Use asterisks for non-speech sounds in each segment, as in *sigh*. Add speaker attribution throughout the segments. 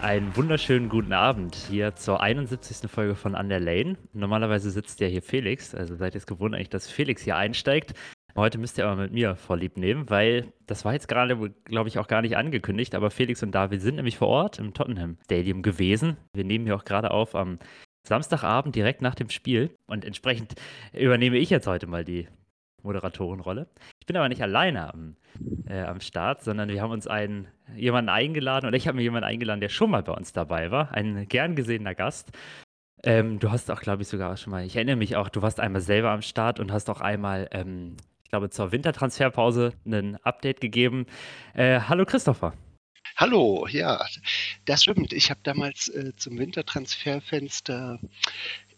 Speaker 1: Einen wunderschönen guten Abend hier zur 71. Folge von An der Lane. Normalerweise sitzt ja hier Felix, also seid ihr es gewohnt eigentlich, dass Felix hier einsteigt. Heute müsst ihr aber mit mir vorlieb nehmen, weil das war jetzt gerade, glaube ich, auch gar nicht angekündigt, aber Felix und David sind nämlich vor Ort im Tottenham Stadium gewesen. Wir nehmen hier auch gerade auf am Samstagabend direkt nach dem Spiel und entsprechend übernehme ich jetzt heute mal die Moderatorenrolle. Ich bin aber nicht alleine am, äh, am Start, sondern wir haben uns einen, jemanden eingeladen oder ich habe mir jemanden eingeladen, der schon mal bei uns dabei war. Ein gern gesehener Gast. Ähm, du hast auch, glaube ich, sogar schon mal, ich erinnere mich auch, du warst einmal selber am Start und hast auch einmal, ähm, ich glaube, zur Wintertransferpause ein Update gegeben. Äh, hallo Christopher.
Speaker 2: Hallo, ja, das stimmt. Ich habe damals äh, zum Wintertransferfenster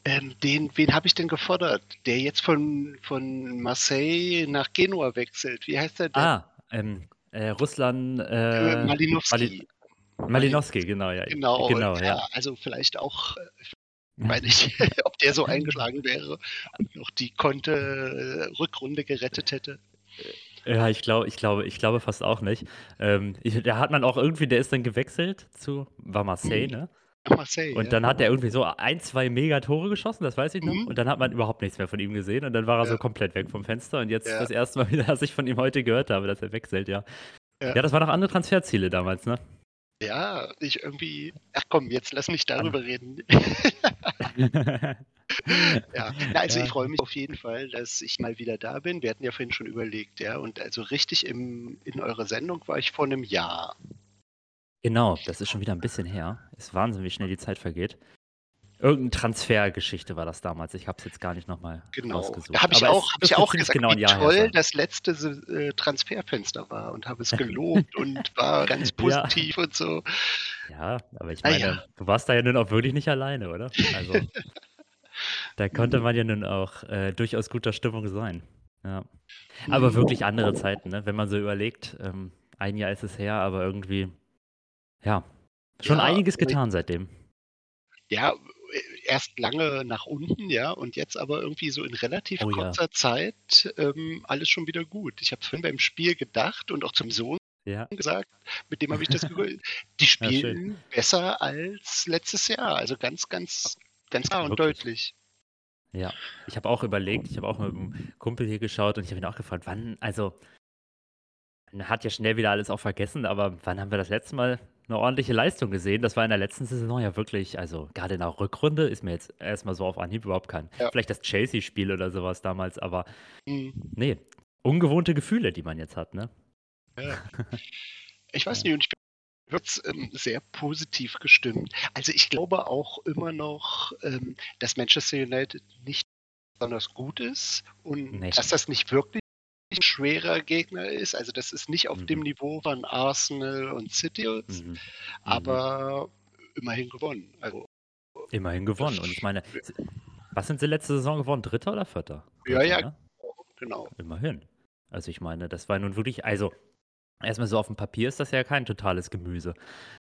Speaker 2: ähm, den, wen habe ich denn gefordert? Der jetzt von, von Marseille nach Genua wechselt. Wie heißt der denn?
Speaker 1: Ah, ähm, äh, Russland.
Speaker 2: Äh,
Speaker 1: Äh,
Speaker 2: Malinowski.
Speaker 1: Mali Malinowski, genau, ja.
Speaker 2: Genau,
Speaker 1: genau
Speaker 2: ja,
Speaker 1: ja.
Speaker 2: Also vielleicht auch, äh, weiß ich, *laughs* ob der so eingeschlagen wäre und noch die Konte äh, Rückrunde gerettet hätte.
Speaker 1: Ja, ich glaube, ich glaube, ich glaube fast auch nicht. Ähm, ich, da hat man auch irgendwie, der ist dann gewechselt zu, war Marseille, ne?
Speaker 2: Nach Marseille.
Speaker 1: Und
Speaker 2: ja.
Speaker 1: dann hat er irgendwie so ein, zwei Megatore geschossen, das weiß ich noch.
Speaker 2: Mhm.
Speaker 1: Und dann hat man überhaupt nichts mehr von ihm gesehen und dann war er so
Speaker 2: Ja.
Speaker 1: komplett weg vom Fenster. Und jetzt
Speaker 2: Ja.
Speaker 1: das erste Mal *laughs* wieder, dass ich von ihm heute gehört habe, dass er wechselt, ja.
Speaker 2: Ja.
Speaker 1: Ja, das waren noch andere Transferziele damals, ne?
Speaker 2: Ja, ich irgendwie. Ach komm, jetzt lass mich darüber reden. *laughs* Ja, Na, also
Speaker 1: Ja.
Speaker 2: ich freue mich auf jeden Fall, dass ich mal wieder da bin. Wir hatten ja vorhin schon überlegt, ja, und also richtig im, in eurer Sendung war ich vor einem Jahr.
Speaker 1: genau, das ist schon wieder ein bisschen her. Ist Wahnsinn, wie schnell die Zeit vergeht. Irgendeine Transfergeschichte war das damals. Ich habe es jetzt gar nicht nochmal
Speaker 2: Genau.
Speaker 1: rausgesucht.
Speaker 2: Da habe ich auch, hab ich auch gesagt,
Speaker 1: genau
Speaker 2: wie
Speaker 1: her
Speaker 2: toll
Speaker 1: sein.
Speaker 2: das letzte äh, Transferfenster war und habe es *laughs* gelobt und war ganz *laughs*
Speaker 1: Ja.
Speaker 2: positiv und so.
Speaker 1: Ja, aber ich
Speaker 2: Ah,
Speaker 1: meine,
Speaker 2: ja.
Speaker 1: du warst da ja nun auch wirklich nicht alleine, oder? Also, da *laughs* konnte
Speaker 2: Mhm.
Speaker 1: man ja nun auch äh, durchaus guter Stimmung sein. Ja. Aber
Speaker 2: Mhm.
Speaker 1: wirklich andere Zeiten, ne? Wenn man so überlegt, ähm, ein Jahr ist es her, aber irgendwie, ja, schon
Speaker 2: Ja,
Speaker 1: einiges getan seitdem.
Speaker 2: Ja, erst lange nach unten, ja, und jetzt aber irgendwie so in relativ
Speaker 1: Oh ja.
Speaker 2: kurzer Zeit ähm, alles schon wieder gut. Ich habe vorhin beim Spiel gedacht und auch zum Sohn
Speaker 1: Ja,
Speaker 2: gesagt, mit dem habe ich das *laughs* gegoogelt. Die spielen besser als letztes Jahr. Also ganz, ganz, ganz klar und deutlich.
Speaker 1: ja. Ich habe auch überlegt, ich habe auch mit einem Kumpel hier geschaut und ich habe ihn auch gefragt, wann, also, man hat ja schnell wieder alles auch vergessen, aber wann haben wir das letzte Mal eine ordentliche Leistung gesehen? Das war in der letzten Saison ja wirklich, also gerade in der Rückrunde ist mir jetzt erstmal so auf Anhieb überhaupt kein.
Speaker 2: Ja.
Speaker 1: Vielleicht das Chelsea-Spiel oder sowas damals, aber
Speaker 2: Hm,
Speaker 1: nee, ungewohnte Gefühle, die man jetzt hat, ne?
Speaker 2: ja. *laughs* Ich weiß nicht, und ich bin wird's, ähm, sehr positiv gestimmt. Also ich glaube auch immer noch, ähm, dass Manchester United nicht besonders gut ist und
Speaker 1: Nee.
Speaker 2: dass das nicht wirklich ein schwerer Gegner ist. Also das ist nicht auf
Speaker 1: Mhm.
Speaker 2: dem Niveau von Arsenal und City,
Speaker 1: Mhm. Mhm.
Speaker 2: aber immerhin gewonnen. Also
Speaker 1: Immerhin gewonnen. Und ich meine, was sind sie letzte Saison gewonnen? Dritter oder Vierter?
Speaker 2: Ja,
Speaker 1: Dritter,
Speaker 2: ja.
Speaker 1: Ne?
Speaker 2: genau.
Speaker 1: Immerhin. Also ich meine, das war nun wirklich, also erstmal so auf dem Papier ist das ja kein totales Gemüse.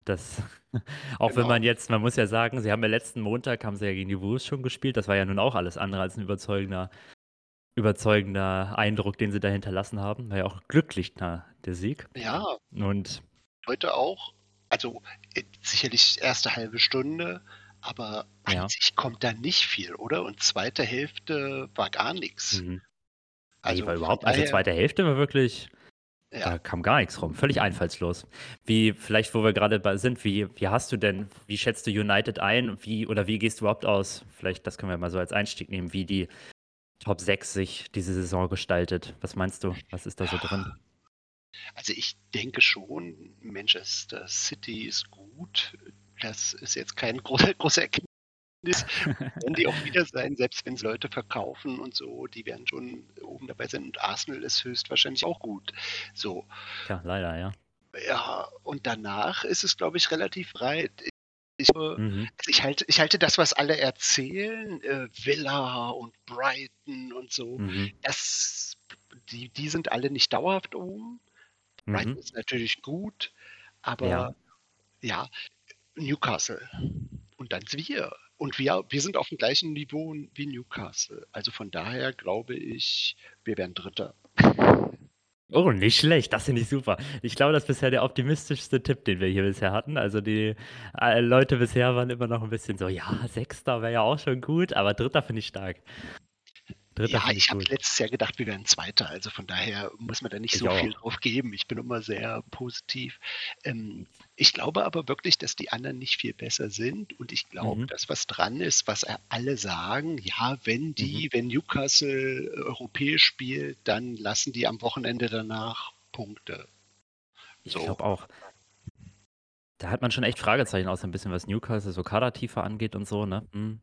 Speaker 1: Das, *laughs* auch wenn
Speaker 2: Genau.
Speaker 1: man jetzt, man muss ja sagen, sie haben ja letzten Montag, haben sie ja gegen die Wolves schon gespielt, das war ja nun auch alles andere als ein überzeugender, überzeugender Eindruck, den sie da hinterlassen haben. War ja auch glücklich na, der Sieg.
Speaker 2: Ja,
Speaker 1: Und
Speaker 2: heute auch. Also äh, sicherlich erste halbe Stunde, aber
Speaker 1: Ja.
Speaker 2: eigentlich kommt da nicht viel, oder? Und zweite Hälfte war gar nichts.
Speaker 1: mhm.
Speaker 2: Also von
Speaker 1: überhaupt, also zweite Hälfte war wirklich,
Speaker 2: Ja.
Speaker 1: Da kam gar nichts rum, völlig einfallslos. Wie, vielleicht, wo wir gerade sind, wie, wie hast du denn, wie schätzt du United ein? Wie, oder wie gehst du überhaupt aus? Vielleicht, das können wir mal so als Einstieg nehmen, wie die Top 6 sich diese Saison gestaltet. Was meinst du? Was ist da so drin?
Speaker 2: Also ich denke schon, Manchester City ist gut. Das ist jetzt kein *laughs* großer, großer Erkenntnis. Werden die auch wieder sein, selbst wenn sie Leute verkaufen und so, die werden schon oben dabei sein. Und Arsenal ist höchstwahrscheinlich auch gut. So,
Speaker 1: Tja, leider, ja.
Speaker 2: ja, und danach ist es, glaube ich, relativ breit. Ich, äh,
Speaker 1: Mhm.
Speaker 2: also ich, halte, ich halte das, was alle erzählen, äh, Villa und Brighton und so,
Speaker 1: Mhm.
Speaker 2: das, die, die sind alle nicht dauerhaft oben. Brighton
Speaker 1: Mhm.
Speaker 2: ist natürlich gut, aber
Speaker 1: Ja.
Speaker 2: ja, Newcastle. Und dann wir. Und wir, wir sind auf dem gleichen Niveau wie Newcastle. Also von daher glaube ich, wir werden Dritter.
Speaker 1: Oh, nicht schlecht, das finde ich super. Ich glaube, das ist bisher der optimistischste Tipp, den wir hier bisher hatten. Also die äh, Leute bisher waren immer noch ein bisschen so, ja, Sechster wäre ja auch schon gut, aber Dritter finde ich stark. Dritter
Speaker 2: Ja,
Speaker 1: ich
Speaker 2: ich habe letztes Jahr gedacht, wir wären Zweiter. Also von daher muss man da nicht
Speaker 1: Ich
Speaker 2: so
Speaker 1: auch.
Speaker 2: viel drauf geben. Ich bin immer sehr positiv. Ähm, ich glaube aber wirklich, dass die anderen nicht viel besser sind. Und ich glaube,
Speaker 1: Mhm.
Speaker 2: dass was dran ist, was alle sagen, ja, wenn die,
Speaker 1: Mhm.
Speaker 2: wenn Newcastle europäisch spielt, dann lassen die am Wochenende danach Punkte.
Speaker 1: Ich
Speaker 2: So.
Speaker 1: glaube auch. Da hat man schon echt Fragezeichen aus, ein bisschen, was Newcastle so Kadertiefe angeht und so, ne? Hm.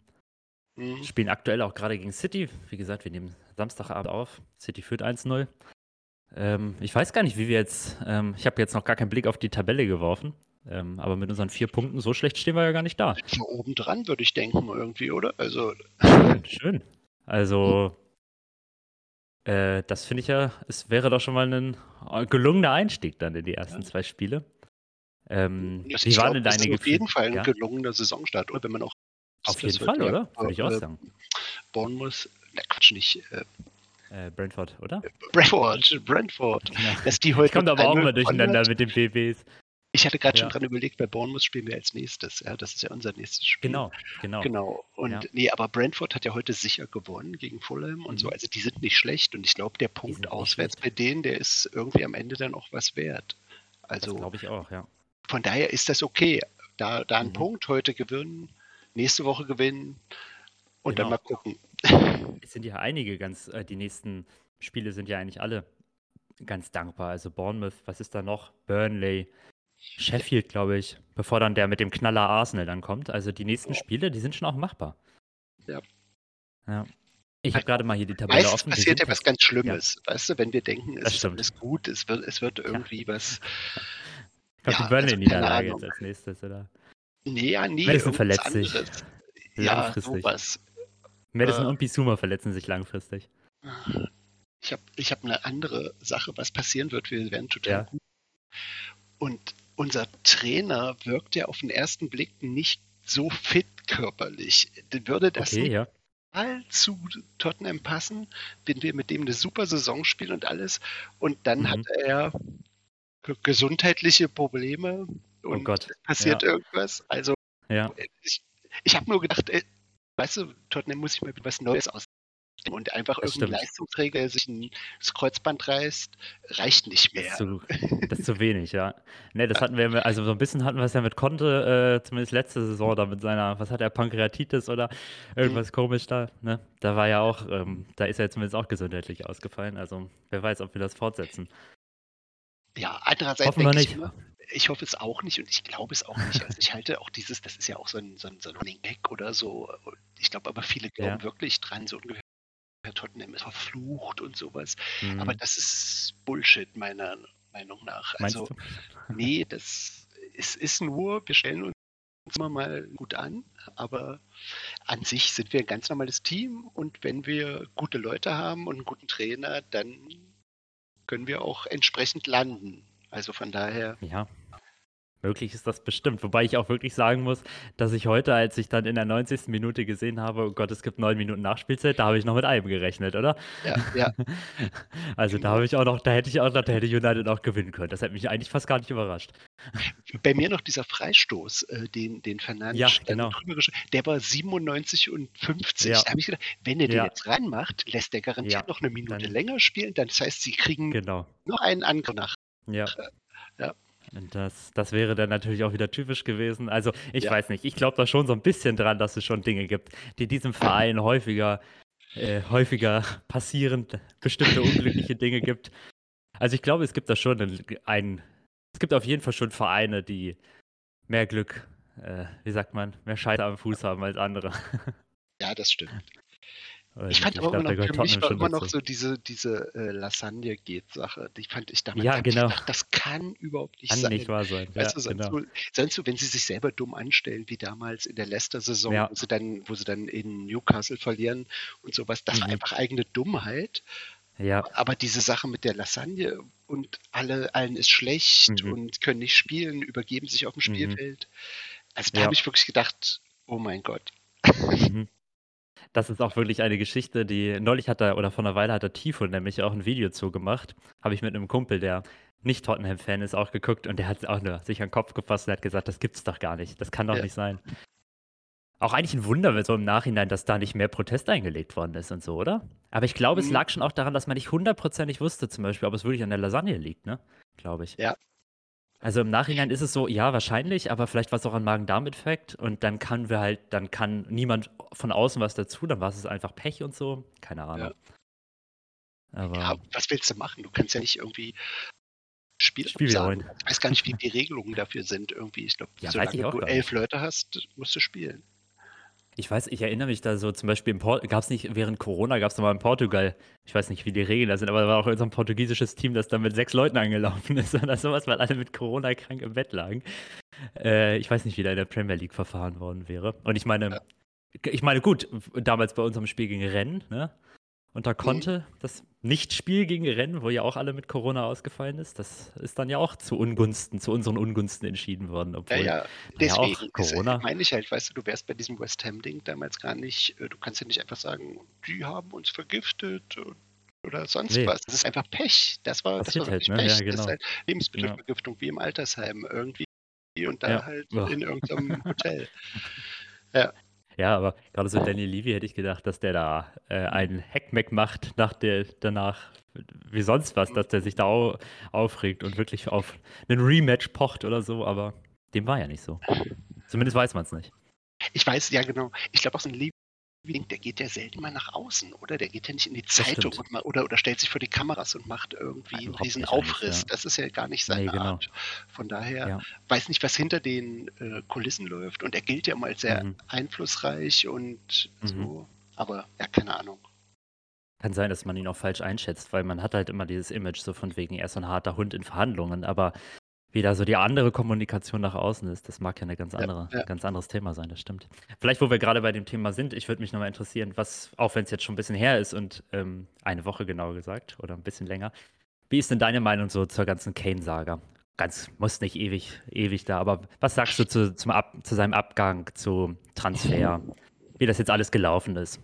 Speaker 2: Hm.
Speaker 1: Spielen aktuell auch gerade gegen City. Wie gesagt, wir nehmen Samstagabend auf. City führt 1-0. Ähm, ich weiß gar nicht, wie wir jetzt. Ähm, ich habe jetzt noch gar keinen Blick auf die Tabelle geworfen. Ähm, aber mit unseren vier Punkten, so schlecht stehen wir ja gar nicht da.
Speaker 2: So oben dran würde ich denken, irgendwie, oder? Also,
Speaker 1: Schön, schön. Also, äh, das finde ich ja, es wäre doch schon mal ein äh, gelungener Einstieg dann in die ersten zwei Spiele. Ähm, wie
Speaker 2: ich
Speaker 1: waren denn deine
Speaker 2: ist auf jeden
Speaker 1: Gefühle?
Speaker 2: Fall ein
Speaker 1: Ja?
Speaker 2: gelungener Saisonstart, oder? Wenn man auch
Speaker 1: Auf jeden Fall,
Speaker 2: ja,
Speaker 1: oder? Würde ich auch
Speaker 2: äh,
Speaker 1: sagen.
Speaker 2: Bournemouth, ne Quatsch nicht, äh,
Speaker 1: Äh, Brentford, oder?
Speaker 2: Brentford, Brentford.
Speaker 1: Genau.
Speaker 2: Dass die heute
Speaker 1: Ich komme aber auch
Speaker 2: 3-0
Speaker 1: immer
Speaker 2: gewonnen
Speaker 1: durcheinander mit den BBs.
Speaker 2: Ich hatte gerade
Speaker 1: Ja.
Speaker 2: schon dran überlegt, bei Bournemouth spielen wir als nächstes. Ja, das ist ja unser nächstes Spiel.
Speaker 1: Genau, genau.
Speaker 2: Genau. Und
Speaker 1: Ja.
Speaker 2: nee, aber Brentford hat ja heute sicher gewonnen gegen Fulham und so.
Speaker 1: Mhm.
Speaker 2: Also die sind nicht schlecht. Und ich glaube, der Punkt auswärts bei denen, der ist irgendwie am Ende dann auch was wert. Also
Speaker 1: glaube ich auch, ja.
Speaker 2: von daher ist das okay. Da, da einen
Speaker 1: Mhm.
Speaker 2: Punkt heute gewinnen, nächste Woche gewinnen und dann
Speaker 1: Genau.
Speaker 2: mal gucken. *laughs*
Speaker 1: Es sind ja einige ganz, äh, die nächsten Spiele sind ja eigentlich alle ganz dankbar. Also Bournemouth, was ist da noch? Burnley, Sheffield, glaube ich, bevor dann der mit dem Knaller Arsenal dann kommt. Also die nächsten
Speaker 2: Ja.
Speaker 1: Spiele, die sind schon auch machbar.
Speaker 2: Ja.
Speaker 1: Ja. Ich habe gerade mal hier die Tabelle
Speaker 2: Meistens
Speaker 1: offen.
Speaker 2: passiert ja was ganz Schlimmes. Weißt du, wenn wir denken, es ist alles gut, es wird, es wird irgendwie was.
Speaker 1: Kommt
Speaker 2: Ja,
Speaker 1: die Burnley-Niederlage
Speaker 2: also
Speaker 1: jetzt als nächstes, oder?
Speaker 2: Nee, ja, nee,
Speaker 1: Madison verletzt sich.
Speaker 2: anderes. Ja,
Speaker 1: Langfristig.
Speaker 2: sowas.
Speaker 1: Madison
Speaker 2: Äh.
Speaker 1: und Bisuma verletzen sich langfristig.
Speaker 2: Ich habe ich hab eine andere Sache, was passieren wird. Wir werden total
Speaker 1: Ja.
Speaker 2: gut. Und unser Trainer wirkt ja auf den ersten Blick nicht so fit körperlich. Würde das
Speaker 1: Okay,
Speaker 2: nicht
Speaker 1: ja.
Speaker 2: mal zu Tottenham passen, wenn wir mit dem eine super Saison spielen und alles. Und dann
Speaker 1: Mhm.
Speaker 2: hat er ge- gesundheitliche Probleme und
Speaker 1: Oh Gott.
Speaker 2: passiert
Speaker 1: Ja.
Speaker 2: irgendwas. Also
Speaker 1: Ja.
Speaker 2: ich, ich habe nur gedacht, ey, weißt du, Tottenham muss ich mal was Neues ausdenken. Und einfach
Speaker 1: Das
Speaker 2: irgendein
Speaker 1: stimmt.
Speaker 2: Leistungsträger, der sich ein, das Kreuzband reißt, reicht nicht
Speaker 1: Das
Speaker 2: mehr.
Speaker 1: ist, zu, das ist zu wenig, ja. Ne, das hatten wir, ja- also so ein bisschen hatten wir es ja mit Conte, äh, zumindest letzte Saison, da mit seiner, was hat er, Pankreatitis oder irgendwas komisch da, ne? Da war ja auch, ähm, da ist er zumindest auch gesundheitlich ausgefallen, also wer weiß, ob wir das fortsetzen.
Speaker 2: Ja, andererseits
Speaker 1: Hoffen wir
Speaker 2: denke ich
Speaker 1: nicht.
Speaker 2: Ich hoffe es auch nicht und ich glaube es auch nicht. Also ich halte auch dieses, das ist ja auch so ein, so ein, so ein Running Gag oder so. Ich glaube aber viele glauben
Speaker 1: Ja.
Speaker 2: wirklich dran, so ungefähr Tottenham ist verflucht und sowas.
Speaker 1: Mhm.
Speaker 2: Aber das ist Bullshit meiner Meinung nach. Also nee, das es ist nur, wir stellen uns immer mal gut an, aber an sich sind wir ein ganz normales Team und wenn wir gute Leute haben und einen guten Trainer, dann können wir auch entsprechend landen. Also von daher,
Speaker 1: Ja. Möglich ist das bestimmt. Wobei ich auch wirklich sagen muss, dass ich heute, als ich dann in der 90. Minute gesehen habe, oh Gott, es gibt neun Minuten Nachspielzeit, da habe ich noch mit einem gerechnet, oder?
Speaker 2: ja, ja, *laughs*
Speaker 1: Also da habe ich auch noch, da hätte ich auch noch, da hätte United auch gewinnen können. Das hätte mich eigentlich fast gar nicht überrascht.
Speaker 2: bei mir noch dieser Freistoß, äh, den, den Fernandes
Speaker 1: Ja,
Speaker 2: dann
Speaker 1: genau.
Speaker 2: der war 97 und 50.
Speaker 1: Ja.
Speaker 2: Da habe ich gedacht, wenn er den
Speaker 1: Ja.
Speaker 2: jetzt reinmacht, lässt er garantiert
Speaker 1: Ja,
Speaker 2: noch eine Minute
Speaker 1: dann-
Speaker 2: länger spielen. Dann, das heißt, sie kriegen
Speaker 1: Genau.
Speaker 2: noch einen Angriff nach.
Speaker 1: Ja. *laughs*
Speaker 2: Ja.
Speaker 1: Das, das wäre dann natürlich auch wieder typisch gewesen. Also, ich
Speaker 2: Ja.
Speaker 1: weiß nicht, ich glaube da schon so ein bisschen dran, dass es schon Dinge gibt, die diesem Verein häufiger, äh, häufiger *laughs* passieren, bestimmte unglückliche *laughs* Dinge gibt. Also, ich glaube, es gibt da schon ein, ein es gibt auf jeden Fall schon Vereine, die mehr Glück, äh, wie sagt man, mehr Scheiße am Fuß haben als andere.
Speaker 2: Ja, das stimmt.
Speaker 1: Und
Speaker 2: Ich fand aber
Speaker 1: glaub,
Speaker 2: immer noch, für mich war immer noch so diese, diese äh, Lasagne-Geht-Sache. Die fand ich damals,
Speaker 1: Ja,
Speaker 2: ich
Speaker 1: genau.
Speaker 2: gedacht, das kann überhaupt nicht
Speaker 1: Kann
Speaker 2: sein.
Speaker 1: nicht wahr sein. Ja,
Speaker 2: Weißt du, sonst,
Speaker 1: genau.
Speaker 2: so, sonst so, wenn sie sich selber dumm anstellen, wie damals in der Leicester-Saison,
Speaker 1: Ja.
Speaker 2: wo, sie dann, wo sie dann in Newcastle verlieren und sowas, das war
Speaker 1: Mhm.
Speaker 2: einfach eigene Dummheit.
Speaker 1: Ja.
Speaker 2: Aber diese Sache mit der Lasagne und alle, allen ist schlecht
Speaker 1: Mhm.
Speaker 2: und können nicht spielen, übergeben sich auf dem
Speaker 1: Mhm.
Speaker 2: Spielfeld. Also da
Speaker 1: Ja.
Speaker 2: habe ich wirklich gedacht, oh mein Gott.
Speaker 1: Mhm. Das ist auch wirklich eine Geschichte, die neulich hat er oder vor einer Weile hat der Tifo nämlich auch ein Video zu gemacht. Habe ich mit einem Kumpel, der nicht Tottenham-Fan ist, auch geguckt und der hat auch nur sich an den Kopf gefasst und hat gesagt, das gibt's doch gar nicht. Das kann doch
Speaker 2: Ja.
Speaker 1: nicht sein. Auch eigentlich ein Wunder, so im Nachhinein, dass da nicht mehr Protest eingelegt worden ist und so, oder? Aber ich glaube, es
Speaker 2: Mhm.
Speaker 1: lag schon auch daran, dass man nicht hundertprozentig wusste, zum Beispiel, ob es wirklich an der Lasagne liegt, ne? Glaube ich.
Speaker 2: Ja.
Speaker 1: Also im Nachhinein ist es so, ja, wahrscheinlich, aber vielleicht war es auch ein Magen-Darm-Effekt und dann kann wir halt, dann kann niemand von außen was dazu, dann war es einfach Pech und so. Keine Ahnung. Aber
Speaker 2: Ja, was willst du machen? Du kannst ja nicht irgendwie Spiel,
Speaker 1: Spiel.
Speaker 2: Ich weiß gar nicht, wie die Regelungen dafür sind. Irgendwie, ich glaube,
Speaker 1: Ja,
Speaker 2: solange
Speaker 1: ich
Speaker 2: du elf Leute hast, musst du spielen.
Speaker 1: Ich weiß, ich erinnere mich da so, zum Beispiel gab es nicht, während Corona gab es nochmal in Portugal, ich weiß nicht, wie die Regeln da sind, aber da war auch so ein portugiesisches Team, das dann mit sechs Leuten angelaufen *laughs* ist oder sowas, weil alle mit Corona krank im Bett lagen. Äh, ich weiß nicht, wie da in der Premier League verfahren worden wäre. Und ich meine, ich meine, gut, damals bei unserem Spiel gegen Rennen, ne? Und da
Speaker 2: Mhm.
Speaker 1: konnte das Nicht-Spiel gegen Rennen, wo ja auch alle mit Corona ausgefallen ist, das ist dann ja auch zu Ungunsten, zu unseren Ungunsten entschieden worden,
Speaker 2: Ja,
Speaker 1: obwohl
Speaker 2: ja,
Speaker 1: ja
Speaker 2: deswegen
Speaker 1: auch
Speaker 2: ist-
Speaker 1: Corona.
Speaker 2: meine ich halt, weißt du, du wärst bei diesem West Ham-Ding damals gar nicht, äh, du kannst ja nicht einfach sagen, die haben uns vergiftet und- oder sonst
Speaker 1: Nee.
Speaker 2: was. Das ist einfach Pech. Das war, das
Speaker 1: Passiert
Speaker 2: war
Speaker 1: halt, ne?
Speaker 2: Pech.
Speaker 1: Ja,
Speaker 2: Das
Speaker 1: genau.
Speaker 2: ist halt Lebensmittelvergiftung wie im Altersheim irgendwie und da
Speaker 1: Ja.
Speaker 2: halt
Speaker 1: Ja.
Speaker 2: in irgendeinem *laughs* Hotel.
Speaker 1: Ja, aber gerade so Danny Levy hätte ich gedacht, dass der da äh, einen Hackmack macht nach der, danach, wie sonst was, dass der sich da au aufregt und wirklich auf einen Rematch pocht oder so, aber dem war ja nicht so. Zumindest weiß man es nicht.
Speaker 2: Ich weiß, ja genau. Ich glaube auch so ein Liebling, der geht ja selten mal nach außen, oder? Der geht ja nicht in die Zeitung mal, oder, oder stellt sich vor die Kameras und macht irgendwie einen
Speaker 1: Überhaupt
Speaker 2: riesen Aufriss.
Speaker 1: ja.
Speaker 2: Das ist ja gar nicht seine
Speaker 1: Nee, genau.
Speaker 2: Art. Von daher
Speaker 1: Ja.
Speaker 2: weiß nicht, was hinter den äh, Kulissen läuft. Und er gilt ja mal als sehr
Speaker 1: Mhm.
Speaker 2: einflussreich und
Speaker 1: Mhm.
Speaker 2: so. Aber ja, keine Ahnung.
Speaker 1: Kann sein, dass man ihn auch falsch einschätzt, weil man hat halt immer dieses Image so von wegen, er ist so ein harter Hund in Verhandlungen, aber wie da so die andere Kommunikation nach außen ist, das mag ja eine ganz
Speaker 2: Ja,
Speaker 1: andere,
Speaker 2: ja.
Speaker 1: ganz anderes Thema sein, das stimmt. Vielleicht, wo wir gerade bei dem Thema sind, ich würde mich nochmal interessieren, was, auch wenn es jetzt schon ein bisschen her ist und ähm, eine Woche genauer gesagt oder ein bisschen länger, wie ist denn deine Meinung so zur ganzen Kane-Saga? Ganz, muss nicht ewig, ewig da, aber was sagst du zu, zum Ab, zu seinem Abgang, zu Transfer, wie das jetzt alles gelaufen ist?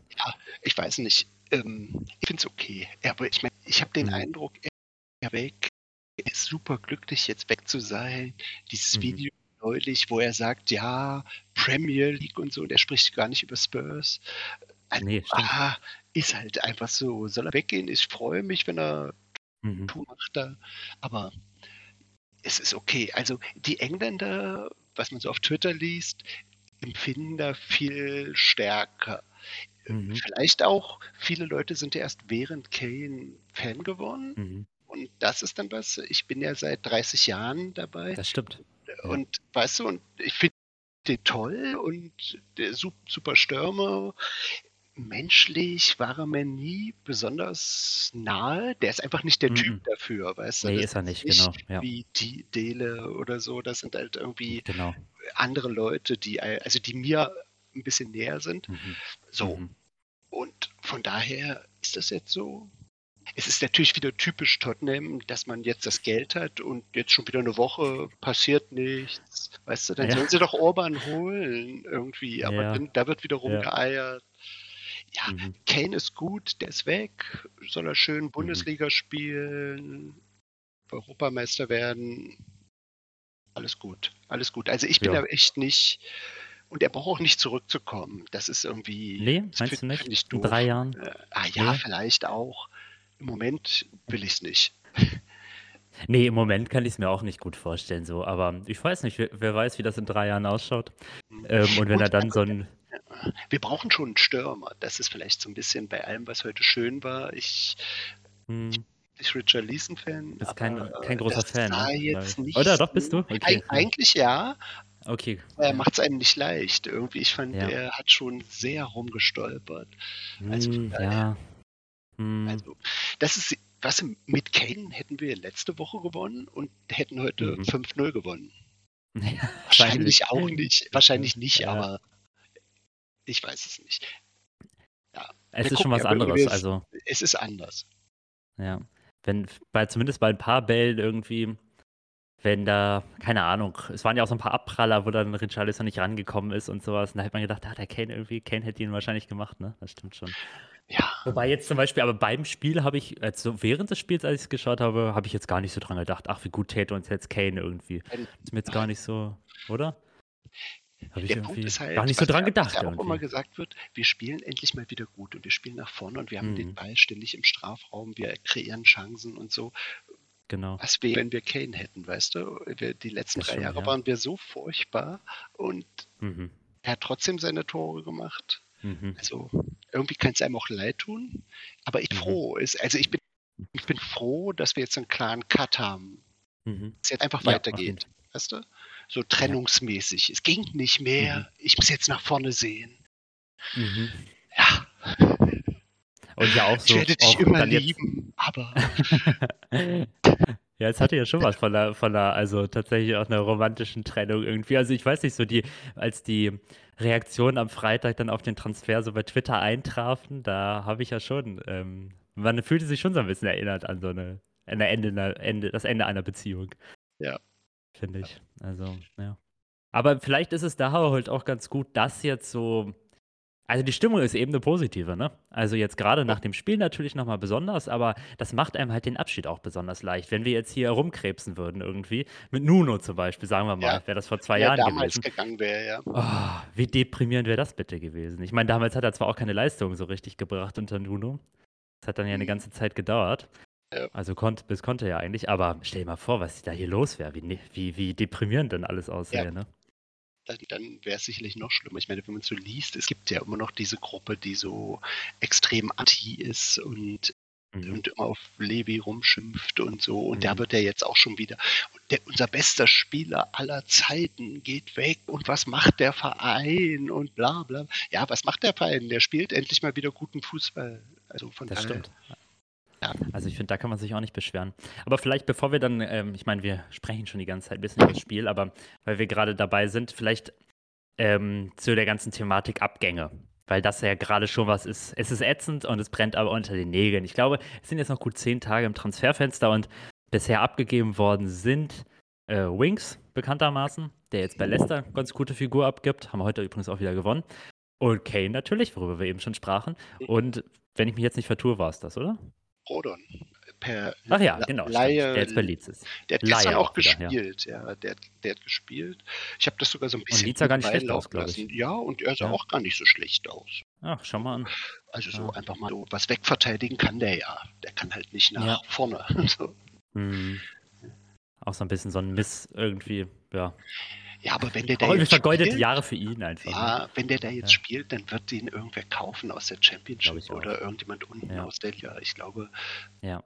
Speaker 2: Ich weiß nicht. Ähm, ich finde es okay. Aber ich meine, ich habe den
Speaker 1: Mhm.
Speaker 2: Eindruck, er. Er ist super glücklich, jetzt weg zu sein. Dieses
Speaker 1: Mhm.
Speaker 2: Video neulich, wo er sagt, ja, Premier League und so, und er spricht gar nicht über Spurs. Also,
Speaker 1: Nee,
Speaker 2: ah, ist halt einfach so. Soll er weggehen? Ich freue mich, wenn er
Speaker 1: Mhm.
Speaker 2: Tour macht da. Aber es ist okay. Also die Engländer, was man so auf Twitter liest, empfinden da viel stärker.
Speaker 1: Mhm.
Speaker 2: Vielleicht auch, viele Leute sind ja erst während Kane Fan geworden.
Speaker 1: Mhm.
Speaker 2: Und das ist dann was. Ich bin ja seit 30 Jahren dabei.
Speaker 1: Das stimmt. ja.
Speaker 2: Und weißt du, und ich finde den toll und der su- super Stürmer. Menschlich war er mir nie besonders nahe. Der ist einfach nicht der
Speaker 1: Mhm.
Speaker 2: Typ dafür, weißt du?
Speaker 1: Nee,
Speaker 2: Das
Speaker 1: ist er nicht, genau, ja.
Speaker 2: Wie die Dele oder so. Das sind halt irgendwie
Speaker 1: Genau.
Speaker 2: andere Leute, die, also die mir ein bisschen näher sind.
Speaker 1: Mhm.
Speaker 2: So.
Speaker 1: Mhm.
Speaker 2: Und von daher ist das jetzt so. Es ist natürlich wieder typisch Tottenham, dass man jetzt das Geld hat und jetzt schon wieder eine Woche passiert nichts. Weißt du, dann
Speaker 1: Ja.
Speaker 2: sollen sie doch Orban holen irgendwie, aber
Speaker 1: Ja.
Speaker 2: dann, da wird wieder
Speaker 1: Ja.
Speaker 2: rumgeeiert. Ja,
Speaker 1: Mhm.
Speaker 2: Kane ist gut, der ist weg, soll er schön Bundesliga spielen, Europameister werden. Alles gut, alles gut. Also ich bin
Speaker 1: Ja.
Speaker 2: da echt nicht, und er braucht auch nicht zurückzukommen. Das ist irgendwie.
Speaker 1: Nee, meinst du nicht? In drei Jahren?
Speaker 2: Äh, ah ja,
Speaker 1: Nee.
Speaker 2: vielleicht auch. Im Moment will ich es nicht.
Speaker 1: Nee, im Moment kann ich es mir auch nicht gut vorstellen, so. Aber ich weiß nicht, wer, wer weiß, wie das in drei Jahren ausschaut. Ähm, und wenn
Speaker 2: Gut,
Speaker 1: er dann so ein.
Speaker 2: Wir brauchen schon einen Stürmer. Das ist vielleicht so ein bisschen bei allem, was heute schön war. Ich
Speaker 1: Hm,
Speaker 2: bin Richard Leeson-Fan.
Speaker 1: bist kein, kein großer Fan, ne?
Speaker 2: nicht
Speaker 1: Oder doch, bist du? Okay.
Speaker 2: Eig eigentlich ja.
Speaker 1: Okay.
Speaker 2: Er macht es einem nicht leicht. Irgendwie, ich fand,
Speaker 1: Ja.
Speaker 2: er hat schon sehr rumgestolpert. Also
Speaker 1: Hm, ja. Hm,
Speaker 2: Also, das ist, was mit Kane hätten wir letzte Woche gewonnen und hätten heute
Speaker 1: Mhm.
Speaker 2: 5-0 gewonnen. *laughs*
Speaker 1: ja,
Speaker 2: Wahrscheinlich auch nicht. Wahrscheinlich nicht,
Speaker 1: Ja.
Speaker 2: aber ich weiß es nicht.
Speaker 1: Es
Speaker 2: Wir
Speaker 1: ist schon was
Speaker 2: aber
Speaker 1: anderes. Also,
Speaker 2: Es ist anders.
Speaker 1: Ja. Wenn, bei, zumindest bei ein paar Bällen irgendwie, wenn da, keine Ahnung, es waren ja auch so ein paar Abpraller, wo dann Richarlison nicht rangekommen ist und sowas. Und da hat man gedacht, ah, der Kane irgendwie, Kane hätte ihn wahrscheinlich gemacht, ne? Das stimmt schon.
Speaker 2: Ja.
Speaker 1: Wobei jetzt zum Beispiel, aber beim Spiel habe ich, also während des Spiels, als ich es geschaut habe, habe ich jetzt gar nicht so dran gedacht, ach, wie gut täte uns jetzt Kane irgendwie. Das ist mir jetzt gar nicht so, oder? Habe ich
Speaker 2: Der
Speaker 1: irgendwie
Speaker 2: Punkt ist halt,
Speaker 1: gar nicht so dran gedacht.
Speaker 2: ja auch
Speaker 1: irgendwie.
Speaker 2: immer gesagt wird, wir spielen endlich mal wieder gut und wir spielen nach vorne und wir haben den
Speaker 1: Mhm.
Speaker 2: Ball ständig im Strafraum, wir kreieren Chancen und so.
Speaker 1: Genau.
Speaker 2: Was wäre, wenn wir Kane hätten, weißt du? Wir, die letzten
Speaker 1: Das
Speaker 2: drei
Speaker 1: stimmt,
Speaker 2: Jahre
Speaker 1: ja.
Speaker 2: waren wir so furchtbar und
Speaker 1: Mhm.
Speaker 2: er hat trotzdem seine Tore gemacht.
Speaker 1: Mhm.
Speaker 2: Also irgendwie kann es einem auch leid tun, aber ich
Speaker 1: Mhm.
Speaker 2: froh ist, also ich bin, ich bin froh, dass wir jetzt einen klaren Cut haben.
Speaker 1: Mhm.
Speaker 2: Es jetzt einfach
Speaker 1: Ja,
Speaker 2: weitergeht, weißt du? So trennungsmäßig. Es ging nicht mehr.
Speaker 1: Mhm.
Speaker 2: Ich muss jetzt nach vorne sehen.
Speaker 1: Mhm.
Speaker 2: Ja,
Speaker 1: Und ja auch
Speaker 2: ich
Speaker 1: so.
Speaker 2: werde dich immer
Speaker 1: dann jetzt,
Speaker 2: lieben, aber *laughs* *laughs*
Speaker 1: Ja, es hatte ja schon was von der, von der, also tatsächlich auch einer romantischen Trennung irgendwie. Also ich weiß nicht, so die, als die Reaktionen am Freitag dann auf den Transfer so bei Twitter eintrafen, da habe ich ja schon, ähm, man fühlte sich schon so ein bisschen erinnert an so eine, an Ende, einer- Ende, das Ende einer Beziehung.
Speaker 2: Ja.
Speaker 1: Finde ich. Also, ja. Aber vielleicht ist es da halt auch ganz gut, dass jetzt so. Also die Stimmung ist eben eine positive, ne? Also jetzt gerade nach dem Spiel natürlich nochmal besonders, aber das macht einem halt den Abschied auch besonders leicht. Wenn wir jetzt hier rumkrebsen würden irgendwie, mit Nuno zum Beispiel, sagen wir mal,
Speaker 2: Ja.
Speaker 1: wäre das vor zwei
Speaker 2: wer
Speaker 1: Jahren
Speaker 2: damals
Speaker 1: gewesen.
Speaker 2: gegangen wäre, ja.
Speaker 1: Oh, wie deprimierend wäre das bitte gewesen? Ich meine, damals hat er zwar auch keine Leistung so richtig gebracht unter Nuno. Das hat dann ja eine
Speaker 2: Mhm.
Speaker 1: ganze Zeit gedauert.
Speaker 2: Ja.
Speaker 1: Also konnte, bis konnte er ja eigentlich, aber stell dir mal vor, was da hier los wäre, wie, ne- wie, wie deprimierend dann alles aussähe,
Speaker 2: Ja.
Speaker 1: ne?
Speaker 2: Dann, dann wäre es sicherlich noch schlimmer. Ich meine, wenn man so liest, es gibt ja immer noch diese Gruppe, die so extrem anti ist und,
Speaker 1: Mhm.
Speaker 2: und immer auf Levi rumschimpft und so. Und da
Speaker 1: Mhm.
Speaker 2: wird er jetzt auch schon wieder. Und der, unser bester Spieler aller Zeiten geht weg. Und was macht der Verein? Und bla bla. Ja, was macht der Verein? Der spielt endlich mal wieder guten Fußball. Also von
Speaker 1: Das
Speaker 2: daher.
Speaker 1: stimmt. Also ich finde, da kann man sich auch nicht beschweren. Aber vielleicht, bevor wir dann, ähm, ich meine, wir sprechen schon die ganze Zeit ein bisschen über das Spiel, aber weil wir gerade dabei sind, vielleicht ähm, zu der ganzen Thematik Abgänge. Weil das ja gerade schon was ist. Es ist ätzend und es brennt aber unter den Nägeln. Ich glaube, es sind jetzt noch gut zehn Tage im Transferfenster und bisher abgegeben worden sind äh, Wings, bekanntermaßen, der jetzt bei Leicester ganz gute Figur abgibt. Haben wir heute übrigens auch wieder gewonnen. Und Kane natürlich, worüber wir eben schon sprachen. Und wenn ich mich jetzt nicht vertue, war es das, oder?
Speaker 2: Rodon. Per
Speaker 1: Ach ja, genau.
Speaker 2: Laie,
Speaker 1: der.
Speaker 2: Der hat
Speaker 1: Laie
Speaker 2: gestern
Speaker 1: auch
Speaker 2: auch
Speaker 1: wieder, ja.
Speaker 2: gespielt, ja. Der, der hat gespielt. Ich habe das sogar so ein bisschen
Speaker 1: Leeds sah gar nicht schlecht aus,
Speaker 2: laufen
Speaker 1: glaub ich.
Speaker 2: Ja, und er sah
Speaker 1: Ja.
Speaker 2: auch gar nicht so schlecht aus.
Speaker 1: Ach, schau mal an.
Speaker 2: Also so
Speaker 1: Ja.
Speaker 2: einfach mal so was wegverteidigen kann der ja. Der kann halt nicht nach
Speaker 1: Ja.
Speaker 2: vorne. *laughs* So.
Speaker 1: Hm. Auch so ein bisschen so ein Miss irgendwie, ja.
Speaker 2: Ja, aber wenn der da jetzt
Speaker 1: vergeudete
Speaker 2: spielt,
Speaker 1: Jahre für ihn einfach. ne?
Speaker 2: ja, wenn der da jetzt
Speaker 1: Ja.
Speaker 2: spielt, dann wird den irgendwer kaufen aus der Championship
Speaker 1: ich auch.
Speaker 2: oder irgendjemand unten
Speaker 1: Ja.
Speaker 2: aus der Liga. Ich glaube,
Speaker 1: Ja.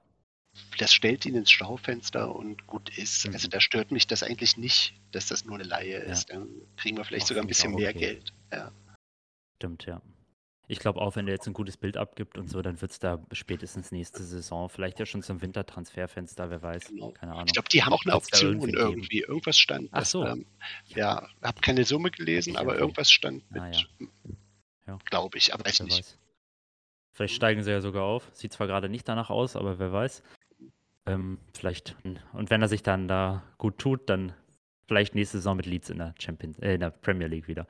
Speaker 2: das stellt ihn ins Schaufenster und gut ist.
Speaker 1: Mhm.
Speaker 2: Also da stört mich das eigentlich nicht, dass das nur eine Laie ist. Dann kriegen wir vielleicht
Speaker 1: Ach,
Speaker 2: sogar ein bisschen mehr
Speaker 1: okay.
Speaker 2: Geld. Ja.
Speaker 1: Stimmt, ja. Ich glaube auch, wenn der jetzt ein gutes Bild abgibt und so, dann wird es da spätestens nächste Saison, vielleicht ja schon zum Wintertransferfenster, wer weiß.
Speaker 2: Genau.
Speaker 1: Keine Ahnung.
Speaker 2: Ich glaube, die haben auch eine Option
Speaker 1: irgendwie
Speaker 2: irgendwie. Irgendwas stand.
Speaker 1: Ach
Speaker 2: dass,
Speaker 1: so.
Speaker 2: Ähm, ja, habe keine Summe gelesen,
Speaker 1: Ich
Speaker 2: aber
Speaker 1: irgendwie.
Speaker 2: irgendwas stand mit,
Speaker 1: Ah, ja. Ja.
Speaker 2: glaube ich, aber weiß
Speaker 1: Wer
Speaker 2: nicht.
Speaker 1: weiß. Vielleicht steigen sie ja sogar auf. Sieht zwar gerade nicht danach aus, aber wer weiß. Ähm, vielleicht. Und wenn er sich dann da gut tut, dann vielleicht nächste Saison mit Leeds in der Champions, äh, in der Premier League wieder.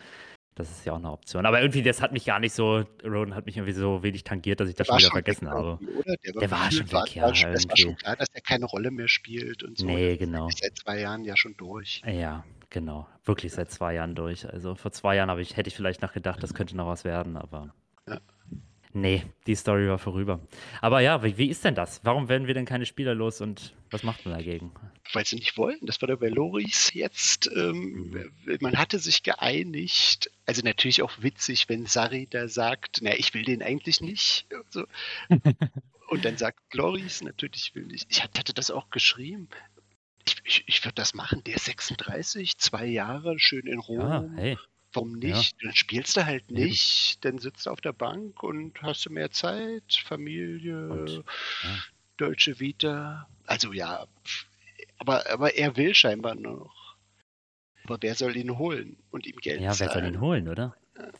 Speaker 1: Das ist ja auch eine Option. Aber irgendwie, das hat mich gar nicht so, Roden hat mich irgendwie so wenig tangiert, dass ich das
Speaker 2: Der
Speaker 1: schon wieder
Speaker 2: schon
Speaker 1: vergessen
Speaker 2: weg
Speaker 1: habe.
Speaker 2: Der war,
Speaker 1: Der war schon weg, ja,
Speaker 2: War, schon- es war schon klar, dass er keine Rolle mehr spielt und so.
Speaker 1: Nee,
Speaker 2: Das
Speaker 1: genau.
Speaker 2: Ist seit zwei Jahren ja schon durch.
Speaker 1: Ja, genau. Wirklich seit zwei Jahren durch. Also vor zwei Jahren ich, hätte ich vielleicht noch gedacht, das könnte noch was werden, aber.
Speaker 2: Ja.
Speaker 1: Nee, die Story war vorüber. Aber ja, wie, wie ist denn das? Warum werden wir denn keine Spieler los und was macht man dagegen?
Speaker 2: Weil sie nicht wollen. Das war der bei Loris jetzt. Ähm, Man hatte sich geeinigt. Also natürlich auch witzig, wenn Sari da sagt, na, ich will den eigentlich nicht. Und, so. *laughs* und dann sagt Loris, natürlich will ich. Ich hatte das auch geschrieben. Ich, ich, ich würde das machen. Der ist 36, zwei Jahre, schön in Rom.
Speaker 1: Ja, hey.
Speaker 2: Warum
Speaker 1: Ja.
Speaker 2: nicht? Dann spielst du halt
Speaker 1: Eben.
Speaker 2: nicht, dann sitzt du auf der Bank und hast du mehr Zeit, Familie,
Speaker 1: Und, ja.
Speaker 2: deutsche Vita. Also ja, aber, aber er will scheinbar noch. Aber wer soll ihn holen und ihm Geld
Speaker 1: Ja, wer soll
Speaker 2: zahlen?
Speaker 1: ihn holen, oder?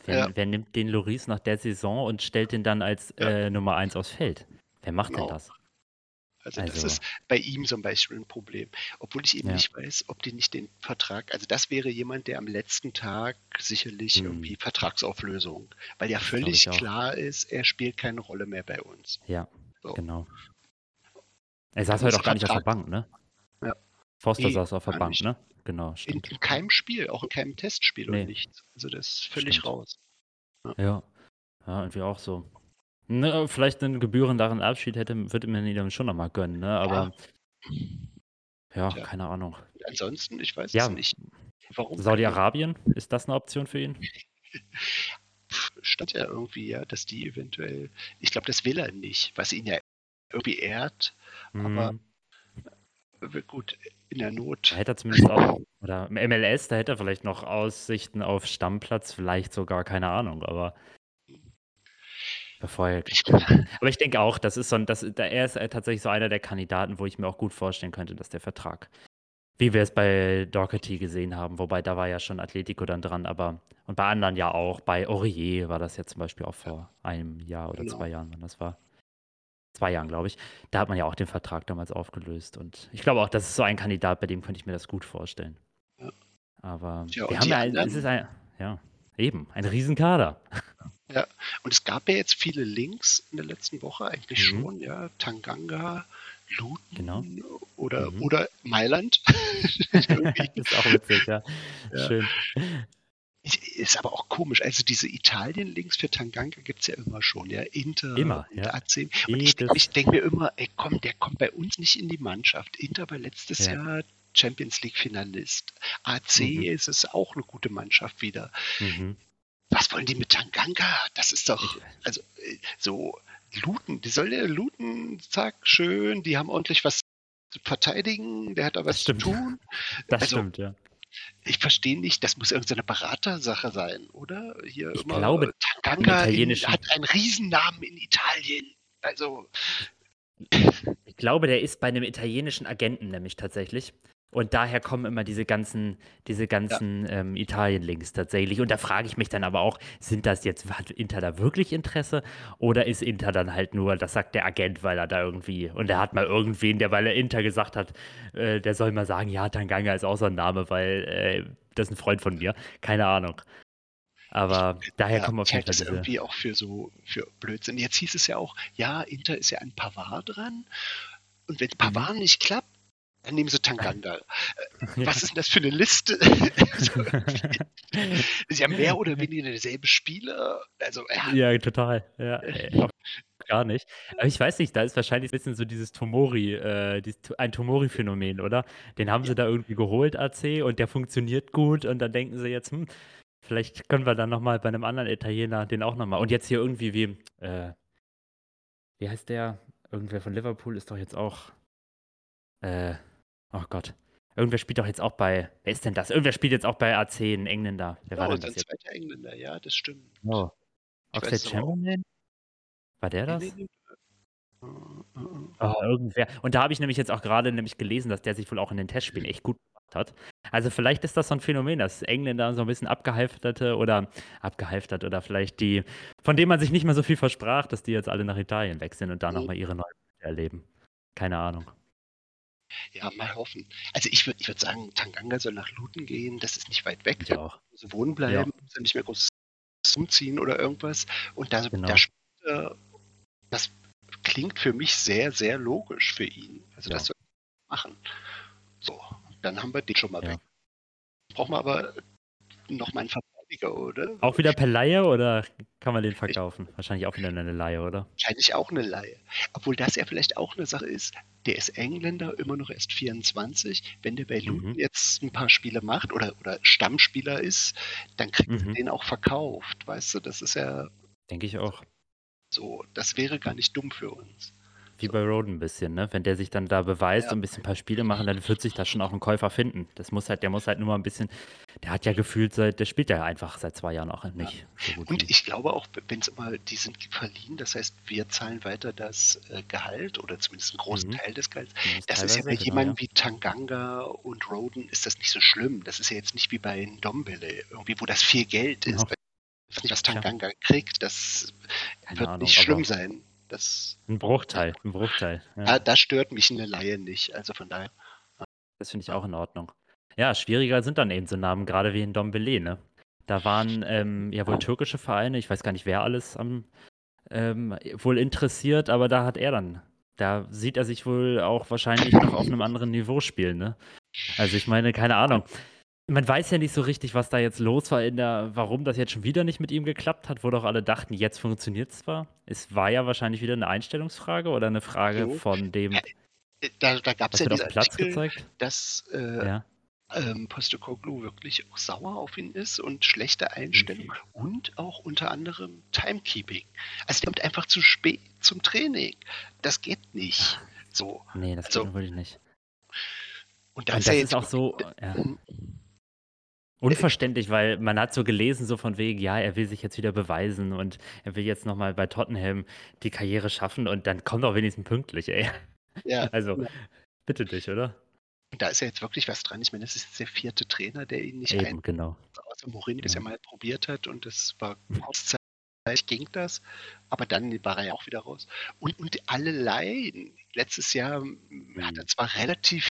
Speaker 1: Wer,
Speaker 2: Ja.
Speaker 1: wer nimmt den Loris nach der Saison und stellt den dann als
Speaker 2: Ja.
Speaker 1: äh, Nummer 1 aufs Feld? Wer macht
Speaker 2: Genau.
Speaker 1: denn das?
Speaker 2: Also, das
Speaker 1: Also-
Speaker 2: ist bei ihm zum Beispiel ein Problem. Obwohl ich eben
Speaker 1: Ja.
Speaker 2: nicht weiß, ob die nicht den Vertrag, also das wäre jemand, der am letzten Tag sicherlich
Speaker 1: Hm.
Speaker 2: irgendwie Vertragsauflösung, weil ja völlig klar ist, er spielt keine Rolle mehr bei uns.
Speaker 1: Ja,
Speaker 2: So.
Speaker 1: genau. Er saß heute auch gar nicht auf der Bank, ne?
Speaker 2: Ja.
Speaker 1: Forster
Speaker 2: Nee,
Speaker 1: saß auf der Bank,
Speaker 2: nicht.
Speaker 1: ne? Genau,
Speaker 2: In,
Speaker 1: stimmt.
Speaker 2: in keinem Spiel, auch in keinem Testspiel
Speaker 1: Nee.
Speaker 2: und nichts. Also das ist völlig
Speaker 1: Stimmt.
Speaker 2: raus.
Speaker 1: Ja. Ja, irgendwie auch so. Ne, vielleicht einen gebührenderen Abschied hätte, würde man ihn dann schon nochmal gönnen, ne? Aber ja,
Speaker 2: Tja.
Speaker 1: keine Ahnung.
Speaker 2: Ansonsten, ich weiß
Speaker 1: Ja.
Speaker 2: es nicht. Warum?
Speaker 1: Saudi-Arabien, ist das eine Option für ihn? *laughs*
Speaker 2: stand ja irgendwie, ja, dass die eventuell, ich glaube, das will er nicht, was ihn ja irgendwie ehrt. Aber
Speaker 1: Hm,
Speaker 2: Aber gut, in der Not.
Speaker 1: da hätte er zumindest auch, oder im MLS, da hätte er vielleicht noch Aussichten auf Stammplatz, vielleicht sogar, keine Ahnung, aber bevor er,
Speaker 2: Ich, *laughs*
Speaker 1: aber ich denke auch, das ist so ein, das, da- er ist äh, tatsächlich so einer der Kandidaten, wo ich mir auch gut vorstellen könnte, dass der Vertrag, wie wir es bei Doherty gesehen haben, wobei da war ja schon Atletico dann dran, aber und bei anderen ja auch, bei Aurier war das ja zum Beispiel auch vor einem Jahr oder
Speaker 2: Genau.
Speaker 1: zwei Jahren, wann das war. Zwei Jahren, glaube ich. Da hat man ja auch den Vertrag damals aufgelöst. Und ich glaube auch, das ist so ein Kandidat, bei dem könnte ich mir das gut vorstellen.
Speaker 2: Ja.
Speaker 1: Aber
Speaker 2: Tja,
Speaker 1: wir haben ja, ein, es ist ein, ja, eben, ein Riesenkader.
Speaker 2: Und es gab ja jetzt viele Links in der letzten Woche, eigentlich
Speaker 1: Mhm.
Speaker 2: schon, ja. Tanganga, Luton
Speaker 1: Genau.
Speaker 2: oder,
Speaker 1: Mhm.
Speaker 2: oder Mailand. *laughs* Irgendwie.
Speaker 1: ist auch witzig, ja.
Speaker 2: Ja.
Speaker 1: Schön.
Speaker 2: Ist aber auch komisch. Also diese Italien-Links für Tanganga gibt es ja immer schon, ja. Inter
Speaker 1: Immer,
Speaker 2: und
Speaker 1: ja.
Speaker 2: AC. Und ich, ich denke mir immer, ey komm, der kommt bei uns nicht in die Mannschaft. Inter war letztes
Speaker 1: Ja.
Speaker 2: Jahr Champions League-Finalist. AC
Speaker 1: Mhm.
Speaker 2: ist es auch eine gute Mannschaft wieder.
Speaker 1: Mhm.
Speaker 2: Was wollen die mit Tanganga? Das ist doch, also äh, so Looten, die soll ja looten, zack, schön, die haben ordentlich was zu verteidigen, der hat da was zu tun.
Speaker 1: Das
Speaker 2: Also,
Speaker 1: stimmt, ja.
Speaker 2: Ich verstehe nicht, das muss irgendeine Beratersache sein, oder? Hier
Speaker 1: Ich
Speaker 2: immer,
Speaker 1: glaube,
Speaker 2: Tanganga
Speaker 1: im
Speaker 2: in, hat einen Riesennamen in Italien. Also,
Speaker 1: Ich glaube, der ist bei einem italienischen Agenten nämlich tatsächlich. Und daher kommen immer diese ganzen, diese ganzen ähm, Italien-Links tatsächlich. Und da frage ich mich dann aber auch, sind das jetzt, hat Inter da wirklich Interesse? Oder ist Inter dann halt nur, das sagt der Agent, weil er da irgendwie, und er hat mal irgendwen, der, weil er Inter gesagt hat, äh, der soll mal sagen, ja, Tanganga ist auch so ein Name, weil äh, das ist ein Freund von mir. Keine Ahnung. Aber daher
Speaker 2: ja,
Speaker 1: kommen auf
Speaker 2: ich
Speaker 1: jeden Fall
Speaker 2: das
Speaker 1: diese.
Speaker 2: irgendwie auch für so für Blödsinn. Jetzt hieß es ja auch, ja, Inter ist ja an Pavard dran. Und
Speaker 1: Mhm.
Speaker 2: wenn Pavard nicht klappt, dann nehmen sie Tanganga. Äh, *laughs*
Speaker 1: Ja.
Speaker 2: Was ist denn das für eine Liste? *laughs* Sie haben mehr oder weniger dieselben Spieler. Also, ja,
Speaker 1: Ja, total. Ja, *laughs* äh, gar nicht. Aber ich weiß nicht, da ist wahrscheinlich ein bisschen so dieses Tomori, äh, ein Tomori-Phänomen, oder? Den haben sie da irgendwie geholt, AC, und der funktioniert gut und dann denken sie jetzt, hm, vielleicht können wir dann nochmal bei einem anderen Italiener den auch nochmal. Und jetzt hier irgendwie wie, äh, wie heißt der? Irgendwer von Liverpool ist doch jetzt auch, äh, oh Gott. Irgendwer spielt doch jetzt auch bei, wer ist denn das? Irgendwer spielt jetzt auch bei AC, ein Engländer. Wer war
Speaker 2: oh,
Speaker 1: denn
Speaker 2: sein
Speaker 1: das jetzt?
Speaker 2: zweiter Engländer, ja, das stimmt.
Speaker 1: Oh. Oxlade. Chamberlain? War der das? Oh, irgendwer. Und da habe ich nämlich jetzt auch gerade nämlich gelesen, dass der sich wohl auch in den Testspielen echt gut gemacht hat. Also vielleicht ist das so ein Phänomen, dass Engländer so ein bisschen abgehalfterte oder abgehalftert oder vielleicht die, von denen man sich nicht mehr so viel versprach, dass die jetzt alle nach Italien wechseln und da
Speaker 2: Mhm.
Speaker 1: nochmal ihre neue Zeit erleben. Keine Ahnung.
Speaker 2: Ja, mal hoffen. Also ich würde ich würd sagen, Tanganga soll nach Luton gehen, das ist nicht weit weg.
Speaker 1: Ich auch.
Speaker 2: Sie wohnen bleiben, ja. nicht mehr groß umziehen oder irgendwas. Und da,
Speaker 1: Genau.
Speaker 2: da spielt er- das klingt für mich sehr, sehr logisch für ihn. Also
Speaker 1: Ja.
Speaker 2: das soll er machen. So, dann haben wir den schon mal
Speaker 1: Ja.
Speaker 2: weg. Brauchen wir aber noch mal einen Verteidiger, oder?
Speaker 1: Auch wieder per Laie oder kann man den verkaufen? Wahrscheinlich auch wieder eine Laie, oder?
Speaker 2: Wahrscheinlich auch eine Laie. Obwohl das ja vielleicht auch eine Sache ist, der ist Engländer, immer noch erst 24. Wenn der bei Luton
Speaker 1: Mhm.
Speaker 2: jetzt ein paar Spiele macht oder, oder Stammspieler ist, dann kriegt er
Speaker 1: Mhm.
Speaker 2: den auch verkauft. Weißt du, das ist ja
Speaker 1: Denke ich auch.
Speaker 2: so, das wäre gar nicht dumm für uns.
Speaker 1: Wie bei Roden ein bisschen, ne? Wenn der sich dann da beweist
Speaker 2: Ja.
Speaker 1: und ein bisschen ein paar Spiele machen, dann wird sich da schon auch ein Käufer finden. Das muss halt, der muss halt nur mal ein bisschen, der hat ja gefühlt seit, der spielt ja einfach seit zwei Jahren auch nicht so gut.
Speaker 2: Und
Speaker 1: wie-
Speaker 2: ich glaube auch, wenn es immer, die sind verliehen, das heißt, wir zahlen weiter das äh, Gehalt oder zumindest einen großen
Speaker 1: Mhm.
Speaker 2: Teil des Gehalts. Das ist ja bei
Speaker 1: teilweise,
Speaker 2: jemandem
Speaker 1: genau,
Speaker 2: wie Tanganga und Roden ist das nicht so schlimm. Das ist ja jetzt nicht wie bei Ndombele, irgendwie, wo das viel Geld ist.
Speaker 1: Genau.
Speaker 2: Was. Tanganga kriegt, das
Speaker 1: Keine
Speaker 2: wird
Speaker 1: Ahnung,
Speaker 2: nicht schlimm sein. Das,
Speaker 1: Ein Bruchteil, ein Bruchteil. Ja.
Speaker 2: da, da stört mich eine Laie nicht. Also von daher.
Speaker 1: Das finde ich auch in Ordnung. Ja, schwieriger sind dann eben so Namen, gerade wie in Dombele, ne? Da waren ähm, ja wohl türkische Vereine, ich weiß gar nicht, wer alles am, ähm, wohl interessiert, aber da hat er dann, da sieht er sich wohl auch wahrscheinlich noch auf einem anderen Niveau spielen, ne? Also ich meine, keine Ahnung. Man weiß ja nicht so richtig, was da jetzt los war in der, warum das jetzt schon wieder nicht mit ihm geklappt hat, wo doch alle dachten, jetzt funktioniert es zwar. Es war ja wahrscheinlich wieder eine Einstellungsfrage oder eine Frage
Speaker 2: So.
Speaker 1: von dem,
Speaker 2: Äh, Da, da gab es ja diesen
Speaker 1: Platz
Speaker 2: Artikel,
Speaker 1: gezeigt.
Speaker 2: dass äh,
Speaker 1: Ja.
Speaker 2: ähm, Postecoglou wirklich auch sauer auf ihn ist und schlechte Einstellung und auch unter anderem Timekeeping. Also der kommt einfach zu spät zum Training. Das geht nicht. So.
Speaker 1: Nee, das
Speaker 2: Also,
Speaker 1: geht wirklich nicht.
Speaker 2: Und
Speaker 1: Und
Speaker 2: ist
Speaker 1: das ist
Speaker 2: jetzt
Speaker 1: auch so ja, unverständlich, weil man hat so gelesen, so von wegen, ja, er will sich jetzt wieder beweisen und er will jetzt nochmal bei Tottenham die Karriere schaffen und dann kommt auch wenigstens pünktlich, ey.
Speaker 2: ja, *laughs*
Speaker 1: Also, bitte dich, oder?
Speaker 2: da ist ja jetzt wirklich was dran. Ich meine, das ist jetzt der vierte Trainer, der ihn nicht
Speaker 1: Eben, genau.
Speaker 2: außer Mourinho das ja
Speaker 1: Ja.
Speaker 2: mal probiert hat und das war kurzzeitig ging das, aber dann war er ja auch wieder raus. Und, und alle Laien, letztes Jahr hat er zwar relativ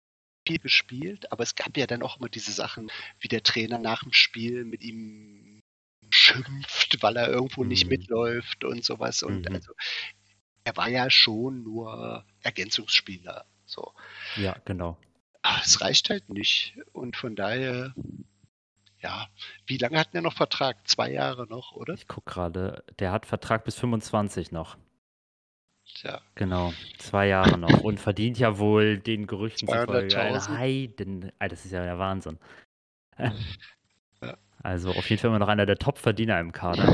Speaker 2: viel gespielt, aber es gab ja dann auch immer diese Sachen, wie der Trainer nach dem Spiel mit ihm schimpft, weil er irgendwo nicht
Speaker 1: Mhm.
Speaker 2: mitläuft und sowas. Und
Speaker 1: Mhm.
Speaker 2: also er war ja schon nur Ergänzungsspieler. So.
Speaker 1: Ja, genau.
Speaker 2: Aber es reicht halt nicht. Und von daher, ja, wie lange hat er noch Vertrag? Zwei Jahre noch, oder?
Speaker 1: Ich gucke gerade, der hat Vertrag bis 25 noch.
Speaker 2: Tja,
Speaker 1: Genau, zwei Jahre noch. Und verdient ja wohl den Gerüchten zufolge eine
Speaker 2: 200.000.
Speaker 1: Heiden. Alter, Das ist ja der Wahnsinn. *laughs*
Speaker 2: Ja.
Speaker 1: Also auf jeden Fall immer noch einer der Top-Verdiener im Kader.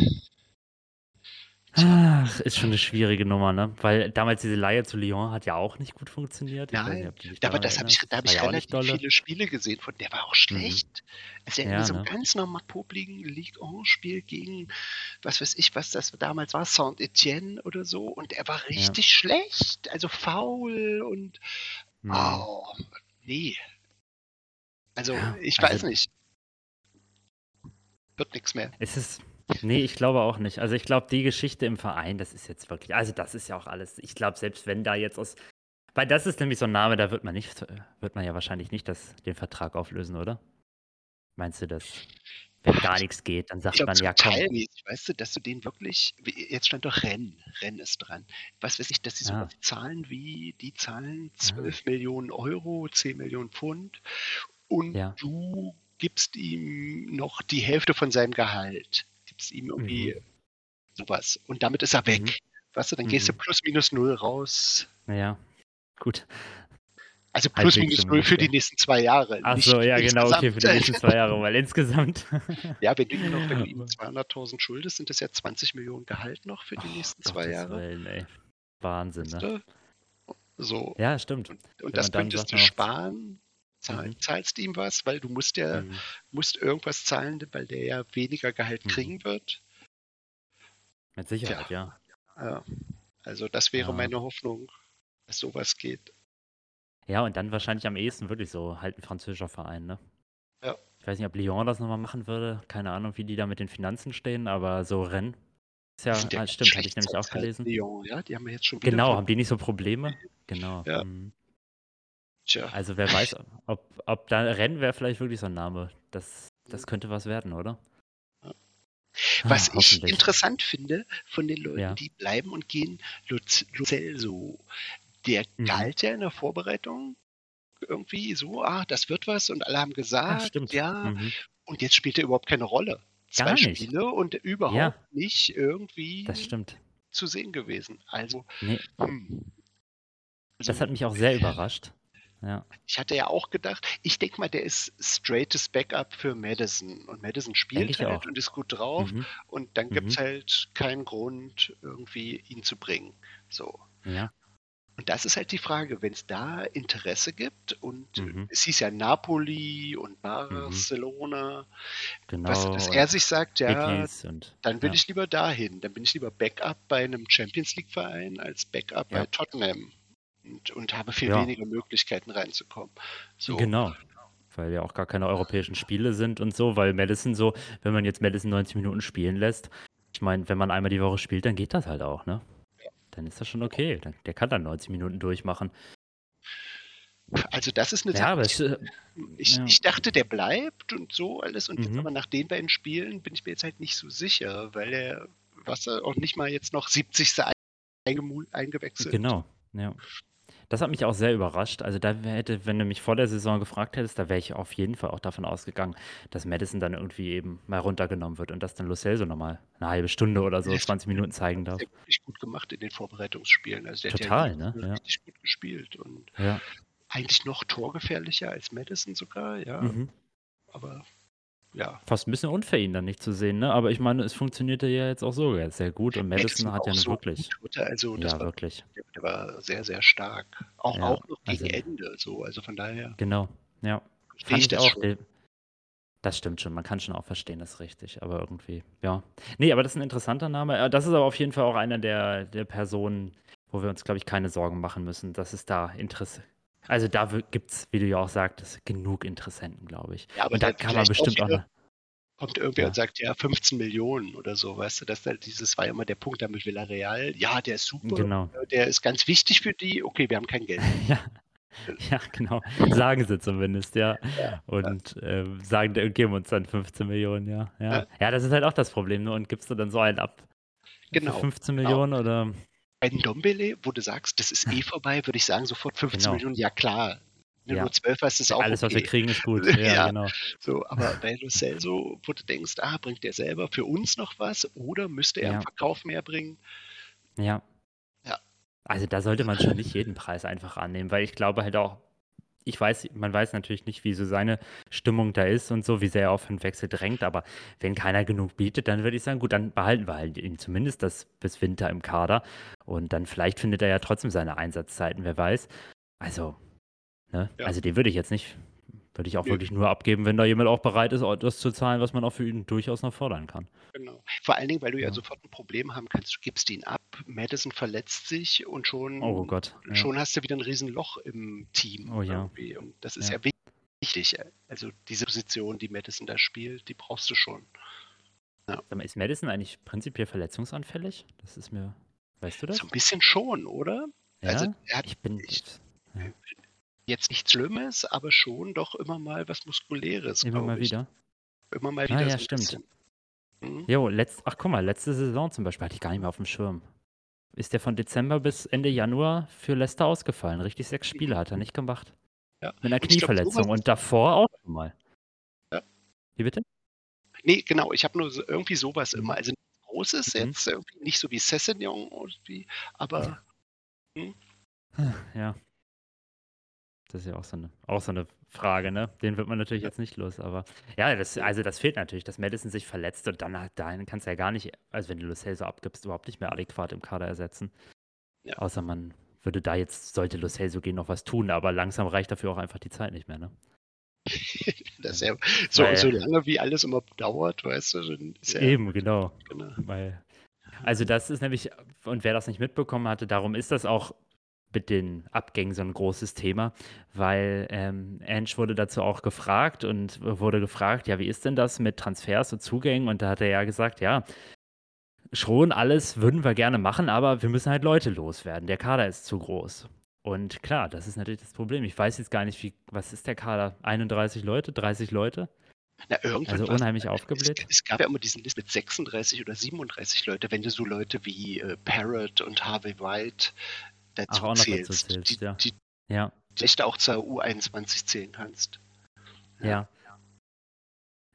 Speaker 1: Ach, ist schon eine schwierige Nummer, ne? Weil damals diese Leihe zu Lyon hat ja auch nicht gut funktioniert.
Speaker 2: Nein,
Speaker 1: nicht,
Speaker 2: aber das habe ich, da habe ich
Speaker 1: ja auch nicht
Speaker 2: relativ viele Spiele gesehen von, der war auch schlecht. Also er
Speaker 1: Ja,
Speaker 2: hat so
Speaker 1: ne?
Speaker 2: ein ganz normal popligen Ligue 1-Spiel gegen, was weiß ich, was das damals war, Saint-Etienne oder so, und er war richtig schlecht, also faul und
Speaker 1: Hm.
Speaker 2: oh, nee. Also
Speaker 1: Ja,
Speaker 2: ich
Speaker 1: also-
Speaker 2: weiß nicht. Wird nichts mehr.
Speaker 1: Es ist. Nee, ich glaube auch nicht. Also ich glaube, die Geschichte im Verein, das ist jetzt wirklich. Also das ist ja auch alles. Ich glaube, selbst wenn da jetzt aus. Weil das ist nämlich so ein Name, da wird man nicht, wird man ja wahrscheinlich nicht das, den Vertrag auflösen, oder? Meinst du das? Wenn gar nichts geht, dann sagt
Speaker 2: glaube,
Speaker 1: man ja komm.
Speaker 2: Teil nicht, weißt du, dass du den wirklich, jetzt stand doch Renn, Renn ist dran. Was weiß ich, dass sie so
Speaker 1: Ah.
Speaker 2: Zahlen wie, die zahlen 12 Millionen Euro, 10 Millionen Pfund und
Speaker 1: Ja.
Speaker 2: du gibst ihm noch die Hälfte von seinem Gehalt. Gibst ihm irgendwie sowas. Und damit ist er weg.
Speaker 1: Mhm.
Speaker 2: Weißt du, dann gehst du
Speaker 1: Mhm.
Speaker 2: plus minus null raus.
Speaker 1: Ja, gut.
Speaker 2: Also plus minus null für die nächsten zwei Jahre.
Speaker 1: Ach
Speaker 2: nicht
Speaker 1: so, ja, genau, okay, für die nächsten zwei Jahre, weil insgesamt. *laughs*
Speaker 2: Ja, wenn du ihm noch, wenn du ihm 200.000 schuldest, sind das ja 20 Millionen Gehalt noch für die nächsten zwei
Speaker 1: Gottes
Speaker 2: Jahre.
Speaker 1: Willen, ey. Wahnsinn, ne?
Speaker 2: So.
Speaker 1: Ja, stimmt.
Speaker 2: Und, und das könntest du sparen. Zahl,
Speaker 1: Mhm.
Speaker 2: Zahlst ihm was, weil du musst ja
Speaker 1: Mhm.
Speaker 2: musst irgendwas zahlen, weil der ja weniger Gehalt
Speaker 1: Mhm.
Speaker 2: kriegen wird.
Speaker 1: Mit Sicherheit, ja.
Speaker 2: Ja. Also das wäre
Speaker 1: Ja.
Speaker 2: meine Hoffnung, dass sowas geht.
Speaker 1: Ja, und dann wahrscheinlich am ehesten wirklich so halt ein französischer Verein, ne?
Speaker 2: Ja.
Speaker 1: Ich weiß nicht, ob Lyon das nochmal machen würde. Keine Ahnung, wie die da mit den Finanzen stehen, aber so Rennes ist ja, ah, stimmt, hatte ich nämlich auch gelesen.
Speaker 2: Lyon, ja, die haben jetzt schon.
Speaker 1: Genau, haben die nicht so Probleme? *laughs* Genau.
Speaker 2: Ja.
Speaker 1: mhm.
Speaker 2: Tja,
Speaker 1: Also wer weiß, ob, ob da Rennes wäre vielleicht wirklich so ein Name. Das, das könnte was werden, oder?
Speaker 2: Was
Speaker 1: Ah,
Speaker 2: ich interessant finde von den Leuten,
Speaker 1: Ja.
Speaker 2: die bleiben und gehen, Luz- Lo Celso, der
Speaker 1: Mhm.
Speaker 2: galt ja in der Vorbereitung irgendwie so, ah, das wird was und alle haben
Speaker 1: Ah,
Speaker 2: gesagt,
Speaker 1: stimmt.
Speaker 2: ja,
Speaker 1: Mhm.
Speaker 2: und jetzt spielt er überhaupt keine Rolle. Zwei
Speaker 1: Gar nicht.
Speaker 2: Spiele und überhaupt
Speaker 1: Ja.
Speaker 2: nicht irgendwie
Speaker 1: Das stimmt.
Speaker 2: zu sehen gewesen. Also,
Speaker 1: Nee,
Speaker 2: hm.
Speaker 1: das
Speaker 2: Also,
Speaker 1: hat mich auch sehr überrascht. Ja.
Speaker 2: Ich hatte ja auch gedacht, ich denke mal, der ist straightes Backup für Madison. Und Madison spielt halt
Speaker 1: auch.
Speaker 2: und ist gut drauf.
Speaker 1: Mhm.
Speaker 2: Und dann gibt es
Speaker 1: Mhm.
Speaker 2: halt keinen Grund, irgendwie ihn zu bringen. So.
Speaker 1: Ja.
Speaker 2: Und das ist halt die Frage, wenn es da Interesse gibt und
Speaker 1: Mhm.
Speaker 2: es hieß ja Napoli und Barcelona,
Speaker 1: Genau.
Speaker 2: du, dass er sich sagt, ja,
Speaker 1: und
Speaker 2: dann will
Speaker 1: ja.
Speaker 2: ich lieber dahin. Dann bin ich lieber Backup bei einem Champions League Verein als Backup
Speaker 1: Ja.
Speaker 2: bei Tottenham und, und habe viel
Speaker 1: Ja.
Speaker 2: weniger Möglichkeiten reinzukommen. So.
Speaker 1: Genau. Weil ja auch gar keine europäischen Spiele sind und so, weil Madison so, wenn man jetzt Madison 90 Minuten spielen lässt, ich meine, wenn man einmal die Woche spielt, dann geht das halt auch, ne? dann ist das schon okay. Dann, der kann dann 90 Minuten durchmachen.
Speaker 2: Also das ist eine
Speaker 1: Ja, aber es, äh,
Speaker 2: ich,
Speaker 1: ja.
Speaker 2: ich dachte, der bleibt und so alles. Und jetzt
Speaker 1: Mhm.
Speaker 2: aber nach den beiden Spielen bin ich mir jetzt halt nicht so sicher, weil er, was er auch nicht mal jetzt noch 70. eingemu- eingewechselt.
Speaker 1: Genau, ja. Das hat mich auch sehr überrascht. Also da hätte, wenn du mich vor der Saison gefragt hättest, da wäre ich auf jeden Fall auch davon ausgegangen, dass Madison dann irgendwie eben mal runtergenommen wird und dass dann Lo Celso nochmal eine halbe Stunde oder so,
Speaker 2: Das
Speaker 1: 20 Minuten zeigen darf.
Speaker 2: Der hat wirklich gut gemacht in den Vorbereitungsspielen. Also der
Speaker 1: Total,
Speaker 2: hat
Speaker 1: ne?
Speaker 2: ja
Speaker 1: Ja.
Speaker 2: richtig gut gespielt und
Speaker 1: Ja.
Speaker 2: eigentlich noch torgefährlicher als Madison sogar, ja.
Speaker 1: Mhm.
Speaker 2: Aber ja.
Speaker 1: Fast ein bisschen unfair, ihn dann nicht zu sehen, ne? Aber ich meine, es funktionierte ja jetzt auch so jetzt sehr gut und Madison hat ja
Speaker 2: so
Speaker 1: wirklich.
Speaker 2: gut. Also
Speaker 1: Ja,
Speaker 2: war,
Speaker 1: wirklich.
Speaker 2: der, war sehr, sehr stark. Auch,
Speaker 1: Ja,
Speaker 2: auch noch gegen
Speaker 1: also-
Speaker 2: Ende. So. Also von daher
Speaker 1: Genau. Ja. Fand
Speaker 2: ich das
Speaker 1: auch.
Speaker 2: schon.
Speaker 1: Das stimmt schon, man kann schon auch verstehen, das ist richtig, aber irgendwie, ja. Nee, aber das ist ein interessanter Name. Äh, Das ist aber auf jeden Fall auch einer der, der Personen, wo wir uns, glaube ich, keine Sorgen machen müssen, dass es da Interesse. Also da gibt es, wie du ja auch sagtest, genug Interessenten, glaube ich.
Speaker 2: Ja, aber
Speaker 1: Und da kann man bestimmt auch noch.
Speaker 2: Kommt irgendwer
Speaker 1: Ja.
Speaker 2: und sagt, ja, 15 Millionen oder so, weißt du, das, halt dieses war ja immer der Punkt da mit Villarreal. Ja, der ist super,
Speaker 1: Genau.
Speaker 2: der ist ganz wichtig für die. Okay, wir haben kein Geld. *laughs*
Speaker 1: Ja. Ja, genau. Sagen sie zumindest, ja. Und ähm, sagen, äh, geben uns dann 15 Millionen, ja. Ja,
Speaker 2: Ja.
Speaker 1: ja das ist halt auch das Problem. Ne? Und gibst du dann so einen ab?
Speaker 2: Genau,
Speaker 1: Für 15
Speaker 2: genau.
Speaker 1: Millionen oder?
Speaker 2: Bei Dombele, wo du sagst, das ist eh vorbei, würde ich sagen, sofort 15
Speaker 1: Genau.
Speaker 2: Millionen, ja klar. Wenn
Speaker 1: Ja.
Speaker 2: nur 12 hast, ist auch
Speaker 1: Alles, was wir
Speaker 2: okay.
Speaker 1: kriegen, ist gut. *laughs* Ja,
Speaker 2: Ja.
Speaker 1: genau.
Speaker 2: So, aber *laughs* bei Lo Celso, wo du denkst, ah, bringt der selber für uns noch was oder müsste er
Speaker 1: Ja.
Speaker 2: im Verkauf mehr bringen?
Speaker 1: Ja.
Speaker 2: Ja.
Speaker 1: Also da sollte man schon nicht jeden Preis einfach annehmen, weil ich glaube halt auch, ich weiß, man weiß natürlich nicht, wie so seine Stimmung da ist und so, wie sehr er auf den Wechsel drängt, aber wenn keiner genug bietet, dann würde ich sagen, gut, dann behalten wir halt ihn zumindest das bis Winter im Kader und dann vielleicht findet er ja trotzdem seine Einsatzzeiten, wer weiß. Also, ne?
Speaker 2: Ja.
Speaker 1: Also den würde ich jetzt nicht, würde ich auch
Speaker 2: Nö.
Speaker 1: wirklich nur abgeben, wenn da jemand auch bereit ist, das zu zahlen, was man auch für ihn durchaus noch fordern kann.
Speaker 2: Genau. Vor allen Dingen, weil du ja,
Speaker 1: Ja.
Speaker 2: sofort ein Problem haben kannst. Du gibst ihn ab, Madison verletzt sich und schon,
Speaker 1: Oh Gott. Ja.
Speaker 2: schon hast du wieder ein Riesenloch im Team.
Speaker 1: Oh ja.
Speaker 2: irgendwie. Und das ist
Speaker 1: Ja.
Speaker 2: ja, wichtig. Also diese Position, die Madison da spielt, die brauchst du schon.
Speaker 1: Mal, ist Madison eigentlich prinzipiell verletzungsanfällig? Das ist mir. Weißt du das?
Speaker 2: So ein bisschen schon, oder?
Speaker 1: Ja,
Speaker 2: Also er hat
Speaker 1: ich bin.
Speaker 2: ich- jetzt nichts Schlimmes, aber schon doch immer mal was Muskuläres.
Speaker 1: immer mal
Speaker 2: ich.
Speaker 1: wieder.
Speaker 2: Immer mal
Speaker 1: Ah,
Speaker 2: wieder.
Speaker 1: ja,
Speaker 2: so
Speaker 1: stimmt.
Speaker 2: bisschen. Mhm.
Speaker 1: Jo, letzt, ach guck mal, letzte Saison zum Beispiel hatte ich gar nicht mehr auf dem Schirm. Ist der von Dezember bis Ende Januar für Leicester ausgefallen? Richtig sechs Spiele hat er nicht gemacht.
Speaker 2: Ja.
Speaker 1: Mit einer
Speaker 2: glaub,
Speaker 1: Knieverletzung
Speaker 2: sowas-
Speaker 1: und davor auch schon mal.
Speaker 2: Ja.
Speaker 1: Wie bitte?
Speaker 2: Nee, genau. Ich habe nur so, irgendwie sowas immer. Also nichts Großes
Speaker 1: Mhm.
Speaker 2: jetzt, irgendwie nicht so wie Sessignon aber
Speaker 1: Ja. Das ist ja auch so eine, auch so eine Frage, ne? Den wird man natürlich jetzt nicht los, aber ja, das, also das fehlt natürlich, dass Madison sich verletzt und dann dahin kannst du ja gar nicht, also wenn du Lo Celso abgibst, überhaupt nicht mehr adäquat im Kader ersetzen.
Speaker 2: Ja.
Speaker 1: Außer man würde da jetzt, sollte Lo Celso gehen, noch was tun, aber langsam reicht dafür auch einfach die Zeit nicht mehr, ne? *laughs*
Speaker 2: das ja so,
Speaker 1: Weil-
Speaker 2: so lange wie alles immer dauert, weißt du, dann ist ja
Speaker 1: Eben, genau.
Speaker 2: genau.
Speaker 1: Weil, also das ist nämlich, und wer das nicht mitbekommen hatte, darum ist das auch mit den Abgängen so ein großes Thema, weil ähm, Ange wurde dazu auch gefragt und wurde gefragt, ja, wie ist denn das mit Transfers und Zugängen? Und da hat er ja gesagt, ja, schon alles würden wir gerne machen, aber wir müssen halt Leute loswerden. Der Kader ist zu groß. Und klar, das ist natürlich das Problem. Ich weiß jetzt gar nicht, wie, was ist der Kader? 31 Leute, 30 Leute?
Speaker 2: Na, irgendwann
Speaker 1: Also unheimlich aufgebläht.
Speaker 2: Es, es gab ja immer diesen List mit 36 oder 37 Leute, wenn du so Leute wie äh, Parrott und Harvey White dazu
Speaker 1: Ach, auch noch dazu
Speaker 2: zählst,
Speaker 1: zählst,
Speaker 2: die,
Speaker 1: ja.
Speaker 2: die,
Speaker 1: Ja,
Speaker 2: die echt auch zur U21 zählen kannst.
Speaker 1: Ja.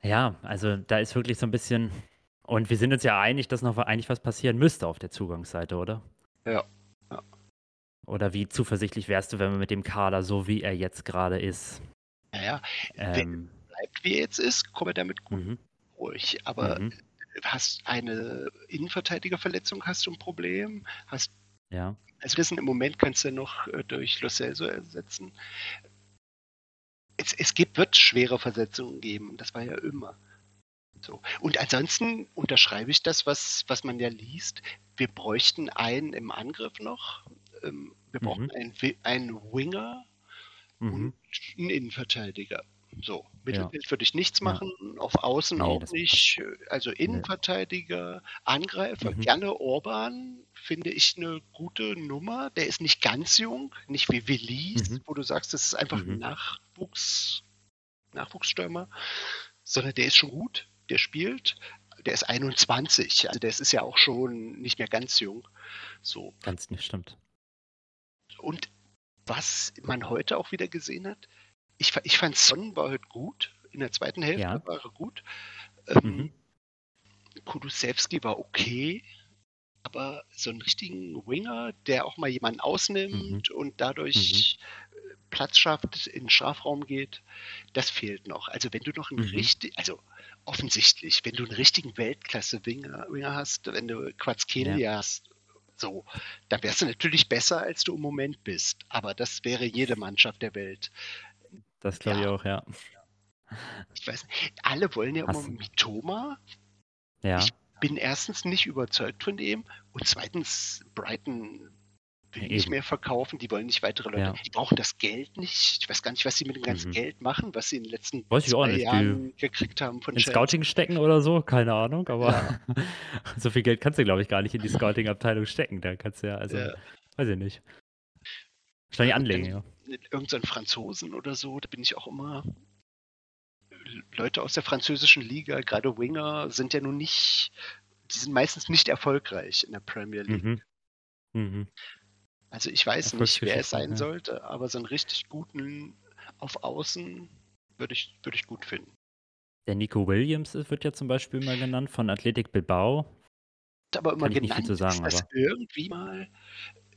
Speaker 1: Ja, also da ist wirklich so ein bisschen. Und wir sind uns ja einig, dass noch eigentlich was passieren müsste auf der Zugangsseite, oder?
Speaker 2: Ja. Ja.
Speaker 1: Oder wie zuversichtlich wärst du, wenn man mit dem Kader, so wie er jetzt gerade ist,
Speaker 2: Naja,
Speaker 1: ähm,
Speaker 2: bleibt wie er jetzt ist, komme damit gut
Speaker 1: mhm,
Speaker 2: durch. Aber
Speaker 1: mhm,
Speaker 2: hast eine Innenverteidigerverletzung, hast du ein Problem. Hast,
Speaker 1: ja,
Speaker 2: also das sind im Moment kannst du noch äh, durch Lo Celso ersetzen. Es, es gibt, wird schwere Versetzungen geben. Das war ja immer. So. Und ansonsten unterschreibe ich das, was, was man ja liest. Wir bräuchten einen im Angriff noch. Ähm, wir brauchen
Speaker 1: Mhm.
Speaker 2: einen, einen Winger
Speaker 1: mhm,
Speaker 2: und einen Innenverteidiger. So, Mittelfeld würde ich nichts machen, ja. auf Außen nee, auch nicht. Also Innenverteidiger, Angreifer, mhm. gerne Orban, finde ich eine gute Nummer. Der ist nicht ganz jung, nicht wie Willis, mhm. wo du sagst, das ist einfach mhm. ein Nachwuchs, Nachwuchsstürmer, sondern der ist schon gut, der spielt. Der ist 21, also der ist ja auch schon nicht mehr ganz jung. So.
Speaker 1: Ganz nicht, stimmt.
Speaker 2: Und was man heute auch wieder gesehen hat, ich, ich fand Son war heute gut. In der zweiten Hälfte ja. war er gut. Ähm, mhm. Kulusewski war okay, aber so einen richtigen Winger, der auch mal jemanden ausnimmt mhm. und dadurch mhm. Platz schafft, in den Strafraum geht, das fehlt noch. Also wenn du noch einen mhm. richtig, also offensichtlich, wenn du einen richtigen Weltklasse-Winger Winger hast, wenn du Quatzkelia ja. hast, so, dann wärst du natürlich besser, als du im Moment bist. Aber das wäre jede Mannschaft der Welt.
Speaker 1: Das glaube ich auch, ja.
Speaker 2: Ich weiß nicht, alle wollen ja Hast immer Mitoma. Ja. Ich bin erstens nicht überzeugt von dem und zweitens Brighton will nicht mehr verkaufen, die wollen nicht weitere Leute. Ja. Die brauchen das Geld nicht. Ich weiß gar nicht, was sie mit dem ganzen mhm. Geld machen, was sie in den letzten
Speaker 1: weiß zwei
Speaker 2: Jahren gekriegt haben von
Speaker 1: in Chelsea. Scouting stecken oder so, keine Ahnung, aber ja. *laughs* so viel Geld kannst du, glaube ich, gar nicht in die Scouting-Abteilung stecken. Da kannst du ja, also, ja. weiß ich nicht. Wahrscheinlich anlegen, ja
Speaker 2: irgendeinen Franzosen oder so, da bin ich auch immer. Leute aus der französischen Liga, gerade Winger, sind ja nun nicht, die sind meistens nicht erfolgreich in der Premier League. Mhm. Mhm. Also ich weiß nicht, wer es sein ja. sollte, aber so einen richtig guten auf Außen würde ich, würde ich gut finden.
Speaker 1: Der Nico Williams wird ja zum Beispiel mal genannt von Athletic Bilbao.
Speaker 2: Aber immer
Speaker 1: Kann genannt, nicht viel zu sagen,
Speaker 2: ist das aber. irgendwie mal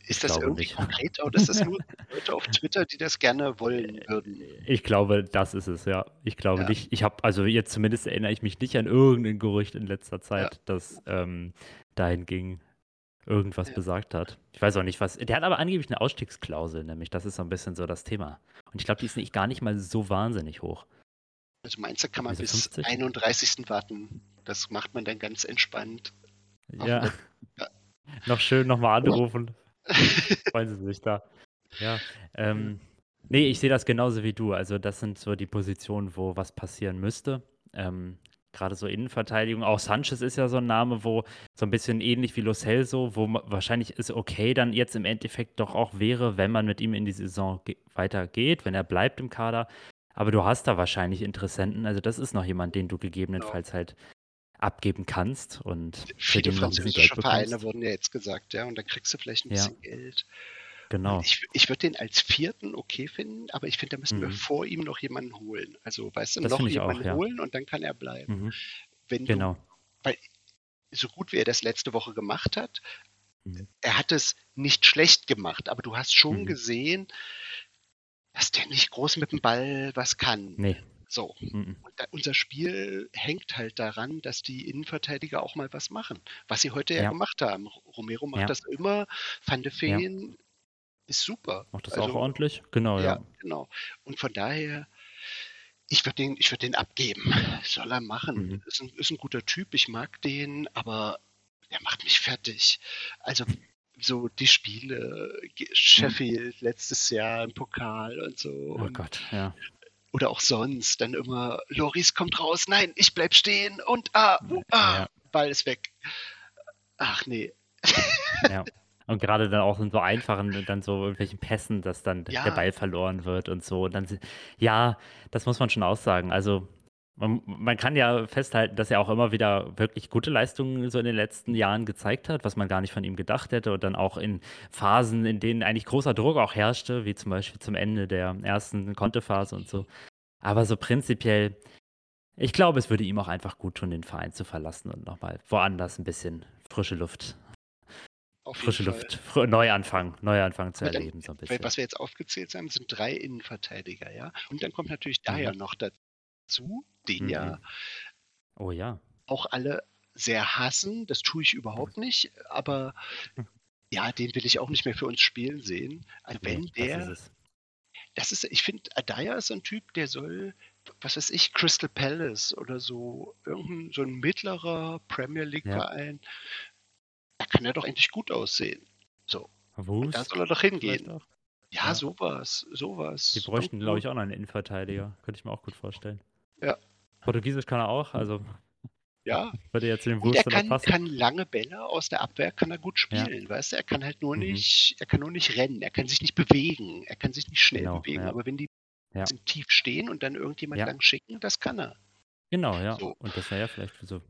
Speaker 2: ist das irgendwie nicht. konkret oder *laughs* ist das nur Leute auf Twitter, die das gerne wollen würden?
Speaker 1: Ich glaube, das ist es, ja. Ich glaube ja. nicht. Ich habe, also jetzt zumindest erinnere ich mich nicht an irgendein Gerücht in letzter Zeit, ja. das ähm, dahin ging, irgendwas ja. besagt hat. Ich weiß auch nicht, was. Der hat aber angeblich eine Ausstiegsklausel, nämlich. Das ist so ein bisschen so das Thema. Und ich glaube, die ist nicht, gar nicht mal so wahnsinnig hoch.
Speaker 2: Also meinst du, kann man also bis 50? 31. warten? Das macht man dann ganz entspannt.
Speaker 1: Ja. ja. *laughs* Noch schön nochmal anrufen. *laughs* Freuen sie sich da. Ja. Ähm, nee, ich sehe das genauso wie du. Also, das sind so die Positionen, wo was passieren müsste. Ähm, Gerade so Innenverteidigung. Auch Sanchez ist ja so ein Name, wo so ein bisschen ähnlich wie Lo Celso, wo wahrscheinlich ist okay dann jetzt im Endeffekt doch auch wäre, wenn man mit ihm in die Saison weitergeht, wenn er bleibt im Kader. Aber du hast da wahrscheinlich Interessenten. Also, das ist noch jemand, den du gegebenenfalls halt abgeben kannst und
Speaker 2: viele französische Vereine wurden ja jetzt gesagt, ja, und dann kriegst du vielleicht ein bisschen ja. Geld.
Speaker 1: Genau.
Speaker 2: Ich, ich würde den als vierten okay finden, aber ich finde, da müssen mhm. wir vor ihm noch jemanden holen. Also, weißt du, das noch jemanden auch, ja. holen und dann kann er bleiben. Mhm. Wenn
Speaker 1: genau. Du,
Speaker 2: weil so gut wie er das letzte Woche gemacht hat, mhm. er hat es nicht schlecht gemacht, aber du hast schon mhm. gesehen, dass der nicht groß mit dem Ball was kann.
Speaker 1: Nee.
Speaker 2: So. Mhm. Da, unser Spiel hängt halt daran, dass die Innenverteidiger auch mal was machen. Was sie heute ja, ja gemacht haben. Romero macht ja. das immer. Van de Feen ja. ist super.
Speaker 1: Macht das also, auch ordentlich? Genau, ja.
Speaker 2: genau. Und von daher, ich würde den, würd den abgeben. Soll er machen. Mhm. Ist, ein, ist ein guter Typ, ich mag den, aber der macht mich fertig. Also so die Spiele, Sheffield letztes Jahr im Pokal und so.
Speaker 1: Oh
Speaker 2: und
Speaker 1: Gott, ja
Speaker 2: oder auch sonst dann immer, Loris kommt raus, nein, ich bleib stehen und ah, uh, ah, ja. Ball ist weg. Ach nee.
Speaker 1: ja. Und gerade dann auch in so einfachen, dann so irgendwelchen Pässen, dass dann ja. der Ball verloren wird und so. Und dann, ja, das muss man schon aussagen. Also man, man, kann ja festhalten, dass er auch immer wieder wirklich gute Leistungen so in den letzten Jahren gezeigt hat, was man gar nicht von ihm gedacht hätte. Und dann auch in Phasen, in denen eigentlich großer Druck auch herrschte, wie zum Beispiel zum Ende der ersten Kontephase und so. Aber so prinzipiell, ich glaube, es würde ihm auch einfach gut tun, den Verein zu verlassen und nochmal woanders ein bisschen frische Luft. frische Luft, fr Neuanfang, Neuanfang zu erleben, so ein bisschen.
Speaker 2: Was wir jetzt aufgezählt haben, sind drei Innenverteidiger, ja. Und dann kommt natürlich mhm. Dyer noch dazu zu, den mhm. ja
Speaker 1: oh ja
Speaker 2: auch alle sehr hassen. Das tue ich überhaupt nicht, aber *laughs* ja, den will ich auch nicht mehr für uns spielen sehen. Also wenn nee, der, das ist, das ist ich finde, Adaya ist ein Typ, der soll, was weiß ich, Crystal Palace oder so, irgendein so ein mittlerer Premier League Verein, ja. da kann er doch endlich gut aussehen. So.
Speaker 1: Wo
Speaker 2: da soll er doch hingehen. Ja,
Speaker 1: Ja.
Speaker 2: sowas, sowas.
Speaker 1: Die bräuchten, glaube ich, auch noch einen Innenverteidiger. Könnte ich mir auch gut vorstellen.
Speaker 2: Ja.
Speaker 1: Portugiesisch kann er auch, also
Speaker 2: Ja, *laughs*
Speaker 1: würde jetzt zu dem
Speaker 2: und er
Speaker 1: Wurst noch
Speaker 2: kann, kann lange Bälle aus der Abwehr kann er gut
Speaker 1: Ja.
Speaker 2: spielen, weißt du? Er kann halt nur
Speaker 1: Mhm.
Speaker 2: nicht, er kann nur nicht rennen, er kann sich nicht bewegen, er kann sich nicht schnell
Speaker 1: Genau,
Speaker 2: bewegen.
Speaker 1: ja.
Speaker 2: Aber wenn die
Speaker 1: Ja.
Speaker 2: tief stehen und dann irgendjemand
Speaker 1: Ja.
Speaker 2: lang schicken, das kann er.
Speaker 1: Genau, ja.
Speaker 2: So.
Speaker 1: Und das wäre ja vielleicht für so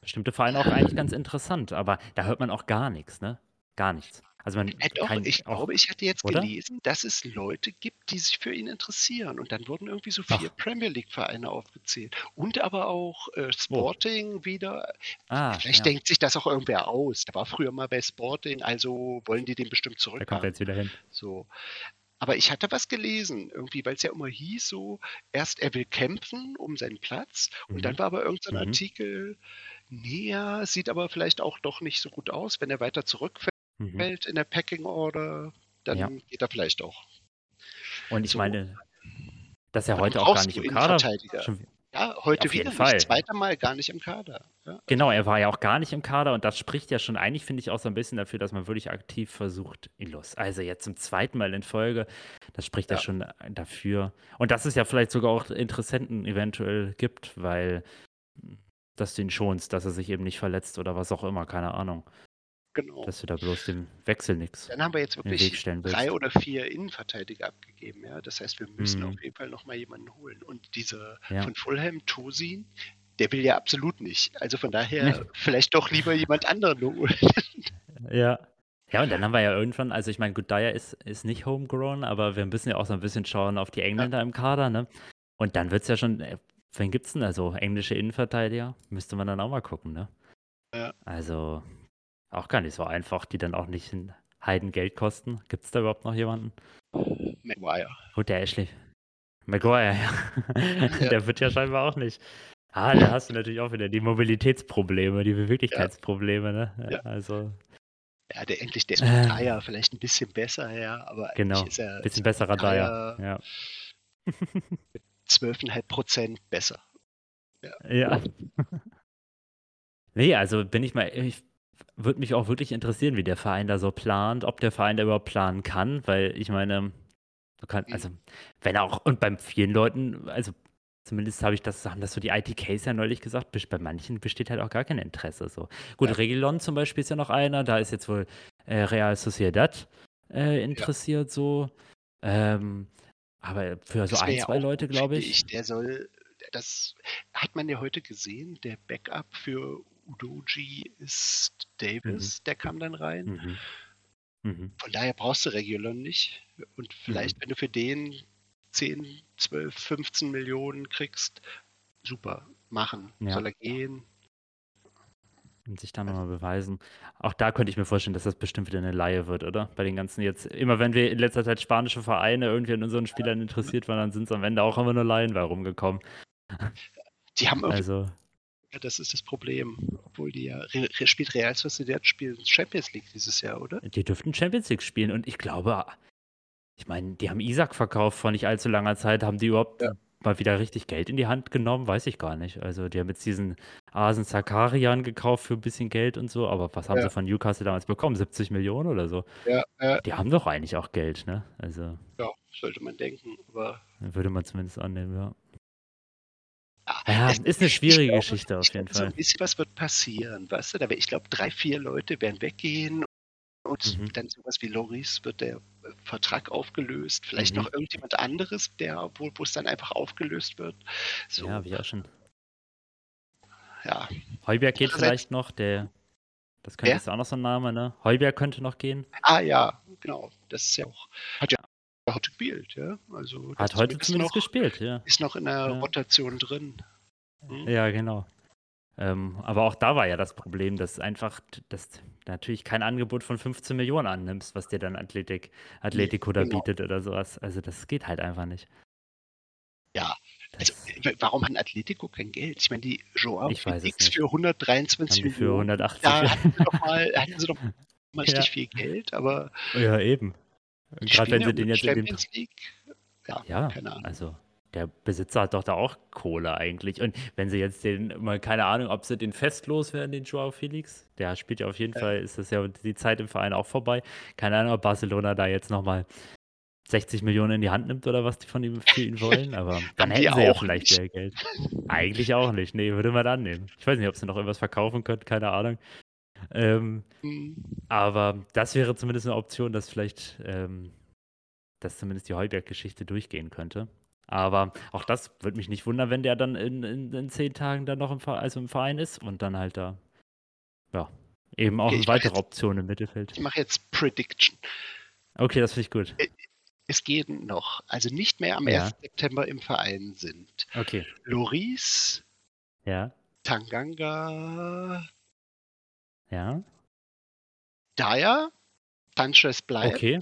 Speaker 1: bestimmte Vereine auch eigentlich ganz interessant, aber da hört man auch gar nichts, ne? Gar nichts. Also man
Speaker 2: Äh, doch, ich
Speaker 1: auch,
Speaker 2: glaube, ich hatte jetzt
Speaker 1: oder?
Speaker 2: gelesen, dass es Leute gibt, die sich für ihn interessieren. Und dann wurden irgendwie so
Speaker 1: Ach.
Speaker 2: vier Premier League-Vereine aufgezählt. Und aber auch äh, Sporting wieder.
Speaker 1: ah,
Speaker 2: Vielleicht
Speaker 1: ja,
Speaker 2: denkt sich das auch irgendwer aus. Der war früher mal bei Sporting, also wollen die den bestimmt
Speaker 1: da kommt er jetzt wieder hin.
Speaker 2: So. Aber ich hatte was gelesen, irgendwie, weil es ja immer hieß, so, erst er will kämpfen um seinen Platz und
Speaker 1: Mhm.
Speaker 2: dann war aber irgendein
Speaker 1: Mhm.
Speaker 2: Artikel, ja, sieht aber vielleicht auch doch nicht so gut aus, wenn er weiter zurückfällt
Speaker 1: Mhm.
Speaker 2: in der Packing Order, dann
Speaker 1: Ja.
Speaker 2: geht er vielleicht auch.
Speaker 1: Und ich
Speaker 2: So.
Speaker 1: meine, dass er heute auch gar nicht im Kader schon,
Speaker 2: Ja, heute wieder nicht. Zweiter Mal gar nicht im Kader. Ja.
Speaker 1: Genau, er war ja auch gar nicht im Kader und das spricht ja schon eigentlich, finde ich, auch so ein bisschen dafür, dass man wirklich aktiv versucht, ihn los. Also jetzt zum zweiten Mal in Folge, das spricht ja,
Speaker 2: Ja.
Speaker 1: schon dafür. Und dass es ja vielleicht sogar auch Interessenten eventuell gibt, weil dass du ihn schonst, dass er sich eben nicht verletzt oder was auch immer, keine Ahnung.
Speaker 2: Genau.
Speaker 1: Dass du da bloß dem Wechsel nichts
Speaker 2: Dann haben wir jetzt wirklich drei oder vier Innenverteidiger abgegeben. Ja? Das heißt, wir müssen
Speaker 1: Mhm.
Speaker 2: auf jeden Fall nochmal jemanden holen. Und dieser
Speaker 1: Ja.
Speaker 2: von Fulham, Tosin, der will ja absolut nicht. Also von daher *laughs* vielleicht doch lieber jemand anderen holen.
Speaker 1: Ja. *laughs* Ja, und dann haben wir ja irgendwann, also ich meine, gut, Dyer ist, ist nicht homegrown, aber wir müssen ja auch so ein bisschen schauen auf die Engländer im Kader, ne? Und dann wird es ja schon, äh, wen gibt's denn da so? Englische Innenverteidiger? Müsste man dann auch mal gucken, ne?
Speaker 2: Ja.
Speaker 1: Also auch gar nicht so einfach, die dann auch nicht ein Heidengeld kosten. Gibt es da überhaupt noch jemanden?
Speaker 2: Maguire.
Speaker 1: Gut, der Ashley. Maguire, ja.
Speaker 2: Ja. *laughs*
Speaker 1: Der wird ja scheinbar auch nicht. Ah, da hast du natürlich auch wieder die Mobilitätsprobleme, die Beweglichkeitsprobleme, ne?
Speaker 2: Ja.
Speaker 1: Also,
Speaker 2: Ja, der endlich, der ist
Speaker 1: Äh.
Speaker 2: mit Dyer vielleicht ein bisschen besser, ja, aber
Speaker 1: genau.
Speaker 2: ist er
Speaker 1: Bisschen besserer Dyer. Ja.
Speaker 2: 12,5 Prozent besser.
Speaker 1: Ja. nee, also bin ich mal, ich würde mich auch wirklich interessieren, wie der Verein da so plant, ob der Verein da überhaupt planen kann, weil ich meine, du kannst,
Speaker 2: Mhm.
Speaker 1: also, wenn auch, und beim vielen Leuten, also zumindest habe ich das, haben das so die ITKs ja neulich gesagt, bei manchen besteht halt auch gar kein Interesse. So. Gut,
Speaker 2: Ja.
Speaker 1: Reguilon zum Beispiel ist ja noch einer, da ist jetzt wohl äh, Real Sociedad äh, interessiert so. Ähm, aber für so
Speaker 2: Das
Speaker 1: ein,
Speaker 2: ja
Speaker 1: zwei Leute, glaube ich.
Speaker 2: Der soll, das hat man ja heute gesehen, der Backup für Udoji ist Davis, der kam dann rein.
Speaker 1: Mhm. Mhm.
Speaker 2: Von daher brauchst du Regulon nicht. Und vielleicht, wenn du für den 10, 12, 15 Millionen kriegst, super, machen.
Speaker 1: Ja.
Speaker 2: Soll er gehen?
Speaker 1: Und sich dann nochmal beweisen. Auch da könnte ich mir vorstellen, dass das bestimmt wieder eine Laie wird, oder? Bei den ganzen jetzt, immer wenn wir in letzter Zeit spanische Vereine irgendwie an unseren Spielern interessiert waren, dann sind es am Ende auch immer nur Laien bei rumgekommen.
Speaker 2: Die haben irgendwie,
Speaker 1: Also,
Speaker 2: das ist das Problem, obwohl die ja, Re, Re, spielt Real Sociedad spielt Champions League dieses Jahr, oder?
Speaker 1: die dürften Champions League spielen und ich glaube, ich meine, die haben Isaac verkauft vor nicht allzu langer Zeit. Haben die überhaupt
Speaker 2: Ja.
Speaker 1: mal wieder richtig Geld in die Hand genommen? Weiß ich gar nicht. Also, die haben jetzt diesen Asen Zakarian gekauft für ein bisschen Geld und so, aber was haben
Speaker 2: Ja.
Speaker 1: sie von Newcastle damals bekommen? 70 Millionen oder so?
Speaker 2: Ja, äh,
Speaker 1: Die haben doch eigentlich auch Geld, ne? Also,
Speaker 2: ja, sollte man denken. Aber
Speaker 1: würde man zumindest annehmen, ja. Ja,
Speaker 2: es-
Speaker 1: ist eine schwierige
Speaker 2: glaube,
Speaker 1: Geschichte auf jeden
Speaker 2: glaube, So
Speaker 1: Fall.
Speaker 2: ein bisschen was wird passieren, weißt du? Da wär- Ich glaube, drei, vier Leute werden weggehen und
Speaker 1: Mhm.
Speaker 2: dann sowas wie Loris wird der äh, Vertrag aufgelöst. Vielleicht
Speaker 1: Mhm.
Speaker 2: noch irgendjemand anderes, der, wo wo es dann einfach aufgelöst wird. So,
Speaker 1: Ja, wie auch schon.
Speaker 2: ja.
Speaker 1: Heuberg geht vielleicht noch, der. Das könnte ist auch noch so ein Name, ne? Heuberg könnte noch gehen.
Speaker 2: Ah ja, genau. Das ist ja auch. Hat ja heute gespielt, ja. Also
Speaker 1: Hat heute
Speaker 2: ist
Speaker 1: zumindest
Speaker 2: noch,
Speaker 1: gespielt, ja.
Speaker 2: Ist noch in der
Speaker 1: Ja.
Speaker 2: Rotation drin. Hm?
Speaker 1: Ja, genau. Ähm, aber auch da war ja das Problem, dass einfach, dass du natürlich kein Angebot von 15 Millionen annimmst, was dir dann Athletik, Atletico da
Speaker 2: genau.
Speaker 1: bietet oder sowas. Also das geht halt einfach nicht.
Speaker 2: Ja, Also, warum hat Atletico kein Geld? Ich meine, die Joao
Speaker 1: Ich weiß es
Speaker 2: Felix
Speaker 1: nicht.
Speaker 2: für 123
Speaker 1: haben die für
Speaker 2: Millionen.
Speaker 1: 180.
Speaker 2: Da *laughs* hatten sie doch mal, hatten sie doch mal richtig
Speaker 1: Ja.
Speaker 2: viel Geld, aber
Speaker 1: ja, eben. Gerade wenn sie den jetzt in dem
Speaker 2: Champions League. Ja,
Speaker 1: Ja,
Speaker 2: keine Ahnung.
Speaker 1: also der Besitzer hat doch da auch Kohle eigentlich. Und wenn sie jetzt den, mal keine Ahnung, ob sie den festlos werden, den Joao Felix, der spielt ja auf jeden
Speaker 2: Ja.
Speaker 1: Fall, ist das ja die Zeit im Verein auch vorbei. Keine Ahnung, ob Barcelona da jetzt nochmal 60 Millionen in die Hand nimmt oder was die von ihm für ihn wollen, aber *laughs* dann hätten sie ja
Speaker 2: auch
Speaker 1: vielleicht
Speaker 2: nicht.
Speaker 1: mehr Geld. Eigentlich auch nicht. Nee, würde man dann nehmen. Ich weiß nicht, ob sie noch irgendwas verkaufen können, keine Ahnung. Ähm,
Speaker 2: Hm,
Speaker 1: aber das wäre zumindest eine Option, dass vielleicht, ähm, dass zumindest die Heuberg-Geschichte durchgehen könnte. Aber auch das würde mich nicht wundern, wenn der dann in, in, in zehn Tagen dann noch im, also im Verein ist und dann halt da, ja, eben auch
Speaker 2: Okay,
Speaker 1: eine weitere
Speaker 2: jetzt-
Speaker 1: Option im Mittelfeld.
Speaker 2: Ich mache jetzt Prediction.
Speaker 1: Okay, das finde ich gut.
Speaker 2: Es gehen noch, also nicht mehr am
Speaker 1: Ja.
Speaker 2: 1. September im Verein sind.
Speaker 1: Okay,
Speaker 2: Loris,
Speaker 1: ja,
Speaker 2: Tanganga,
Speaker 1: ja,
Speaker 2: Dyer, Sanchez bleibt.
Speaker 1: Okay.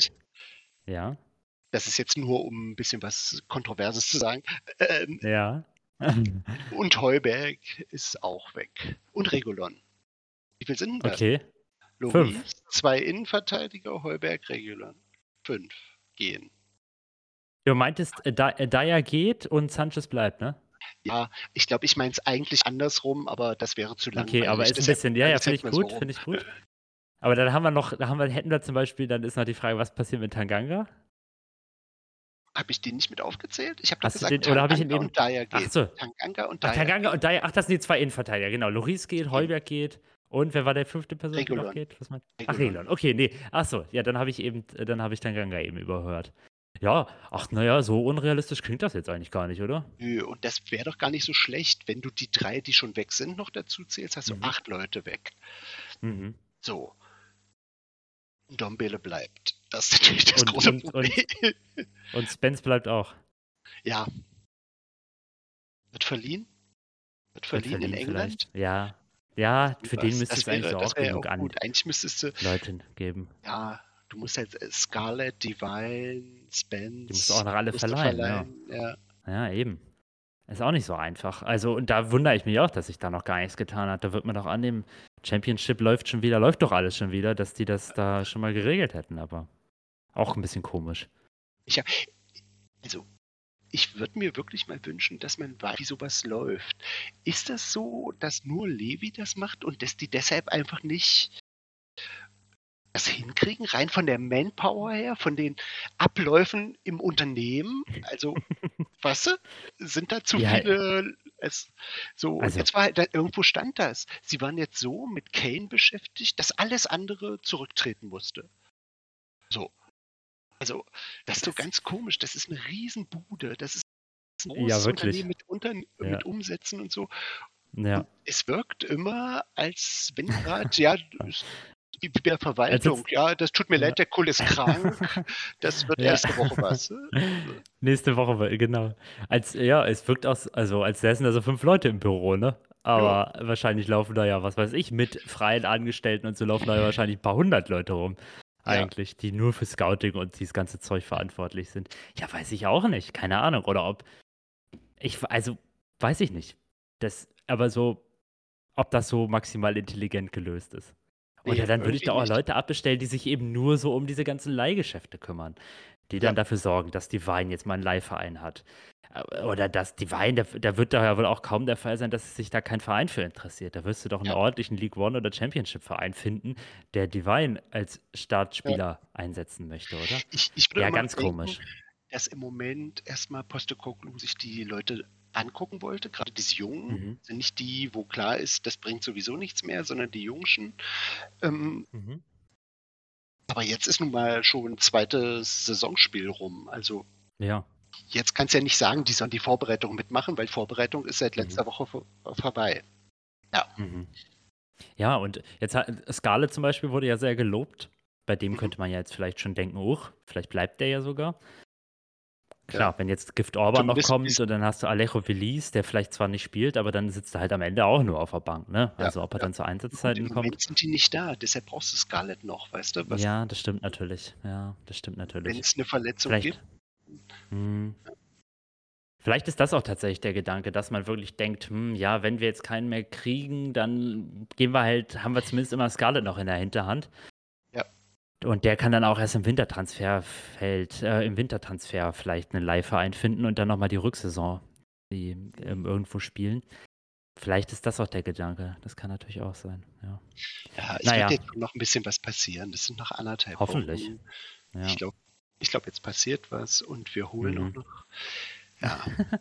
Speaker 1: ja,
Speaker 2: Das ist jetzt nur, um ein bisschen was Kontroverses zu sagen. Ähm,
Speaker 1: ja. *laughs*
Speaker 2: und Heuberg ist auch weg. Und Regulon. Wie viel sind das?
Speaker 1: okay,
Speaker 2: Loris, zwei Innenverteidiger, Heuberg, Regulon. Fünf gehen.
Speaker 1: du meintest, äh, Da- äh, Dyer geht und Sanchez bleibt, ne?
Speaker 2: Ja, ich glaube, ich meine es eigentlich andersrum, aber das wäre zu lang.
Speaker 1: Okay, aber ist ein bisschen, ja, ja, finde ich gut, finde ich gut. Aber dann haben wir noch, da haben wir, hätten wir zum Beispiel, dann ist noch die Frage, was passiert mit Tanganga?
Speaker 2: Habe ich den nicht mit aufgezählt? Ich habe doch
Speaker 1: du
Speaker 2: gesagt,
Speaker 1: den- oder habe ich ihn
Speaker 2: Tanganga
Speaker 1: eben-
Speaker 2: und Dyer
Speaker 1: Ach
Speaker 2: geht.
Speaker 1: so,
Speaker 2: Tanganga und
Speaker 1: ach,
Speaker 2: Dyer.
Speaker 1: Tanganga und Dyer, ach, das sind die zwei Innenverteidiger, genau. Loris geht, Heuberg geht und wer war der fünfte Person, die noch
Speaker 2: Regulon.
Speaker 1: geht? Was meint? Ach,
Speaker 2: Regulon.
Speaker 1: Regelon, okay, nee. Ach so, ja, dann habe ich eben, dann habe ich Tanganga eben überhört. Ja, ach, naja, so unrealistisch klingt das jetzt eigentlich gar nicht, oder?
Speaker 2: Nö, und das wäre doch gar nicht so schlecht, wenn du die drei, die schon weg sind, noch dazu zählst, hast du
Speaker 1: Mhm.
Speaker 2: acht Leute weg.
Speaker 1: Mhm.
Speaker 2: So. Dombele bleibt. Das ist natürlich das
Speaker 1: Und-
Speaker 2: große
Speaker 1: und-
Speaker 2: Problem. *laughs*
Speaker 1: Und Spence bleibt auch.
Speaker 2: ja. Wird verliehen? Wird
Speaker 1: Wird
Speaker 2: verliehen in England?
Speaker 1: vielleicht. Ja. Ja, für den müsste es eigentlich so auch genug an.
Speaker 2: Eigentlich müsstest du,
Speaker 1: Leuten geben.
Speaker 2: ja, du musst halt äh, Scarlett, Divine, Spence.
Speaker 1: Die musst du auch noch alle
Speaker 2: musst du
Speaker 1: verleihen, ja.
Speaker 2: ja.
Speaker 1: Ja, eben. Ist auch nicht so einfach. Also, und da wundere ich mich auch, dass sich da noch gar nichts getan hat. Da wird man doch annehmen, Championship läuft schon wieder, läuft doch alles schon wieder, dass die das da schon mal geregelt hätten, aber auch ein bisschen komisch.
Speaker 2: Also, ich würde mir wirklich mal wünschen, dass man weiß, wie sowas läuft. Ist das so, dass nur Levi das macht und dass die deshalb einfach nicht das hinkriegen, rein von der Manpower her, von den Abläufen im Unternehmen? Also, *laughs* weißt du, sind da zu
Speaker 1: Ja.
Speaker 2: viele. Es, so,
Speaker 1: Also-
Speaker 2: jetzt war da, irgendwo stand das. Sie waren jetzt so mit Kane beschäftigt, dass alles andere zurücktreten musste. So. Also, das ist so ganz komisch. Das ist eine Riesenbude. Das ist ein
Speaker 1: Ja,
Speaker 2: großes
Speaker 1: wirklich.
Speaker 2: Unternehmen mit, Unter
Speaker 1: Ja.
Speaker 2: mit Umsätzen und so.
Speaker 1: Ja.
Speaker 2: Es wirkt immer, als wenn gerade, ja, *laughs* die der Verwaltung,
Speaker 1: Als
Speaker 2: ja, das tut mir
Speaker 1: Ja.
Speaker 2: leid, der Kull ist krank. Das wird *laughs*
Speaker 1: Ja.
Speaker 2: erste Woche was. *laughs*
Speaker 1: Nächste Woche, genau. Als, ja, es wirkt aus, also als säßen da so fünf Leute im Büro, ne? Aber wahrscheinlich laufen da ja, was weiß ich, mit freien Angestellten und so laufen da ja wahrscheinlich ein paar hundert Leute rum.
Speaker 2: Ja.
Speaker 1: Eigentlich, die nur für Scouting und dieses ganze Zeug verantwortlich sind. Ja, weiß ich auch nicht. Keine Ahnung. Oder ob. Ich, also, weiß ich nicht. Das, aber so, ob das so maximal intelligent gelöst ist. Oder
Speaker 2: Nee,
Speaker 1: dann würde ich da auch
Speaker 2: nicht.
Speaker 1: Leute abbestellen, die sich eben nur so um diese ganzen Leihgeschäfte kümmern. Die dann
Speaker 2: Ja.
Speaker 1: dafür sorgen, dass die Wein jetzt mal einen Leihverein hat. Äh, Oder dass die Wein, da, da wird da ja wohl auch kaum der Fall sein, dass sich da kein Verein für interessiert. Da wirst du doch einen
Speaker 2: Ja.
Speaker 1: ordentlichen League One oder Championship Verein finden, der die Wein als Startspieler einsetzen möchte, oder?
Speaker 2: Ich, ich
Speaker 1: Ja, ganz
Speaker 2: denken,
Speaker 1: komisch.
Speaker 2: dass im Moment erstmal Postecoglou sich die Leute angucken wollte, gerade diese Jungen,
Speaker 1: Mhm.
Speaker 2: sind nicht die, wo klar ist, das bringt sowieso nichts mehr, sondern die Jungschen. Ähm,
Speaker 1: Mhm.
Speaker 2: aber jetzt ist nun mal schon ein zweites Saisonspiel rum. Also
Speaker 1: Ja.
Speaker 2: jetzt kannst du ja nicht sagen, die sollen die Vorbereitung mitmachen, weil Vorbereitung ist seit
Speaker 1: Mhm.
Speaker 2: letzter Woche vor, vorbei.
Speaker 1: Mhm. Ja, und jetzt hat Scarlett zum Beispiel wurde ja sehr gelobt. Bei dem
Speaker 2: Mhm.
Speaker 1: könnte man ja jetzt vielleicht schon denken, uch, vielleicht bleibt der ja sogar. Klar,
Speaker 2: Ja.
Speaker 1: wenn jetzt Gift Orban noch kommt und dann hast du Alejo Velis, der vielleicht zwar nicht spielt, aber dann sitzt er halt am Ende auch nur auf der Bank, ne?
Speaker 2: Ja,
Speaker 1: Also ob er
Speaker 2: ja.
Speaker 1: dann zu Einsatzzeiten
Speaker 2: Im
Speaker 1: kommt.
Speaker 2: Moment sind die nicht da, deshalb brauchst du Scarlett noch, weißt du? Was,
Speaker 1: Ja, das stimmt natürlich. Ja, das stimmt
Speaker 2: Wenn
Speaker 1: natürlich.
Speaker 2: es eine Verletzung
Speaker 1: Vielleicht.
Speaker 2: gibt.
Speaker 1: Hm. Vielleicht ist das auch tatsächlich der Gedanke, dass man wirklich denkt, hm, ja, wenn wir jetzt keinen mehr kriegen, dann gehen wir halt, haben wir zumindest immer Scarlett noch in der Hinterhand. Und der kann dann auch erst im Wintertransferfeld, äh, im Wintertransfer vielleicht einen Leihverein finden und dann nochmal die Rücksaison die, ähm, irgendwo spielen. Vielleicht ist das auch der Gedanke. Das kann natürlich auch sein. Ja.
Speaker 2: Ja, es
Speaker 1: Naja.
Speaker 2: wird jetzt noch ein bisschen was passieren. Das sind noch anderthalb
Speaker 1: Hoffentlich.
Speaker 2: Wochen.
Speaker 1: Ja.
Speaker 2: Ich glaube, ich glaube, jetzt passiert was und wir holen
Speaker 1: Mhm.
Speaker 2: auch noch. Ja, *laughs*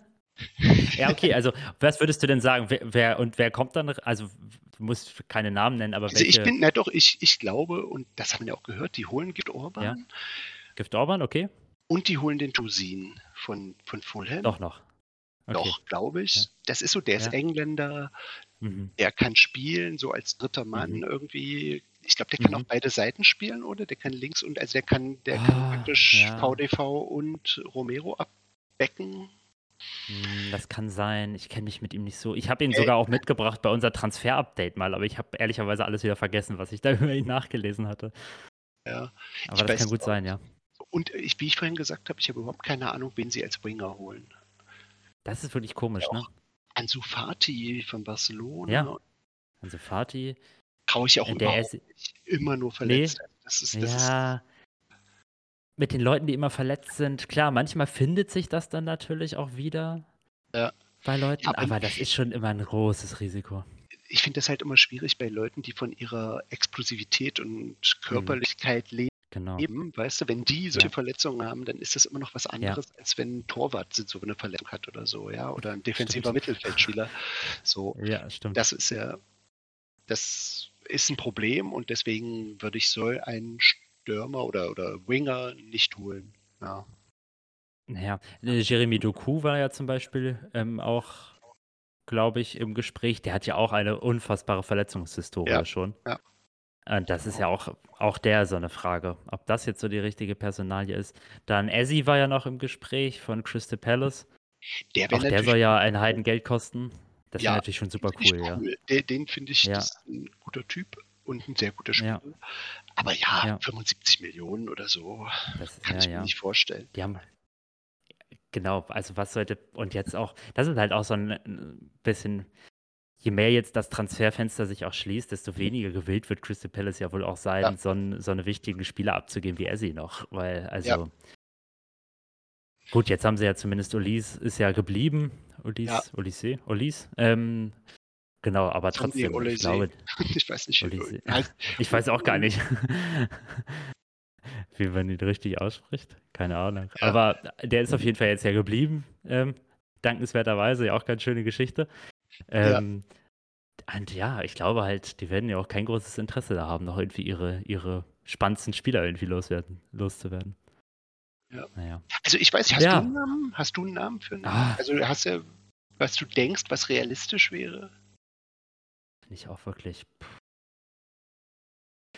Speaker 1: Ja, okay, also was würdest du denn sagen? Wer, wer und wer kommt dann? Also du musst keine Namen nennen, aber
Speaker 2: also ich
Speaker 1: welche?
Speaker 2: bin, na doch, ich, ich glaube, und das haben wir ja auch gehört, die holen Gift Orban
Speaker 1: Ja. Gift Orban, okay?
Speaker 2: und die holen den Tusin von, von Fulham.
Speaker 1: Doch noch. Okay.
Speaker 2: Doch, glaube ich.
Speaker 1: Ja.
Speaker 2: Das ist so, der ist
Speaker 1: Ja.
Speaker 2: Engländer,
Speaker 1: Mhm.
Speaker 2: der kann spielen, so als dritter Mann
Speaker 1: Mhm.
Speaker 2: irgendwie. Ich glaube, der kann
Speaker 1: Mhm.
Speaker 2: auch beide Seiten spielen, oder? Der kann links und, also der kann, der
Speaker 1: Ah,
Speaker 2: kann praktisch. VDV und Romero abbecken.
Speaker 1: Hm, Das kann sein. Ich kenne mich mit ihm nicht so. Ich habe ihn
Speaker 2: Äh,
Speaker 1: sogar auch mitgebracht bei unser Transfer-Update mal, aber ich habe ehrlicherweise alles wieder vergessen, was ich da *laughs* über ihn nachgelesen hatte.
Speaker 2: Ja.
Speaker 1: Aber
Speaker 2: Ich
Speaker 1: das kann gut
Speaker 2: auch
Speaker 1: sein, ja.
Speaker 2: Und ich, wie ich vorhin gesagt habe, ich habe überhaupt keine Ahnung, wen sie als Winger holen.
Speaker 1: Das ist wirklich komisch,
Speaker 2: Ja,
Speaker 1: ne?
Speaker 2: Ansu Fati von Barcelona
Speaker 1: Ja. Also Fatih,
Speaker 2: traue ich auch
Speaker 1: äh, der
Speaker 2: überhaupt
Speaker 1: ist,
Speaker 2: nicht. Immer nur verletzt. Das ist, das ist
Speaker 1: ja, mit den Leuten, die immer verletzt sind, klar, manchmal findet sich das dann natürlich auch wieder
Speaker 2: Ja.
Speaker 1: bei Leuten,
Speaker 2: aber-
Speaker 1: aber das ist schon immer ein großes Risiko.
Speaker 2: ich finde das halt immer schwierig bei Leuten, die von ihrer Explosivität und Körperlichkeit leben.
Speaker 1: Genau.
Speaker 2: Weißt du, wenn die solche
Speaker 1: Ja.
Speaker 2: Verletzungen haben, dann ist das immer noch was anderes, als wenn ein Torwart so eine Verletzung hat oder so, ja, oder ein defensiver
Speaker 1: Stimmt.
Speaker 2: Mittelfeldspieler. So,
Speaker 1: Ja, stimmt.
Speaker 2: das ist ja, das ist ein Problem und deswegen würde ich so einen Stürmer oder, oder Winger nicht holen. Ja.
Speaker 1: Ja, äh, Jeremy Doku war ja zum Beispiel ähm, auch, glaube ich, im Gespräch. Der hat ja auch eine unfassbare Verletzungshistorie
Speaker 2: Ja,
Speaker 1: schon.
Speaker 2: ja.
Speaker 1: Und das ist ja auch, auch der so eine Frage, ob das jetzt so die richtige Personalie ist. Dann Ezzy war ja noch im Gespräch von Crystal Palace.
Speaker 2: Der
Speaker 1: Auch der soll ja ein Heidengeld kosten. Das
Speaker 2: Ja,
Speaker 1: wäre natürlich schon super cool,
Speaker 2: ich
Speaker 1: ja.
Speaker 2: cool. Den, den finde ich
Speaker 1: Ja.
Speaker 2: ein guter Typ und ein sehr guter
Speaker 1: Ja.
Speaker 2: Spieler. Aber ja,
Speaker 1: Ja.
Speaker 2: 75 Millionen oder so,
Speaker 1: Das,
Speaker 2: kann
Speaker 1: ja,
Speaker 2: ich mir
Speaker 1: ja.
Speaker 2: nicht vorstellen.
Speaker 1: Die haben. Genau, also was sollte. Und jetzt auch, das ist halt auch so ein äh, bisschen. Je mehr jetzt das Transferfenster sich auch schließt, desto weniger gewillt wird Crystal Palace ja wohl auch sein,
Speaker 2: Ja.
Speaker 1: so, einen, so eine wichtigen Spieler abzugeben wie Essi noch. Weil, also.
Speaker 2: Ja.
Speaker 1: Gut, jetzt haben sie ja zumindest Ulis ist ja geblieben. Ulis,
Speaker 2: Ja.
Speaker 1: Ulisse, Ulis. Ähm, genau, aber trotzdem, ich
Speaker 2: Olise.
Speaker 1: glaube, *laughs*
Speaker 2: Ich weiß nicht, heißt. *laughs*
Speaker 1: ich weiß auch gar nicht, *laughs* wie man ihn richtig ausspricht. Keine Ahnung.
Speaker 2: Ja.
Speaker 1: Aber der ist auf jeden Fall jetzt ja geblieben. Ähm, dankenswerterweise, ja auch ganz schöne Geschichte.
Speaker 2: Ja.
Speaker 1: Ähm, Und ja, ich glaube halt, die werden ja auch kein großes Interesse da haben, noch irgendwie ihre, ihre spannendsten Spieler irgendwie loswerden, loszuwerden.
Speaker 2: Ja.
Speaker 1: Naja.
Speaker 2: Also ich weiß nicht, hast
Speaker 1: Ja.
Speaker 2: du einen Namen? Hast du einen Namen für einen?
Speaker 1: Ah.
Speaker 2: Also hast du, was du denkst, was realistisch wäre?
Speaker 1: Finde ich auch wirklich. pff.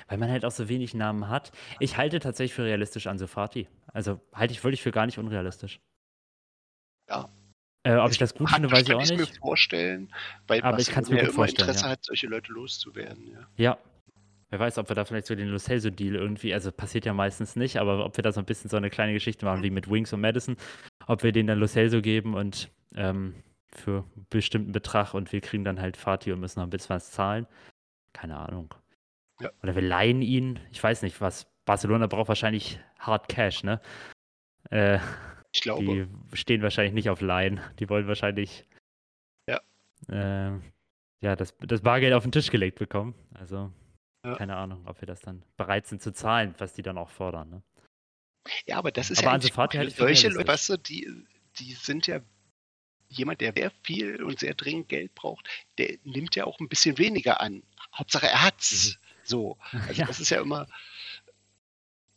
Speaker 1: Weil man halt auch so wenig Namen hat. Ich halte tatsächlich für realistisch Ansu Fati. Also halte ich wirklich für gar nicht unrealistisch.
Speaker 2: Ja.
Speaker 1: Äh, ob ich das gut finde, weiß ich auch
Speaker 2: Kann ich
Speaker 1: nicht.
Speaker 2: mir vorstellen, weil
Speaker 1: Aber ich kann's mir
Speaker 2: Barcelona
Speaker 1: gut vorstellen,
Speaker 2: Interesse
Speaker 1: ja.
Speaker 2: hat, solche Leute loszuwerden. Ja.
Speaker 1: Ja. Wer weiß, ob wir da vielleicht so den Lo Celso-Deal irgendwie, also passiert ja meistens nicht, aber ob wir da so ein bisschen so eine kleine Geschichte machen wie mit Wings und Madison, ob wir denen dann Lo Celso geben und ähm, für einen bestimmten Betrag und wir kriegen dann halt Fatih und müssen noch ein bisschen was zahlen. Keine Ahnung.
Speaker 2: Ja.
Speaker 1: Oder wir leihen ihn. Ich weiß nicht, was. Barcelona braucht wahrscheinlich Hard Cash, ne? Äh,
Speaker 2: Ich glaube,
Speaker 1: die stehen wahrscheinlich nicht auf Laien. Die wollen wahrscheinlich
Speaker 2: Ja.
Speaker 1: äh, ja, das, das Bargeld auf den Tisch gelegt bekommen. Also
Speaker 2: Ja.
Speaker 1: keine Ahnung, ob wir das dann bereit sind zu zahlen, was die dann auch fordern. Ne?
Speaker 2: ja, aber das ist
Speaker 1: Aber
Speaker 2: ja
Speaker 1: ich für
Speaker 2: solche Leute, weißt du, die, die sind ja jemand, der sehr viel und sehr dringend Geld braucht, der nimmt ja auch ein bisschen weniger an. Hauptsache er hat's. So. *laughs* Also
Speaker 1: Mhm. Ja.
Speaker 2: das ist ja immer.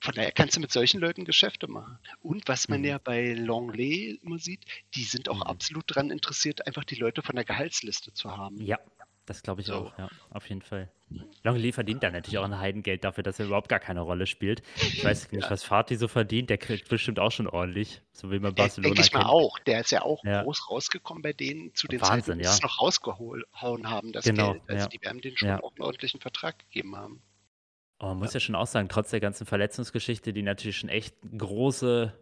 Speaker 2: Von daher kannst du mit solchen Leuten Geschäfte machen. Und was man
Speaker 1: Mhm.
Speaker 2: ja bei Longley immer sieht, die sind auch
Speaker 1: Mhm.
Speaker 2: absolut daran interessiert, einfach die Leute von der Gehaltsliste zu haben.
Speaker 1: Ja, das glaube ich
Speaker 2: So.
Speaker 1: auch, ja, auf jeden Fall. Longley verdient da natürlich auch ein Heidengeld dafür, dass er überhaupt gar keine Rolle spielt. Ich weiß nicht,
Speaker 2: Ja.
Speaker 1: was Fatih so verdient, der kriegt bestimmt auch schon ordentlich, so wie man
Speaker 2: Der,
Speaker 1: Barcelona
Speaker 2: denke ich mal
Speaker 1: kennt.
Speaker 2: auch. Der ist ja auch
Speaker 1: Ja.
Speaker 2: groß rausgekommen bei denen zu den
Speaker 1: Wahnsinn,
Speaker 2: Zeiten, die
Speaker 1: ja.
Speaker 2: es noch rausgehauen haben, das
Speaker 1: Genau,
Speaker 2: Geld. Also
Speaker 1: ja.
Speaker 2: die werden denen schon auch einen ordentlichen Vertrag gegeben haben.
Speaker 1: Aber man muss ja schon auch sagen, trotz der ganzen Verletzungsgeschichte, die natürlich schon echt große,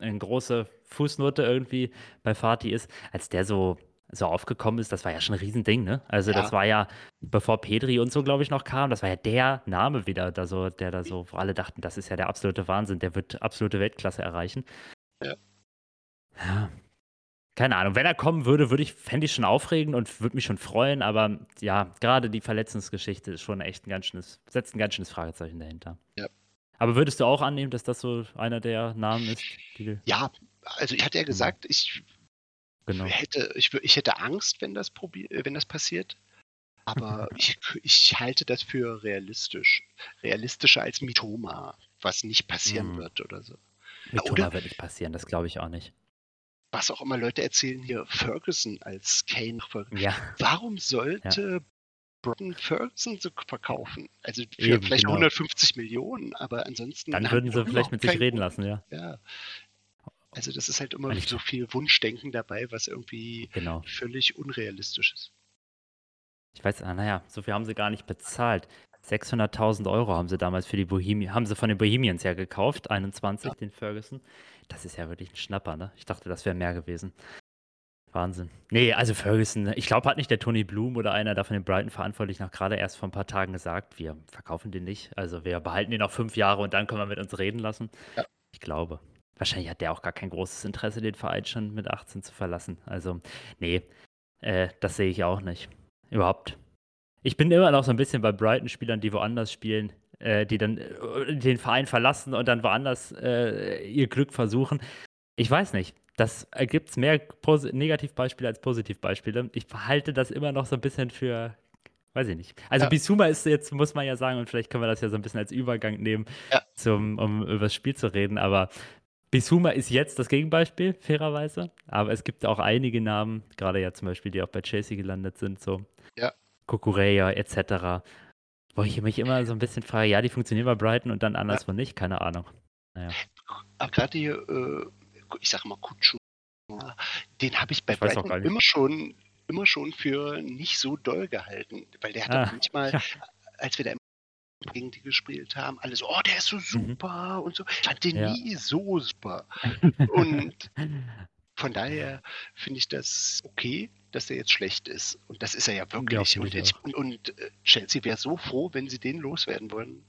Speaker 1: eine große Fußnote irgendwie bei Fatih ist, als der so, so aufgekommen ist, das war ja schon ein Riesending, ne? Also
Speaker 2: Ja.
Speaker 1: das war ja, bevor Pedri und so, glaube ich, noch kam, das war ja der Name wieder, da so, der da so, wo alle dachten, das ist ja der absolute Wahnsinn, der wird absolute Weltklasse erreichen.
Speaker 2: Ja.
Speaker 1: Ja. Keine Ahnung, wenn er kommen würde, würde ich, fände ich schon aufregend und würde mich schon freuen, aber ja, gerade die Verletzungsgeschichte ist schon echt ein ganz schönes, setzt ein ganz schönes Fragezeichen dahinter.
Speaker 2: Ja.
Speaker 1: Aber würdest du auch annehmen, dass das so einer der Namen ist? Die
Speaker 2: Ja, also ich hatte ja gesagt, ich
Speaker 1: genau.
Speaker 2: hätte, ich, ich hätte Angst, wenn das, äh, wenn das passiert. Aber *laughs* ich, ich halte das für realistisch. Realistischer als Mitoma, was nicht passieren
Speaker 1: Mhm.
Speaker 2: wird oder so.
Speaker 1: Mit
Speaker 2: oder?
Speaker 1: Wird nicht passieren, das glaube ich auch nicht.
Speaker 2: Was auch immer Leute erzählen hier, Ferguson als Kane.
Speaker 1: Ja,
Speaker 2: Warum sollte Broughton Ferguson so verkaufen? Also für
Speaker 1: Eben,
Speaker 2: vielleicht
Speaker 1: genau.
Speaker 2: 150 Millionen, aber ansonsten.
Speaker 1: dann würden sie vielleicht mit sich reden lassen, ja.
Speaker 2: Ja. Also das ist halt immer
Speaker 1: ich-
Speaker 2: so viel Wunschdenken dabei, was irgendwie
Speaker 1: Genau.
Speaker 2: völlig unrealistisch ist.
Speaker 1: Ich weiß, ah, naja, so viel haben sie gar nicht bezahlt. 600.000 Euro haben sie damals für die Bohemians, haben sie von den Bohemians ja gekauft, 21, den Ferguson. Das ist ja wirklich ein Schnapper, ne? Ich dachte, das wäre mehr gewesen. Wahnsinn. Nee, also Ferguson, ich glaube, hat nicht der Tony Bloom oder einer da von den Brighton verantwortlich noch gerade erst vor ein paar Tagen gesagt, wir verkaufen den nicht. Also wir behalten den noch fünf Jahre und dann können wir mit uns reden lassen.
Speaker 2: Ja.
Speaker 1: Ich glaube. Wahrscheinlich hat der auch gar kein großes Interesse, den Verein schon mit 18 zu verlassen. Also, nee, äh, das sehe ich auch nicht. Überhaupt. Ich bin immer noch so ein bisschen bei Brighton-Spielern, die woanders spielen, äh, die dann äh, den Verein verlassen und dann woanders äh, ihr Glück versuchen. Ich weiß nicht. Das ergibt mehr Negativbeispiele als Positivbeispiele. Ich halte das immer noch so ein bisschen für, weiß ich nicht. Also
Speaker 2: Ja.
Speaker 1: Bisuma ist jetzt, muss man ja sagen, und vielleicht können wir das ja so ein bisschen als Übergang nehmen,
Speaker 2: Ja.
Speaker 1: zum, um über das Spiel zu reden, aber Bisuma ist jetzt das Gegenbeispiel, fairerweise. Aber es gibt auch einige Namen, gerade ja zum Beispiel, die auch bei Chelsea gelandet sind, so
Speaker 2: Ja.
Speaker 1: Kukureya etc., wo ich mich immer so ein bisschen frage, ja, die funktionieren bei Brighton und dann anderswo nicht, keine Ahnung.
Speaker 2: Aber gerade hier, äh, ich sage mal Kutschu, den habe ich bei
Speaker 1: Ich
Speaker 2: Brighton immer schon, immer schon für nicht so doll gehalten, weil der hat
Speaker 1: Ah,
Speaker 2: manchmal,
Speaker 1: ja. *laughs*
Speaker 2: als wir da gegen die gespielt haben, alle so, oh, der ist so super und so. Ich fand den
Speaker 1: Mhm. Ja.
Speaker 2: nie so super. Und *laughs* von daher finde ich das okay, dass der jetzt schlecht ist. Und das ist er ja wirklich.
Speaker 1: finde
Speaker 2: und,
Speaker 1: ich
Speaker 2: und, und äh, Chelsea wäre so froh, wenn sie den loswerden wollen.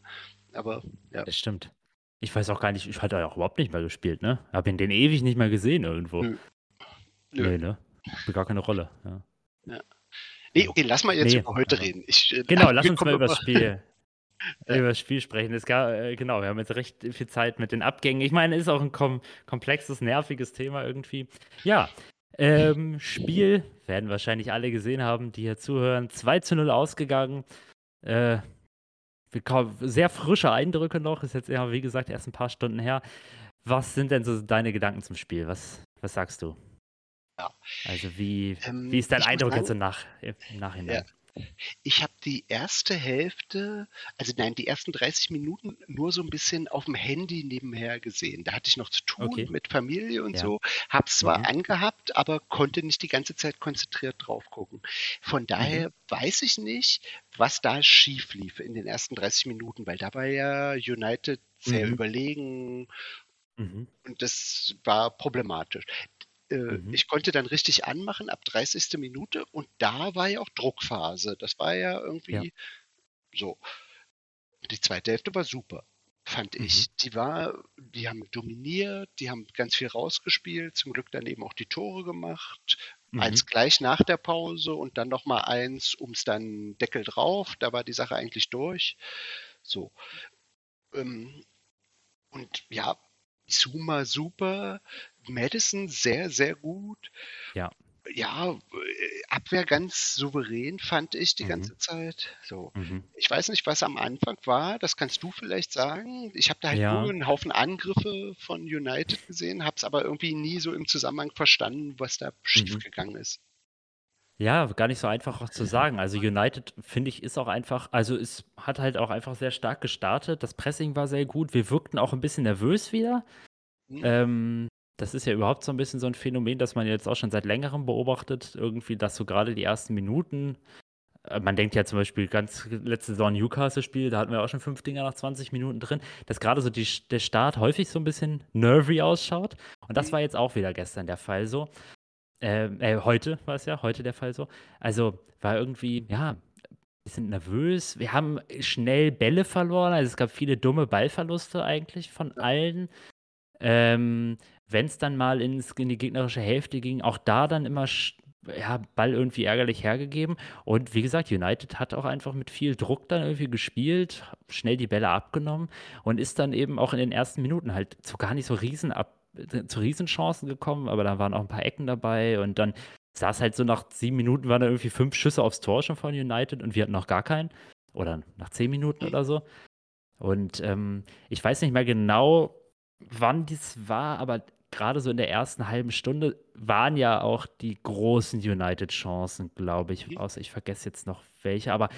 Speaker 2: Aber ja,
Speaker 1: Das stimmt. Ich weiß auch gar nicht, ich hatte ja auch überhaupt nicht mehr gespielt, ne? Hab ihn den ewig nicht mehr gesehen irgendwo.
Speaker 2: Nö. Nö.
Speaker 1: Nee, ne? Spielt gar keine Rolle. Ja.
Speaker 2: Nee, okay, lass mal jetzt
Speaker 1: Nee,
Speaker 2: über heute
Speaker 1: aber-
Speaker 2: reden. Ich, äh,
Speaker 1: Genau, *laughs* lass uns mal über das Spiel,
Speaker 2: Ja.
Speaker 1: Über das Spiel sprechen. Es gab, äh, genau, wir haben jetzt recht viel Zeit mit den Abgängen. Ich meine, ist auch ein kom komplexes, nerviges Thema irgendwie. Ja, ähm, Spiel werden wahrscheinlich alle gesehen haben, die hier zuhören. 2 zu 0 ausgegangen. Äh, sehr frische Eindrücke noch. Ist jetzt ja, wie gesagt, erst ein paar Stunden her. Was sind denn so deine Gedanken zum Spiel? Was, was sagst du?
Speaker 2: Ja.
Speaker 1: Also, wie,
Speaker 2: Ähm,
Speaker 1: wie ist dein Eindruck jetzt
Speaker 2: sagen-
Speaker 1: im, Nach im Nachhinein?
Speaker 2: Ich habe die erste Hälfte, also nein, die ersten 30 Minuten nur so ein bisschen auf dem Handy nebenher gesehen. Da hatte ich noch zu tun
Speaker 1: Okay.
Speaker 2: mit Familie und
Speaker 1: Ja.
Speaker 2: so. Hab's zwar
Speaker 1: Mhm.
Speaker 2: angehabt, aber konnte nicht die ganze Zeit konzentriert drauf gucken. Von
Speaker 1: Mhm.
Speaker 2: daher weiß ich nicht, was da schief lief in den ersten 30 Minuten, weil da war ja United sehr
Speaker 1: Mhm.
Speaker 2: überlegen
Speaker 1: Mhm.
Speaker 2: und das war problematisch. Äh,
Speaker 1: Mhm.
Speaker 2: Ich konnte dann richtig anmachen ab 30. Minute und da war ja auch Druckphase. Das war ja irgendwie so. Die zweite Hälfte war super, fand
Speaker 1: Mhm.
Speaker 2: ich. Die war, die haben dominiert, die haben ganz viel rausgespielt, zum Glück dann eben auch die Tore gemacht.
Speaker 1: Mhm.
Speaker 2: Eins gleich nach der Pause und dann nochmal eins ums dann Deckel drauf. Da war die Sache eigentlich durch. So. Ähm, und ja, Zuma super, Madison sehr, sehr gut.
Speaker 1: Ja.
Speaker 2: Ja, äh, Abwehr ganz souverän, fand ich die
Speaker 1: Mhm.
Speaker 2: ganze Zeit. So.
Speaker 1: Mhm.
Speaker 2: Ich weiß nicht, was am Anfang war, das kannst du vielleicht sagen. Ich habe da halt
Speaker 1: Ja.
Speaker 2: nur einen Haufen Angriffe von United gesehen, habe es aber irgendwie nie so im Zusammenhang verstanden, was da
Speaker 1: Mhm.
Speaker 2: schiefgegangen ist.
Speaker 1: Ja, gar nicht so einfach auch zu sagen. Also United, finde ich, ist auch einfach, also es hat halt auch einfach sehr stark gestartet. Das Pressing war sehr gut. Wir wirkten auch ein bisschen nervös wieder.
Speaker 2: Hm?
Speaker 1: Ähm, das ist ja überhaupt so ein bisschen so ein Phänomen, das man jetzt auch schon seit längerem beobachtet. Irgendwie, dass so gerade die ersten Minuten, äh, man denkt ja zum Beispiel ganz letzte Saison Newcastle-Spiel, da hatten wir auch schon fünf Dinger nach 20 Minuten drin, dass gerade so die, der Start häufig so ein bisschen nervy ausschaut. Und das
Speaker 2: Mhm.
Speaker 1: war jetzt auch wieder gestern der Fall so. Ähm, äh, heute war es ja, heute der Fall so. Also war irgendwie, ja, wir sind nervös. Wir haben schnell Bälle verloren. Also es gab viele dumme Ballverluste eigentlich von allen. Ähm, Wenn es dann mal ins, in die gegnerische Hälfte ging, auch da dann immer ja, Ball irgendwie ärgerlich hergegeben. Und wie gesagt, United hat auch einfach mit viel Druck dann irgendwie gespielt, schnell die Bälle abgenommen und ist dann eben auch in den ersten Minuten halt zu gar nicht so riesen ab, zu Riesenchancen gekommen, aber da waren auch ein paar Ecken dabei und dann es halt so nach sieben Minuten waren da irgendwie fünf Schüsse aufs Tor schon von United und wir hatten noch gar keinen. Oder nach zehn Minuten oder so. Und ähm, ich weiß nicht mehr genau, wann dies war, aber gerade so in der ersten halben Stunde waren ja auch die großen United-Chancen, glaube ich.
Speaker 2: Mhm.
Speaker 1: Außer ich vergesse jetzt noch welche. Aber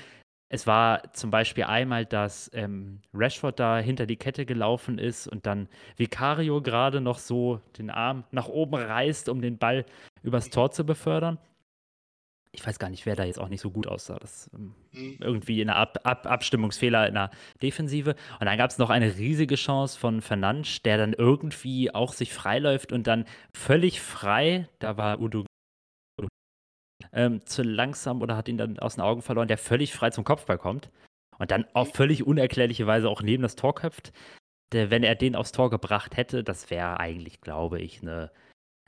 Speaker 1: es war zum Beispiel einmal, dass ähm, Rashford da hinter die Kette gelaufen ist und dann Vicario gerade noch so den Arm nach oben reißt, um den Ball übers Tor zu befördern. Ich weiß gar nicht, wer da jetzt auch nicht so gut aussah. Das ähm,
Speaker 2: Mhm.
Speaker 1: irgendwie in einer Ab Ab Abstimmungsfehler in der Defensive. Und dann gab es noch eine riesige Chance von Fernandes, der dann irgendwie auch sich freiläuft und dann völlig frei, da war Udo ähm, zu langsam oder hat ihn dann aus den Augen verloren, der völlig frei zum Kopfball kommt und dann auf völlig unerklärliche Weise auch neben das Tor köpft. Der, wenn er den aufs Tor gebracht hätte, das wäre eigentlich, glaube ich, eine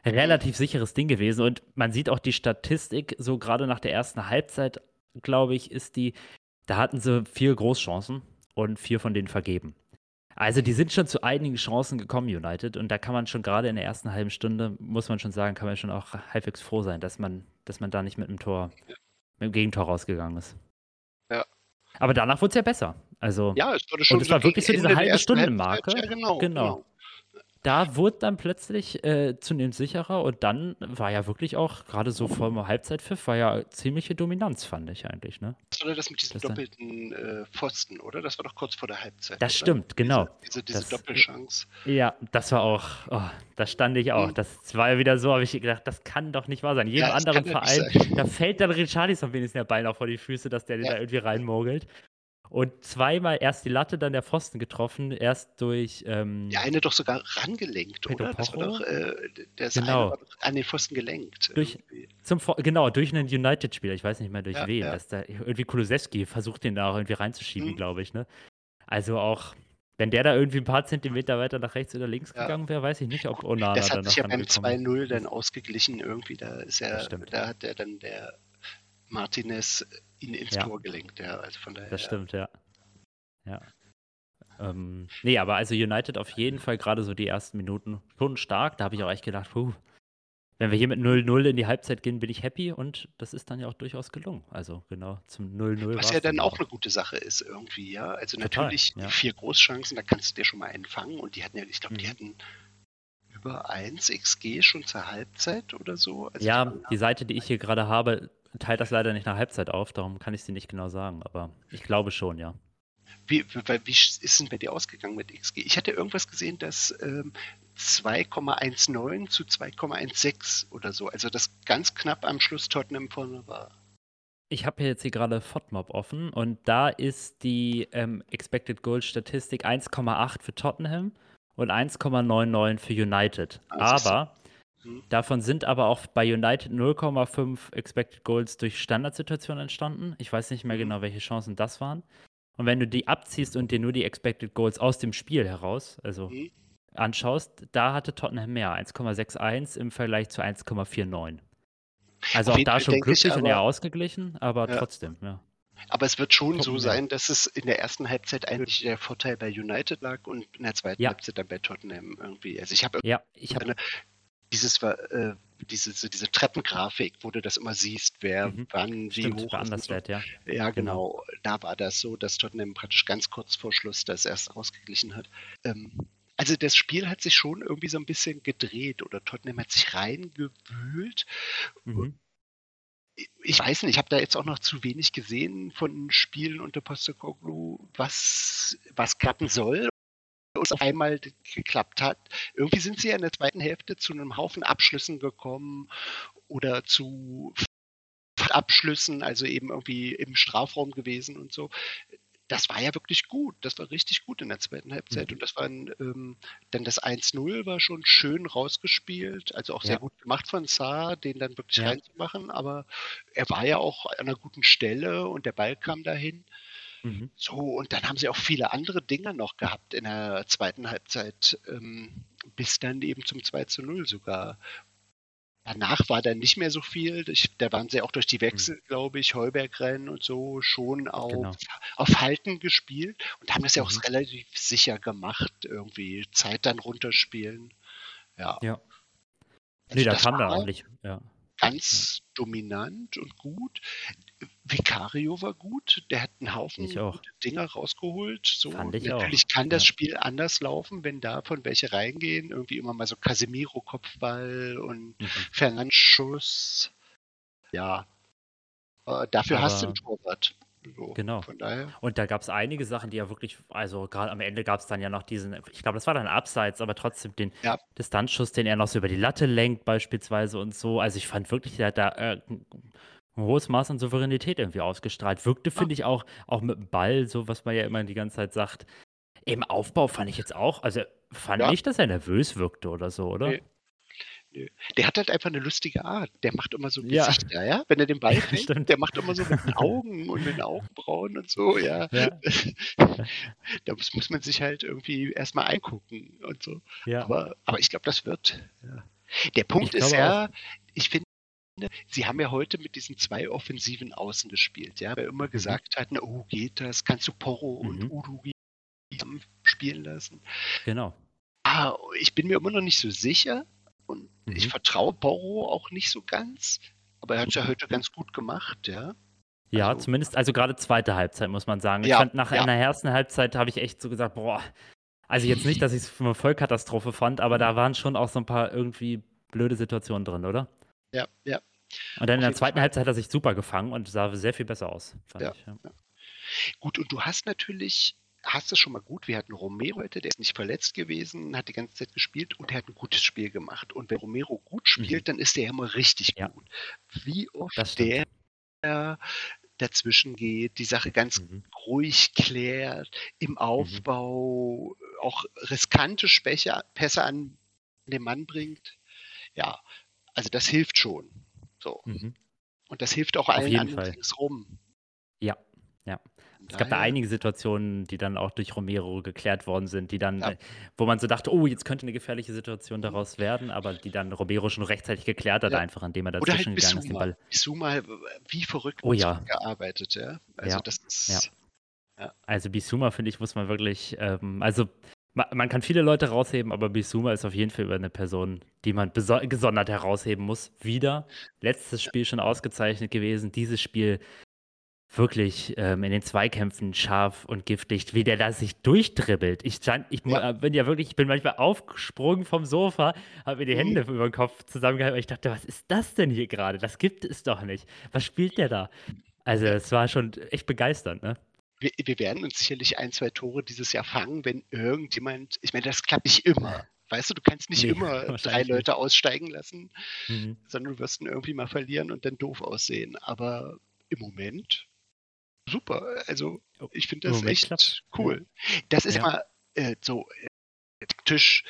Speaker 1: relativ sicheres Ding gewesen. Und man sieht auch die Statistik, so gerade nach der ersten Halbzeit, glaube ich, ist die, da hatten sie vier Großchancen und vier von denen vergeben. Also die sind schon zu einigen Chancen gekommen, United. Und da kann man schon gerade in der ersten halben Stunde, muss man schon sagen, kann man schon auch halbwegs froh sein, dass man, dass man da nicht mit dem Tor, mit dem Gegentor rausgegangen ist.
Speaker 2: Ja.
Speaker 1: Aber danach wurde es ja besser. Also
Speaker 2: Ja, es wurde schon
Speaker 1: es war wirklich so diese halbe Stunde-Marke.
Speaker 2: Halbzeit, Ja, genau.
Speaker 1: Genau. Da wurde dann plötzlich äh, zunehmend sicherer und dann war ja wirklich auch, gerade so vor dem Halbzeitpfiff, war ja ziemliche Dominanz, fand ich eigentlich, ne?
Speaker 2: Das war das mit diesem
Speaker 1: Das
Speaker 2: doppelten äh, Pfosten, oder? Das war doch kurz vor der Halbzeit.
Speaker 1: Das
Speaker 2: oder?
Speaker 1: stimmt, genau.
Speaker 2: Diese, diese, diese
Speaker 1: Das-
Speaker 2: Doppelchance.
Speaker 1: Ja, das war auch, oh, da stand ich auch.
Speaker 2: Mhm.
Speaker 1: Das war ja wieder so, habe ich gedacht, das kann doch nicht wahr sein. Jedem
Speaker 2: Ja,
Speaker 1: anderen Verein, da fällt dann Richarlison wenigstens der Ball noch vor die Füße, dass der den
Speaker 2: Ja.
Speaker 1: da irgendwie reinmogelt. Und zweimal erst die Latte, dann der Pfosten getroffen, erst durch, ähm,
Speaker 2: Der eine doch sogar rangelenkt,
Speaker 1: Pedro
Speaker 2: oder? Das war doch, äh, das
Speaker 1: Genau.
Speaker 2: war doch an den Pfosten gelenkt.
Speaker 1: Durch-
Speaker 2: irgendwie.
Speaker 1: Zum, genau, durch einen United-Spieler, ich weiß nicht mehr durch
Speaker 2: Ja,
Speaker 1: wen,
Speaker 2: ja.
Speaker 1: dass da irgendwie Kulusewski versucht, den da auch irgendwie reinzuschieben,
Speaker 2: Mhm.
Speaker 1: glaube ich, ne? Also auch, wenn der da irgendwie ein paar Zentimeter weiter nach rechts oder links
Speaker 2: Ja.
Speaker 1: gegangen wäre, weiß ich nicht, ob Onana
Speaker 2: Das
Speaker 1: da
Speaker 2: hat sich ja beim
Speaker 1: rangekommen
Speaker 2: 2-0 dann ausgeglichen irgendwie. Da ist
Speaker 1: stimmt.
Speaker 2: da hat er dann der Martinez ihn ins
Speaker 1: Ja.
Speaker 2: Tor gelenkt. Ja, also von daher.
Speaker 1: Das stimmt, ja. Ja. Ähm, nee, aber also United auf jeden Fall gerade so die ersten Minuten schon stark. Da habe ich auch echt gedacht, puh, wenn wir hier mit 0-0 in die Halbzeit gehen, bin ich happy und das ist dann ja auch durchaus gelungen. Also genau, zum 0-0
Speaker 2: Was ja dann
Speaker 1: auch.
Speaker 2: eine gute Sache ist irgendwie, ja. Also
Speaker 1: Total,
Speaker 2: natürlich
Speaker 1: ja.
Speaker 2: vier Großchancen, da kannst du dir schon mal einen fangen und die hatten ja, ich glaube, die
Speaker 1: Mhm.
Speaker 2: hatten über 1 XG schon zur Halbzeit oder so. Also
Speaker 1: Ja,
Speaker 2: die
Speaker 1: Seite, die ich hier gerade habe, teilt das leider nicht nach Halbzeit auf, darum kann ich sie nicht genau sagen, aber ich glaube schon, ja.
Speaker 2: Wie, wie, ist denn bei dir ausgegangen mit XG? Ich hatte irgendwas gesehen, dass ähm, 2,19 zu 2,16 oder so, also das ganz knapp am Schluss Tottenham vorne war.
Speaker 1: Ich habe jetzt hier gerade FODMOB offen und da ist die ähm, Expected Goal Statistik 1,8 für Tottenham und 1,99 für United.
Speaker 2: Du.
Speaker 1: aber
Speaker 2: Hm.
Speaker 1: davon sind aber auch bei United 0,5 Expected Goals durch Standardsituationen entstanden. Ich weiß nicht mehr
Speaker 2: Mhm.
Speaker 1: genau, welche Chancen das waren. Und wenn du die abziehst und dir nur die Expected Goals aus dem Spiel heraus, also
Speaker 2: Mhm.
Speaker 1: anschaust, da hatte Tottenham mehr, 1,61 im Vergleich zu 1,49. Also
Speaker 2: Auf
Speaker 1: auch da schon glücklich und
Speaker 2: aber-
Speaker 1: eher ausgeglichen, aber
Speaker 2: Ja.
Speaker 1: trotzdem, ja.
Speaker 2: Aber es wird schon so sein, dass es in der ersten Halbzeit eigentlich der Vorteil bei United lag und in der zweiten
Speaker 1: Ja.
Speaker 2: Halbzeit dann bei Tottenham irgendwie. Also ich habe
Speaker 1: Ja, ich habe
Speaker 2: dieses äh, diese, so diese Treppengrafik, wo du das immer siehst, wer
Speaker 1: Mhm.
Speaker 2: wann wie
Speaker 1: stimmt,
Speaker 2: hoch ist und so.
Speaker 1: Anderswert, ja.
Speaker 2: Ja,
Speaker 1: Genau.
Speaker 2: genau. Da war das so, dass Tottenham praktisch ganz kurz vor Schluss das erst ausgeglichen hat. Ähm, also das Spiel hat sich schon irgendwie so ein bisschen gedreht oder Tottenham hat sich reingewühlt.
Speaker 1: Mhm.
Speaker 2: Ich weiß nicht, ich habe da jetzt auch noch zu wenig gesehen von Spielen unter Postecoglou, was, was klappen soll auf einmal geklappt hat. Irgendwie sind sie ja in der zweiten Hälfte zu einem Haufen Abschlüssen gekommen oder zu Abschlüssen, also eben irgendwie im Strafraum gewesen und so. Das war ja wirklich gut. Das war richtig gut in der zweiten Halbzeit.
Speaker 1: Mhm.
Speaker 2: Und das war ein, ähm, dann das 1-0 war schon schön rausgespielt. Also auch sehr
Speaker 1: Ja.
Speaker 2: gut gemacht von Saar, den dann wirklich
Speaker 1: Ja.
Speaker 2: reinzumachen. Aber er war ja auch an einer guten Stelle und der Ball kam dahin.
Speaker 1: Mhm.
Speaker 2: So, und dann haben sie auch viele andere Dinge noch gehabt in der zweiten Halbzeit, ähm, bis dann eben zum 2 zu 0 sogar. Danach war dann nicht mehr so viel. Ich, da waren sie auch durch die
Speaker 1: Mhm.
Speaker 2: Wechsel, glaube ich, Heubergrennen und so schon auf,
Speaker 1: Genau.
Speaker 2: auf Halten gespielt und haben das ja auch
Speaker 1: Mhm.
Speaker 2: relativ sicher gemacht, irgendwie Zeit dann runterspielen. Ja.
Speaker 1: Ja.
Speaker 2: Also
Speaker 1: Nee, da
Speaker 2: das
Speaker 1: kam dann
Speaker 2: war
Speaker 1: ordentlich. Ja.
Speaker 2: ganz dominant und gut. Vicario war gut, der hat einen Haufen Dinger rausgeholt. So. Natürlich
Speaker 1: auch,
Speaker 2: kann das
Speaker 1: ja.
Speaker 2: Spiel anders laufen, wenn davon welche reingehen. Irgendwie immer mal so Casemiro-Kopfball und
Speaker 1: Mhm.
Speaker 2: Fernandes Schuss. Ja. Äh, dafür hast du einen
Speaker 1: Aber-
Speaker 2: Torwart. So,
Speaker 1: Genau.
Speaker 2: Von daher.
Speaker 1: Und da gab es einige Sachen, die ja wirklich, also gerade am Ende gab es dann ja noch diesen, ich glaube, das war dann Abseits, aber trotzdem den
Speaker 2: Ja.
Speaker 1: Distanzschuss, den er noch so über die Latte lenkt, beispielsweise und so. Also ich fand wirklich, der hat da äh, ein hohes Maß an Souveränität irgendwie ausgestrahlt. Wirkte, finde ich, auch, auch mit dem Ball, so was man ja immer die ganze Zeit sagt. Im Aufbau fand ich jetzt auch, also fand
Speaker 2: Ja.
Speaker 1: nicht, dass er nervös wirkte oder so, oder?
Speaker 2: Nee. Nö. Der hat halt einfach eine lustige Art. Der macht immer so
Speaker 1: Ja.
Speaker 2: Gesichter, ja? Wenn er den Ball fängt,
Speaker 1: Stimmt.
Speaker 2: der macht immer so mit den *laughs* Augen und mit den Augenbrauen und so, ja.
Speaker 1: Ja. *laughs*
Speaker 2: da muss, muss man sich halt irgendwie erstmal eingucken und so.
Speaker 1: Ja.
Speaker 2: Aber, aber ich glaube, das wird. Ja. Der Punkt
Speaker 1: Ich
Speaker 2: ist ja, ich finde, sie haben ja heute mit diesen zwei offensiven Außen gespielt, ja, weil immer gesagt hatten, oh, geht das? Kannst du Porro und
Speaker 1: Mhm.
Speaker 2: Urugi zusammen spielen lassen?
Speaker 1: Genau.
Speaker 2: Ah, ich bin mir immer noch nicht so sicher und
Speaker 1: Mhm.
Speaker 2: ich vertraue Porro auch nicht so ganz, aber er hat es ja heute ganz gut gemacht, ja.
Speaker 1: Ja,
Speaker 2: Also-
Speaker 1: zumindest, also gerade zweite Halbzeit, muss man sagen. Ich
Speaker 2: Ja,
Speaker 1: fand nach
Speaker 2: ja.
Speaker 1: einer ersten Halbzeit habe ich echt so gesagt, boah, also jetzt nicht, *laughs* dass ich es eine Vollkatastrophe fand, aber da waren schon auch so ein paar irgendwie blöde Situationen drin, oder?
Speaker 2: Ja, ja.
Speaker 1: Und dann in der zweiten. Halbzeit hat er sich super gefangen und sah sehr viel besser aus, fand
Speaker 2: Ja.
Speaker 1: ich. Ja.
Speaker 2: Gut, und du hast natürlich, hast es schon mal gut, wir hatten Romero heute, der ist nicht verletzt gewesen, hat die ganze Zeit gespielt und er hat ein gutes Spiel gemacht. Und wenn Romero gut spielt, dann ist der immer richtig
Speaker 1: Mhm.
Speaker 2: Gut. Wie oft der dazwischen geht, die Sache ganz
Speaker 1: Mhm.
Speaker 2: ruhig klärt, im Aufbau auch riskante Schwäche, Pässe an den Mann bringt. Ja, also das hilft schon. So.
Speaker 1: Mhm.
Speaker 2: Und das hilft auch allen anderen ringsrum.
Speaker 1: Ja, ja. Es gab da einige Situationen, die dann auch durch Romero geklärt worden sind, die dann,
Speaker 2: Ja.
Speaker 1: äh, wo man so dachte, oh, jetzt könnte eine gefährliche Situation daraus werden, aber die dann Romero schon rechtzeitig geklärt hat,
Speaker 2: Ja.
Speaker 1: einfach indem er
Speaker 2: Oder
Speaker 1: dazwischen
Speaker 2: halt
Speaker 1: gegangen ist, den. Ball.
Speaker 2: Bissouma, äh, wie verrückt
Speaker 1: Oh ja.
Speaker 2: gearbeitet, ja. Also das ist.
Speaker 1: Also Bisuma, finde ich, muss man wirklich, ähm, also man kann viele Leute rausheben, aber Bisuma ist auf jeden Fall eine Person, die man gesondert herausheben muss. Wieder, letztes Spiel schon ausgezeichnet gewesen, dieses Spiel wirklich ähm, in den Zweikämpfen scharf und giftig, wie der da sich durchdribbelt. Ich, stand, ich
Speaker 2: Ja.
Speaker 1: bin ja wirklich, ich bin manchmal aufgesprungen vom Sofa, habe mir die
Speaker 2: Mhm.
Speaker 1: Hände über den Kopf zusammengehalten, weil ich dachte, was ist das denn hier gerade? Das gibt es doch nicht. Was spielt der da? Also es war schon echt begeisternd, ne?
Speaker 2: Wir, wir werden uns sicherlich ein, zwei Tore dieses Jahr fangen, wenn irgendjemand, ich meine, das klappt nicht immer. Weißt du, du kannst nicht
Speaker 1: Nee,
Speaker 2: immer *laughs* drei Leute aussteigen lassen,
Speaker 1: Mhm.
Speaker 2: sondern du wirst ihn irgendwie mal verlieren und dann doof aussehen. Aber im Moment super. Also
Speaker 1: Oh,
Speaker 2: ich finde das echt
Speaker 1: klappt's.
Speaker 2: cool. Das ist
Speaker 1: Ja.
Speaker 2: immer äh, so äh, taktisch,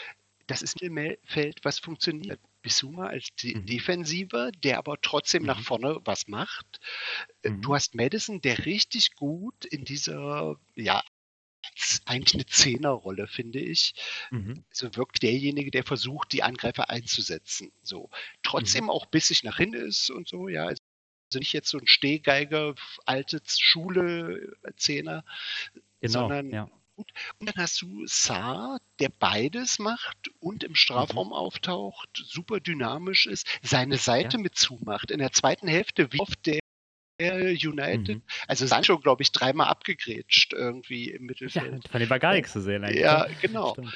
Speaker 2: das ist ein Mittelfeld, was funktioniert. Bisuma als De
Speaker 1: Mhm.
Speaker 2: Defensiver, der aber trotzdem nach
Speaker 1: Mhm.
Speaker 2: vorne was macht. Äh,
Speaker 1: Mhm.
Speaker 2: Du hast Madison, der richtig gut in dieser, ja, eigentlich eine Zehnerrolle, finde ich.
Speaker 1: Mhm.
Speaker 2: So wirkt derjenige, der versucht, die Angreifer einzusetzen. So. Trotzdem
Speaker 1: Mhm.
Speaker 2: auch bissig nach hinten ist und so, ja. Also nicht jetzt so ein Stehgeiger, alte Schule, äh, Zehner,
Speaker 1: Genau,
Speaker 2: sondern
Speaker 1: ja.
Speaker 2: Gut. Und dann hast du Saar, der beides macht und im Strafraum
Speaker 1: Mhm.
Speaker 2: auftaucht, super dynamisch ist, seine Seite mit zumacht. In der zweiten Hälfte, wie oft der United,
Speaker 1: Mhm.
Speaker 2: also Sancho, glaube ich, dreimal abgegrätscht irgendwie im
Speaker 1: Ja,
Speaker 2: Mittelfeld.
Speaker 1: von dem war gar nichts zu sehen eigentlich.
Speaker 2: Ja,
Speaker 1: ne?
Speaker 2: genau.
Speaker 1: Stimmt.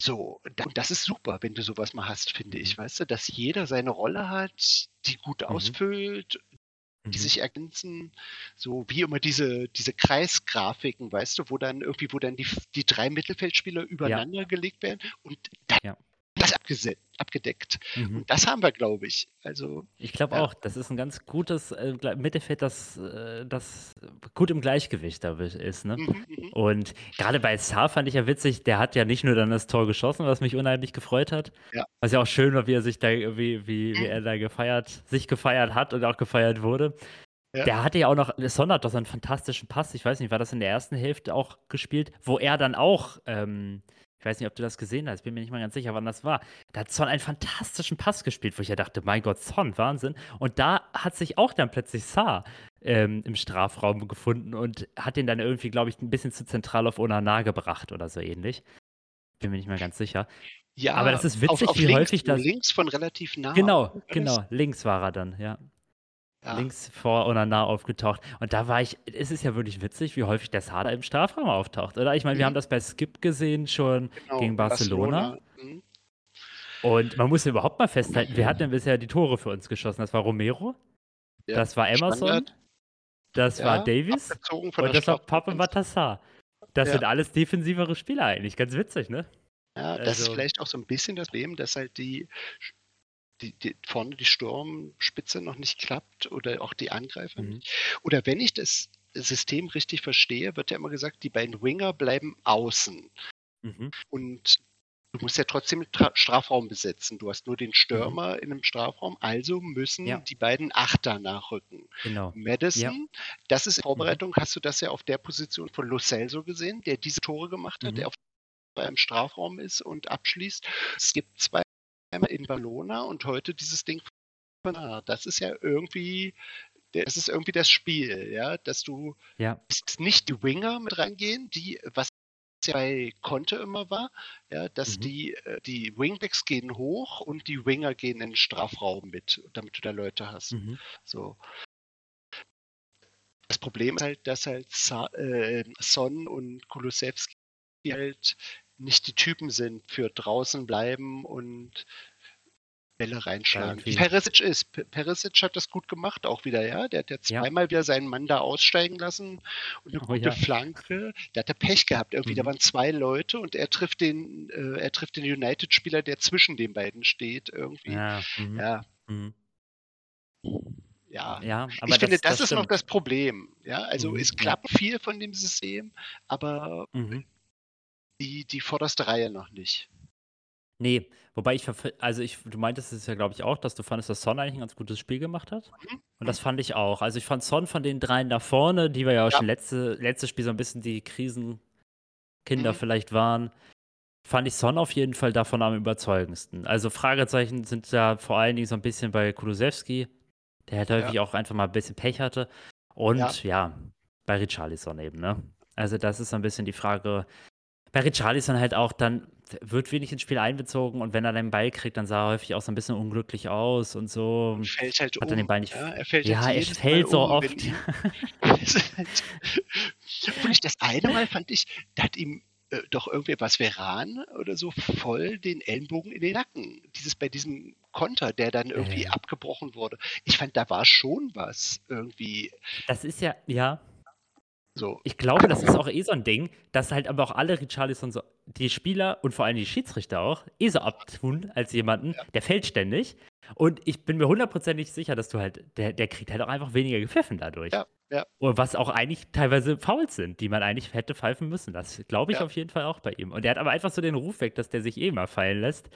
Speaker 2: So, und das ist super, wenn du sowas mal hast, finde ich,
Speaker 1: Mhm.
Speaker 2: weißt du, dass jeder seine Rolle hat, die gut
Speaker 1: Mhm.
Speaker 2: ausfüllt, die
Speaker 1: Mhm.
Speaker 2: sich ergänzen, so wie immer diese, diese Kreisgrafiken, weißt du, wo dann irgendwie, wo dann die, die drei Mittelfeldspieler übereinander gelegt werden und dann
Speaker 1: Ja.
Speaker 2: Das abgedeckt.
Speaker 1: Mhm.
Speaker 2: Und das haben wir, glaube ich. Also,
Speaker 1: Ich glaube
Speaker 2: Ja.
Speaker 1: auch, das ist ein ganz gutes äh, Mittelfeld, das, äh, das gut im Gleichgewicht da ist. Ne?
Speaker 2: mhm, mhm.
Speaker 1: Und gerade bei Saar fand ich ja witzig, der hat ja nicht nur dann das Tor geschossen, was mich unheimlich gefreut hat.
Speaker 2: Ja.
Speaker 1: Was ja auch schön war, wie er sich da, wie, wie, wie
Speaker 2: Mhm.
Speaker 1: er da gefeiert, sich gefeiert hat und auch gefeiert wurde.
Speaker 2: Ja.
Speaker 1: Der hatte ja auch noch, Son hat doch so einen fantastischen Pass, ich weiß nicht, war das in der ersten Hälfte auch gespielt, wo er dann auch ähm, Ich weiß nicht, ob du das gesehen hast. Bin mir nicht mal ganz sicher, wann das war. Da hat Son einen fantastischen Pass gespielt, wo ich ja dachte, mein Gott, Son, Wahnsinn. Und da hat sich auch dann plötzlich Saar ähm, im Strafraum gefunden und hat den dann irgendwie, glaube ich, ein bisschen zu zentral auf Onana gebracht oder so ähnlich. Bin mir nicht mal ganz sicher.
Speaker 2: Ja,
Speaker 1: Aber das ist witzig,
Speaker 2: auf, auf
Speaker 1: wie
Speaker 2: links,
Speaker 1: häufig das.
Speaker 2: links von relativ nah.
Speaker 1: Genau, genau. Links war er dann, ja.
Speaker 2: Ja.
Speaker 1: Links vor Onana aufgetaucht. Und da war ich, es ist ja wirklich witzig, wie häufig der Sada im Strafraum auftaucht, oder? Ich meine, wir
Speaker 2: Mhm.
Speaker 1: haben das bei Skip gesehen schon
Speaker 2: Genau,
Speaker 1: gegen Barcelona.
Speaker 2: Mhm.
Speaker 1: Und man muss ja überhaupt mal festhalten, wer hat denn bisher die Tore für uns geschossen? Das war Romero,
Speaker 2: Ja,
Speaker 1: das war Emerson,
Speaker 2: Standard.
Speaker 1: das
Speaker 2: Ja,
Speaker 1: war
Speaker 2: von
Speaker 1: und das war Pape Matassar. Das sind alles defensivere Spieler eigentlich. Ganz witzig, ne?
Speaker 2: Ja, das ist
Speaker 1: Also-
Speaker 2: vielleicht auch so ein bisschen das Problem, dass halt die, die, die vorne die Sturmspitze noch nicht klappt oder auch die Angreifer
Speaker 1: Mhm.
Speaker 2: nicht. Oder wenn ich das System richtig verstehe, wird ja immer gesagt, die beiden Winger bleiben außen.
Speaker 1: Mhm.
Speaker 2: Und du musst ja trotzdem den Tra Strafraum besetzen. Du hast nur den Stürmer in einem Strafraum, also müssen
Speaker 1: Mhm. Ja.
Speaker 2: die beiden Achter nachrücken.
Speaker 1: Genau.
Speaker 2: Madison, das ist in Vorbereitung, hast du das ja auf der Position von Lo Celso gesehen, der diese Tore gemacht hat,
Speaker 1: Mhm.
Speaker 2: der auf im Strafraum ist und abschließt. Es gibt zwei in Ballona und heute dieses Ding von ah, das ist ja irgendwie das ist irgendwie das Spiel, ja, dass du
Speaker 1: Ja.
Speaker 2: nicht die Winger mit reingehen, die was ja bei Conte immer war, ja, dass
Speaker 1: Mhm.
Speaker 2: die äh, die Wingbacks gehen hoch und die Winger gehen in den Strafraum mit, damit du da Leute hast.
Speaker 1: Mhm.
Speaker 2: So. Das Problem ist halt, dass halt äh, Son und Kulusewski halt nicht die Typen sind für draußen bleiben und Bälle reinschlagen.
Speaker 1: Irgendwie-
Speaker 2: Perisic ist. Perisic hat das gut gemacht, auch wieder, ja. Der hat ja
Speaker 1: Ja.
Speaker 2: zweimal wieder seinen Mann da aussteigen lassen und eine
Speaker 1: Oh
Speaker 2: gute
Speaker 1: ja.
Speaker 2: Flanke. Da hat er Pech gehabt. Irgendwie, da
Speaker 1: Mhm.
Speaker 2: waren zwei Leute und er trifft den, äh, er trifft den United-Spieler, der zwischen den beiden steht, irgendwie.
Speaker 1: Ja. Mhm.
Speaker 2: Ja,
Speaker 1: Mhm.
Speaker 2: ja.
Speaker 1: ja
Speaker 2: ich finde, das,
Speaker 1: das
Speaker 2: ist noch
Speaker 1: stimmt.
Speaker 2: das Problem. Ja, also
Speaker 1: Mhm,
Speaker 2: es
Speaker 1: ja.
Speaker 2: klappt viel von dem System, aber
Speaker 1: Mhm.
Speaker 2: Die, die vorderste Reihe noch nicht.
Speaker 1: Nee, wobei ich, also ich, du meintest es ja, glaube ich, auch, dass du fandest, dass Son eigentlich ein ganz gutes Spiel gemacht hat.
Speaker 2: Mhm.
Speaker 1: Und das fand ich auch. Also ich fand Son von den dreien da vorne, die wir ja auch
Speaker 2: Ja.
Speaker 1: schon letzte, letztes Spiel so ein bisschen die Krisenkinder
Speaker 2: Mhm.
Speaker 1: vielleicht waren, fand ich Son auf jeden Fall davon am überzeugendsten. Also Fragezeichen sind da vor allen Dingen so ein bisschen bei Kulusewski, der halt häufig auch einfach mal ein bisschen Pech hatte. Und
Speaker 2: Ja.
Speaker 1: ja, bei Richarlison eben, ne? Also das ist so ein bisschen die Frage. Bei Richarlison halt auch, dann wird wenig ins Spiel einbezogen und wenn er den Ball kriegt, dann sah er häufig auch so ein bisschen unglücklich aus und so.
Speaker 2: Fällt halt
Speaker 1: Hat
Speaker 2: um.
Speaker 1: den Ball nicht-
Speaker 2: ja, er fällt
Speaker 1: Ja,
Speaker 2: jetzt
Speaker 1: er fällt so
Speaker 2: um,
Speaker 1: oft.
Speaker 2: halt- *laughs* *laughs* Obwohl ich das eine Mal fand ich, da hat ihm äh, doch irgendwie was Veran oder so voll den Ellenbogen in den Nacken. Dieses bei diesem Konter, der dann irgendwie
Speaker 1: Äh.
Speaker 2: abgebrochen wurde. Ich fand, da war schon was irgendwie
Speaker 1: Das ist ja, ja,
Speaker 2: so.
Speaker 1: Ich glaube, das ist auch eh so ein Ding, dass halt aber auch alle Richarlison so, die Spieler und vor allem die Schiedsrichter auch, eh so abtun als jemanden, der fällt ständig. Und ich bin mir hundertprozentig sicher, dass du halt, der, der kriegt halt auch einfach weniger gepfiffen dadurch.
Speaker 2: Ja, ja.
Speaker 1: Und was auch eigentlich teilweise Fouls sind, die man eigentlich hätte pfeifen müssen. Das glaube ich
Speaker 2: Ja.
Speaker 1: auf jeden Fall auch bei ihm. Und der hat aber einfach so den Ruf weg, dass der sich eh mal fallen lässt.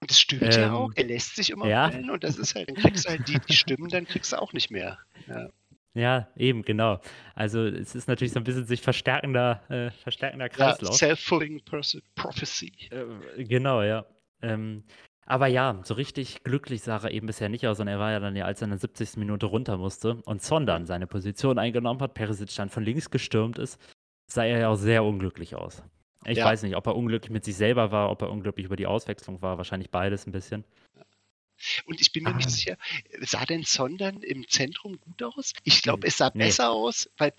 Speaker 2: Und das stimmt ja
Speaker 1: Ähm,
Speaker 2: auch. Er lässt sich immer
Speaker 1: ja.
Speaker 2: fallen und das ist halt, dann kriegst du halt die, die Stimmen, dann kriegst du auch nicht mehr. Ja.
Speaker 1: Ja, eben, genau. Also es ist natürlich so ein bisschen sich verstärkender, äh, verstärkender
Speaker 2: Ja,
Speaker 1: Kreislauf.
Speaker 2: Self-fulfilling Prophecy.
Speaker 1: Äh, genau, ja. Ähm, aber ja, so richtig glücklich sah er eben bisher nicht aus und er war ja dann ja, als er in der 70. Minute runter musste und Son dann seine Position eingenommen hat, Perisic dann von links gestürmt ist, sah er ja auch sehr unglücklich aus. Ich
Speaker 2: Ja.
Speaker 1: weiß nicht, ob er unglücklich mit sich selber war, ob er unglücklich über die Auswechslung war, wahrscheinlich beides ein bisschen.
Speaker 2: Und ich bin mir
Speaker 1: Ah.
Speaker 2: nicht sicher, sah denn Son dann im Zentrum gut aus? Ich glaube, es sah
Speaker 1: nee.
Speaker 2: besser aus, weil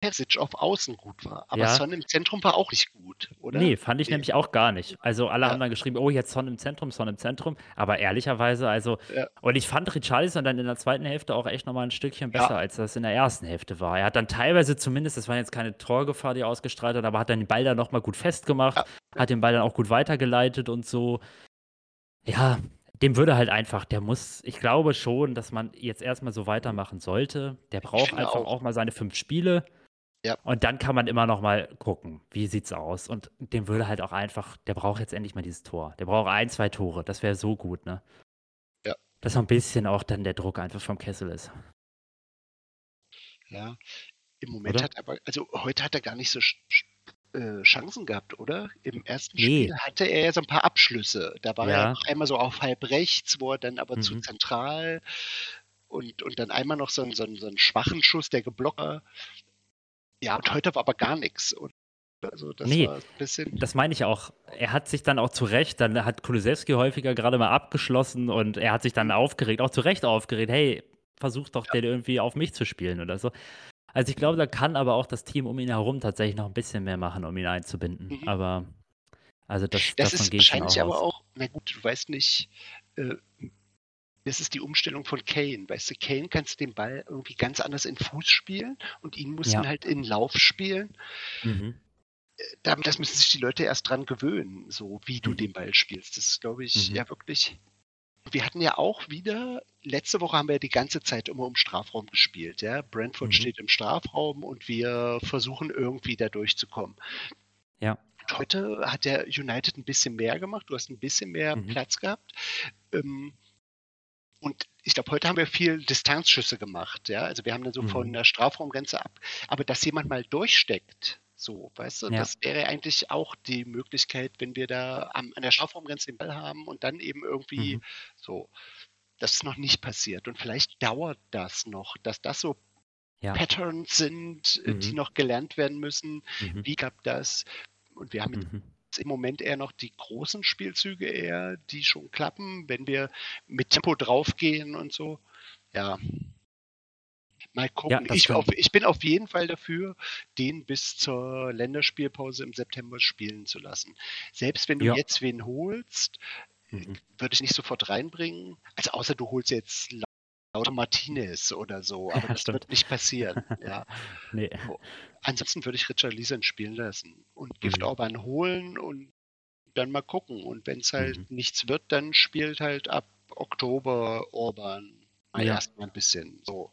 Speaker 2: Persic auf Außen gut war. Aber
Speaker 1: Ja.
Speaker 2: Son im Zentrum war auch nicht gut, oder?
Speaker 1: Nee, fand ich
Speaker 2: Nee.
Speaker 1: nämlich auch gar nicht. Also alle
Speaker 2: Ja.
Speaker 1: haben dann geschrieben, oh, jetzt Son im Zentrum, Son im Zentrum. Aber ehrlicherweise, also,
Speaker 2: Ja.
Speaker 1: und ich fand Richarlison dann in der zweiten Hälfte auch echt nochmal ein Stückchen besser, als das in der ersten Hälfte war. Er hat dann teilweise zumindest, das war jetzt keine Torgefahr, die er ausgestrahlt hat, aber hat dann den Ball dann nochmal gut festgemacht, hat den Ball dann auch gut weitergeleitet und so. Ja, dem würde halt einfach, der muss, ich glaube schon, dass man jetzt erstmal so weitermachen sollte. Der braucht einfach
Speaker 2: auch.
Speaker 1: auch mal seine fünf Spiele.
Speaker 2: Ja.
Speaker 1: Und dann kann man immer noch mal gucken, wie sieht's aus. Und dem würde halt auch einfach, der braucht jetzt endlich mal dieses Tor. Der braucht ein, zwei Tore. Das wäre so gut, ne?
Speaker 2: Ja.
Speaker 1: Dass so ein bisschen auch dann der Druck einfach vom Kessel ist.
Speaker 2: Ja. Im Moment
Speaker 1: Oder?
Speaker 2: hat aber, also heute hat er gar nicht so äh, Chancen gehabt, oder? Im ersten
Speaker 1: Nee.
Speaker 2: Spiel hatte er ja so ein paar Abschlüsse. Da war er
Speaker 1: Ja.
Speaker 2: noch einmal so auf halb rechts, wo er dann aber zu
Speaker 1: Mhm.
Speaker 2: zentral und, und dann einmal noch so, 'n- so, 'n- so einen schwachen Schuss, der geblockt war. Ja, und heute war aber gar nichts. Und also das
Speaker 1: Nee.
Speaker 2: war ein bisschen.
Speaker 1: Das meine ich auch. Er hat sich dann auch zu Recht, dann hat Kulusewski häufiger gerade mal abgeschlossen und er hat sich dann aufgeregt, auch zu Recht aufgeregt. Hey, versuch doch den irgendwie auf mich zu spielen oder so. Also ich glaube, da kann aber auch das Team um ihn herum tatsächlich noch ein bisschen mehr machen, um ihn einzubinden.
Speaker 2: Mhm.
Speaker 1: Aber also das,
Speaker 2: Das ist wahrscheinlich
Speaker 1: auch
Speaker 2: aber
Speaker 1: aus.
Speaker 2: auch, na gut, du weißt nicht, äh, das ist die Umstellung von Kane. Weißt du, Kane kannst du den Ball irgendwie ganz anders in Fuß spielen und ihn musst
Speaker 1: Ja.
Speaker 2: du halt in Lauf spielen.
Speaker 1: Mhm.
Speaker 2: damit, das müssen sich die Leute erst dran gewöhnen, so wie du
Speaker 1: Mhm.
Speaker 2: den Ball spielst. Das ist, glaube ich,
Speaker 1: Mhm.
Speaker 2: ja wirklich. Wir hatten ja auch wieder, letzte Woche haben wir ja die ganze Zeit immer im Strafraum gespielt. Ja? Brentford
Speaker 1: Mhm.
Speaker 2: steht im Strafraum und wir versuchen irgendwie da durchzukommen.
Speaker 1: Ja.
Speaker 2: Und heute hat der United ein bisschen mehr gemacht. Du hast ein bisschen mehr
Speaker 1: Mhm.
Speaker 2: Platz gehabt. Ähm, und ich glaube, heute haben wir viel Distanzschüsse gemacht. Ja? Also wir haben dann so
Speaker 1: Mhm.
Speaker 2: von der Strafraumgrenze ab. Aber dass jemand mal durchsteckt, so, weißt du,
Speaker 1: Ja.
Speaker 2: das wäre eigentlich auch die Möglichkeit, wenn wir da am, an der Strafraumgrenze den Ball haben und dann eben irgendwie
Speaker 1: Mhm.
Speaker 2: so. Das ist noch nicht passiert. Und vielleicht dauert das noch, dass das so
Speaker 1: Ja.
Speaker 2: Patterns sind, äh, die
Speaker 1: Mhm.
Speaker 2: noch gelernt werden müssen.
Speaker 1: Mhm.
Speaker 2: Wie gab das? Und wir haben jetzt
Speaker 1: Mhm.
Speaker 2: im Moment eher noch die großen Spielzüge eher, die schon klappen, wenn wir mit Tempo draufgehen und so. Ja. Mal gucken.
Speaker 1: das
Speaker 2: ich, auf, ich bin auf jeden Fall dafür, den bis zur Länderspielpause im September spielen zu lassen. Selbst wenn du
Speaker 1: Ja.
Speaker 2: jetzt wen holst,
Speaker 1: Mhm.
Speaker 2: würde ich nicht sofort reinbringen. Also außer du holst jetzt lauter Martinez oder so, *laughs* aber
Speaker 1: Ja,
Speaker 2: das
Speaker 1: stimmt.
Speaker 2: wird nicht passieren. *laughs* Ja.
Speaker 1: Nee.
Speaker 2: Ansonsten würde ich Richard Leeson spielen lassen und Gift
Speaker 1: Mhm.
Speaker 2: Orban holen und dann mal gucken. Und wenn es halt
Speaker 1: Mhm.
Speaker 2: nichts wird, dann spielt halt ab Oktober Orban mal
Speaker 1: Ja.
Speaker 2: erstmal ein bisschen so.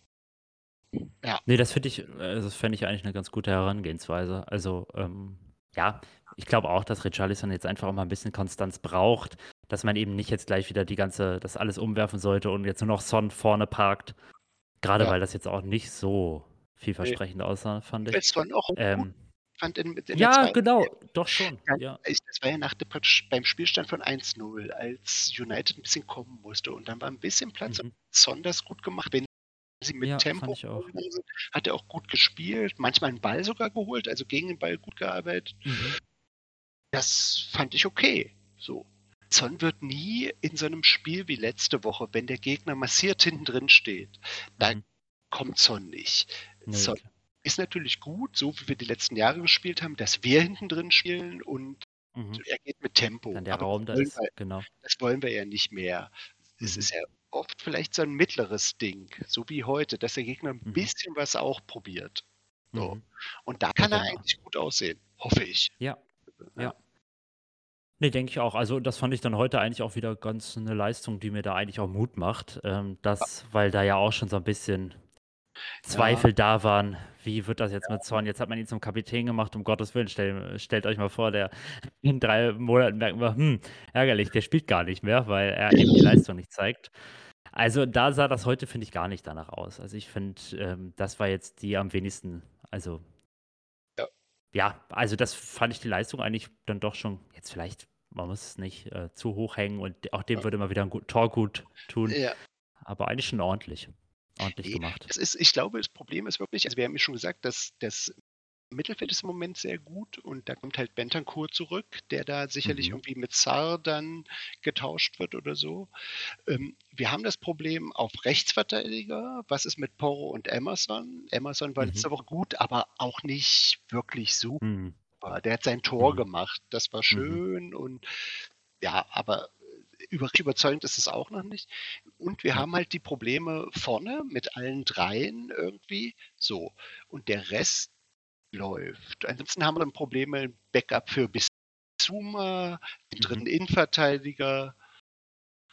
Speaker 2: Ja,
Speaker 1: Nee, das finde ich, äh, das fände ich eigentlich eine ganz gute Herangehensweise. Also, ähm, ja, ich glaube auch, dass Richarlison jetzt einfach auch mal ein bisschen Konstanz braucht, dass man eben nicht jetzt gleich wieder die ganze, das alles umwerfen sollte und jetzt nur noch Son vorne parkt. Gerade
Speaker 2: Ja.
Speaker 1: weil das jetzt auch nicht so vielversprechend aussah, fand ich.
Speaker 2: es war auch gut
Speaker 1: Ähm,
Speaker 2: fand in, in
Speaker 1: ja, genau, doch schon.
Speaker 2: Ja,
Speaker 1: Ja.
Speaker 2: das war ja nach der, praktisch beim Spielstand von 1-0, als United ein bisschen kommen musste und dann war ein bisschen Platz
Speaker 1: Mhm.
Speaker 2: und Son das gut gemacht. Wenn sie mit
Speaker 1: Ja,
Speaker 2: Tempo sind, hat er auch gut gespielt, manchmal einen Ball sogar geholt, also gegen den Ball gut gearbeitet.
Speaker 1: Mhm.
Speaker 2: Das fand ich okay. So. Son wird nie in so einem Spiel wie letzte Woche, wenn der Gegner massiert hinten drin steht, da
Speaker 1: Mhm.
Speaker 2: kommt Son nicht.
Speaker 1: Nee,
Speaker 2: Son ist natürlich gut, so wie wir die letzten Jahre gespielt haben, dass wir hinten drin spielen und
Speaker 1: mhm.
Speaker 2: er geht mit Tempo.
Speaker 1: Dann der
Speaker 2: Aber
Speaker 1: Raum da ist, genau.
Speaker 2: das wollen wir ja nicht mehr. Es
Speaker 1: Mhm.
Speaker 2: ist ja oft vielleicht so ein mittleres Ding, so wie heute, dass der Gegner ein
Speaker 1: Mhm.
Speaker 2: bisschen was auch probiert. So.
Speaker 1: Mhm.
Speaker 2: Und da kann er
Speaker 1: genau.
Speaker 2: eigentlich gut aussehen, hoffe ich.
Speaker 1: Ja, ja. Nee, denke ich auch. Also das fand ich dann heute eigentlich auch wieder ganz eine Leistung, die mir da eigentlich auch Mut macht. Ähm, das, weil da ja auch schon so ein bisschen Zweifel da waren. Wie wird das jetzt mit Zorn? Jetzt hat man ihn zum Kapitän gemacht, um Gottes Willen. Stell, stellt euch mal vor, der *laughs* in drei Monaten merken wir, hm, ärgerlich, der spielt gar nicht mehr, weil er eben die Leistung nicht zeigt. Also da sah das heute, finde ich, gar nicht danach aus. Also ich finde, ähm, das war jetzt die am wenigsten, also
Speaker 2: Ja.
Speaker 1: ja, also das fand ich die Leistung eigentlich dann doch schon, jetzt vielleicht, man muss es nicht äh, zu hoch hängen und auch dem
Speaker 2: Ja.
Speaker 1: würde mal wieder ein gut, Tor gut tun,
Speaker 2: Ja.
Speaker 1: aber eigentlich schon ordentlich. Ordentlich
Speaker 2: Nee,
Speaker 1: gemacht.
Speaker 2: Das ist, ich glaube, das Problem ist wirklich, also wir haben ja schon gesagt, dass das Mittelfeld ist im Moment sehr gut und da kommt halt Bentancur zurück, der da sicherlich
Speaker 1: Mhm.
Speaker 2: irgendwie mit Sar dann getauscht wird oder so. Ähm, wir haben das Problem auf Rechtsverteidiger. Was ist mit Porro und Emerson? Emerson war
Speaker 1: Mhm.
Speaker 2: letzte Woche gut, aber auch nicht wirklich super.
Speaker 1: Hm.
Speaker 2: Der hat sein Tor
Speaker 1: Mhm.
Speaker 2: gemacht, das war schön und ja, aber überzeugend ist es auch noch nicht. Und wir haben halt die Probleme vorne mit allen dreien irgendwie. So. Und der Rest läuft. Ansonsten haben wir dann Probleme im Backup für Bissouma, den
Speaker 1: Mhm.
Speaker 2: dritten Innenverteidiger.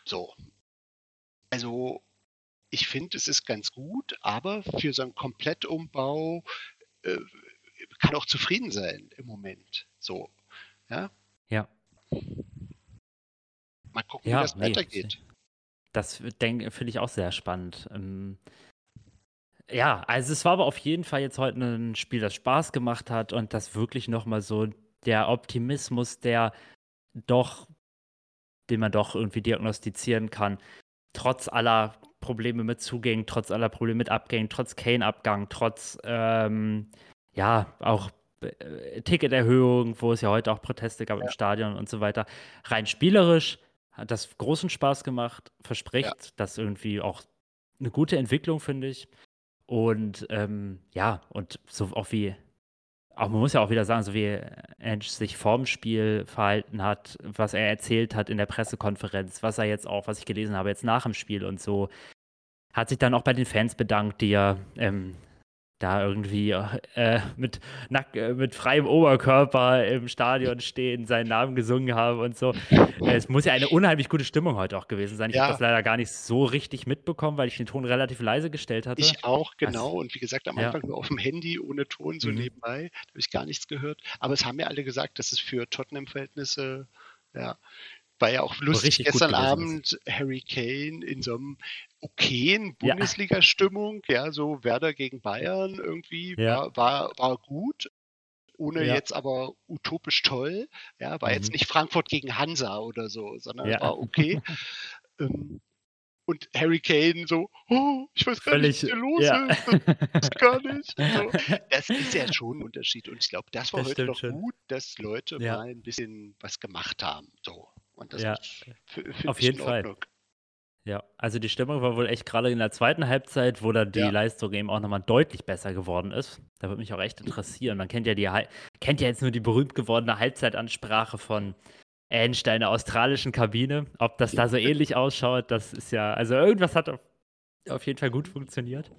Speaker 2: So. Also, ich finde, es ist ganz gut, aber für so einen Komplettumbau äh, kann auch zufrieden sein im Moment. So. Ja.
Speaker 1: Ja.
Speaker 2: Mal gucken,
Speaker 1: Ja,
Speaker 2: wie das
Speaker 1: nee,
Speaker 2: weitergeht.
Speaker 1: Das finde ich auch sehr spannend. Ähm, Ja, also es war aber auf jeden Fall jetzt heute ein Spiel, das Spaß gemacht hat und das wirklich nochmal so der Optimismus, der doch, den man doch irgendwie diagnostizieren kann, trotz aller Probleme mit Zugängen, trotz aller Probleme mit Abgängen, trotz Kane-Abgang, trotz, ähm, ja, auch äh, Ticketerhöhung, wo es ja heute auch Proteste gab ja. im Stadion und so weiter. Rein spielerisch hat das großen Spaß gemacht, verspricht ja. das irgendwie auch eine gute Entwicklung, finde ich. Und ähm, ja, und so auch wie, auch man muss ja auch wieder sagen, so wie Ange sich vorm Spiel verhalten hat, was er erzählt hat in der Pressekonferenz, was er jetzt auch, was ich gelesen habe, jetzt nach dem Spiel und so, hat sich dann auch bei den Fans bedankt, die ja ähm, da irgendwie äh, mit, nack, äh, mit freiem Oberkörper im Stadion stehen, seinen Namen gesungen haben und so. *laughs* es muss ja eine unheimlich gute Stimmung heute auch gewesen sein. Ich ja. habe das leider gar nicht so richtig mitbekommen, weil ich den Ton relativ leise gestellt hatte.
Speaker 2: Ich auch, genau. Also, und wie gesagt, am Anfang ja. nur auf dem Handy ohne Ton, so mhm. nebenbei. Da habe ich gar nichts gehört. Aber es haben ja alle gesagt, dass es für Tottenham-Verhältnisse ja, war ja auch lustig gestern Abend Harry Kane in so einem okayen Bundesliga-Stimmung, ja. ja. so Werder gegen Bayern irgendwie ja. war, war, war gut, ohne ja. jetzt aber utopisch toll. Ja, war mhm. jetzt nicht Frankfurt gegen Hansa oder so, sondern war okay. *laughs* ähm, und Harry Kane so, oh, ich weiß gar Völlig, nicht, was hier los ja. ist. Das ist gar *laughs* nicht. So. Das ist ja schon ein Unterschied. Und ich glaube, das war das heute noch schon. gut, dass Leute ja. mal ein bisschen was gemacht haben. So. Und das
Speaker 1: ja, für, für auf jeden Fall. Ja, also die Stimmung war wohl echt gerade in der zweiten Halbzeit, wo dann die ja. Leistung eben auch nochmal deutlich besser geworden ist. Da würde mich auch echt interessieren. Man kennt ja die kennt ja jetzt nur die berühmt gewordene Halbzeitansprache von Einstein der australischen Kabine. Ob das da so *laughs* ähnlich ausschaut, das ist ja, also irgendwas hat auf, auf jeden Fall gut funktioniert.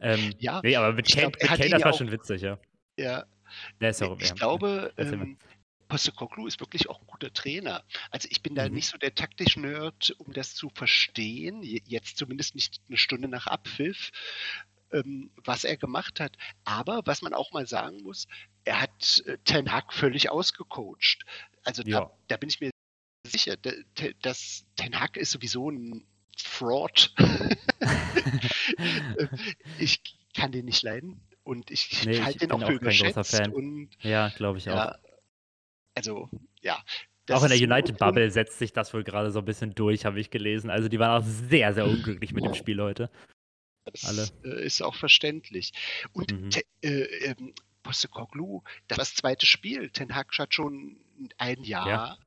Speaker 1: Ähm, ja, nee, aber mit Kane, das war schon witzig, ja.
Speaker 2: Ja. ja ich ja. glaube, ähm, Postecoglou ist wirklich auch ein guter Trainer. Also ich bin da mhm. nicht so der taktische Nerd, um das zu verstehen, jetzt zumindest nicht eine Stunde nach Abpfiff, ähm, was er gemacht hat. Aber was man auch mal sagen muss, er hat äh, Ten Hag völlig ausgecoacht. Also ja. da, da, bin ich mir sicher, dass Ten Hag ist sowieso ein Fraud. *laughs* ich kann den nicht leiden und ich nee, halte den auch für überschätzt. Und,
Speaker 1: ja, glaube ich auch. Ja,
Speaker 2: also ja.
Speaker 1: Auch in der United-Bubble setzt sich das wohl gerade so ein bisschen durch, habe ich gelesen. Also die waren auch sehr, sehr unglücklich mit dem Spiel heute.
Speaker 2: Das Alle. Äh, ist auch verständlich. Und mhm. äh, ähm, Postecoglou, das war das zweite Spiel. Ten Hag hat schon ein Jahr ja.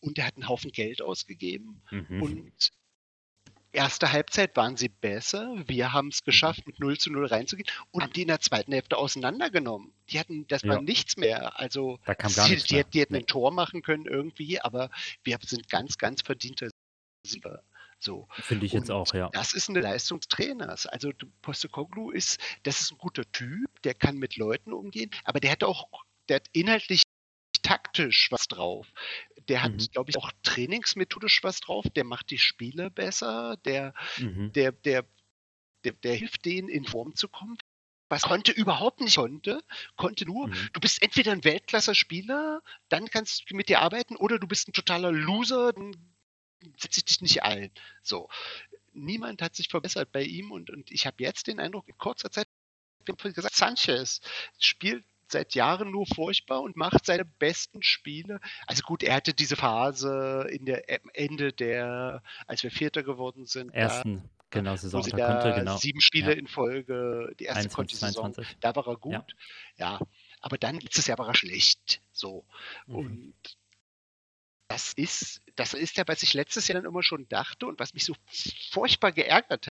Speaker 2: und er hat einen Haufen Geld ausgegeben. Mhm. Und erste Halbzeit waren sie besser. Wir haben es geschafft, mhm. mit 0 zu 0 reinzugehen und haben die in der zweiten Hälfte auseinandergenommen. Die hatten, das ja. war nichts mehr. Also
Speaker 1: da kam gar
Speaker 2: sie,
Speaker 1: nichts die,
Speaker 2: die, hätten ein Tor machen können irgendwie, aber wir sind ganz, ganz verdienter Sieger. So.
Speaker 1: Finde ich und jetzt auch, ja.
Speaker 2: Das ist eine Leistung des Trainers. Also Postecoglou ist, das ist ein guter Typ, der kann mit Leuten umgehen, aber der hat auch, der hat inhaltlich taktisch was drauf. Der hat, mhm. glaube ich, auch trainingsmethodisch was drauf. Der macht die Spiele besser. Der, mhm. der, der, der, der hilft denen, in Form zu kommen. Was konnte überhaupt nicht konnte, konnte nur, mhm. du bist entweder ein Weltklasse-Spieler, dann kannst du mit dir arbeiten, oder du bist ein totaler Loser, dann setze ich dich nicht ein. So. Niemand hat sich verbessert bei ihm und, und ich habe jetzt den Eindruck, in kurzer Zeit, wie gesagt, Sanchez spielt seit Jahren nur furchtbar und macht seine besten Spiele. Also gut, er hatte diese Phase in der Ende der, als wir Vierter geworden sind.
Speaker 1: Ersten, da, genau,
Speaker 2: Saison. Wo sie da konnte, genau. sieben Spiele ja. in Folge, die erste 21, Saison, da war er gut. Ja. ja. aber dann letztes Jahr war er schlecht. So. Mhm. Und das ist, das ist ja, was ich letztes Jahr dann immer schon dachte und was mich so furchtbar geärgert hat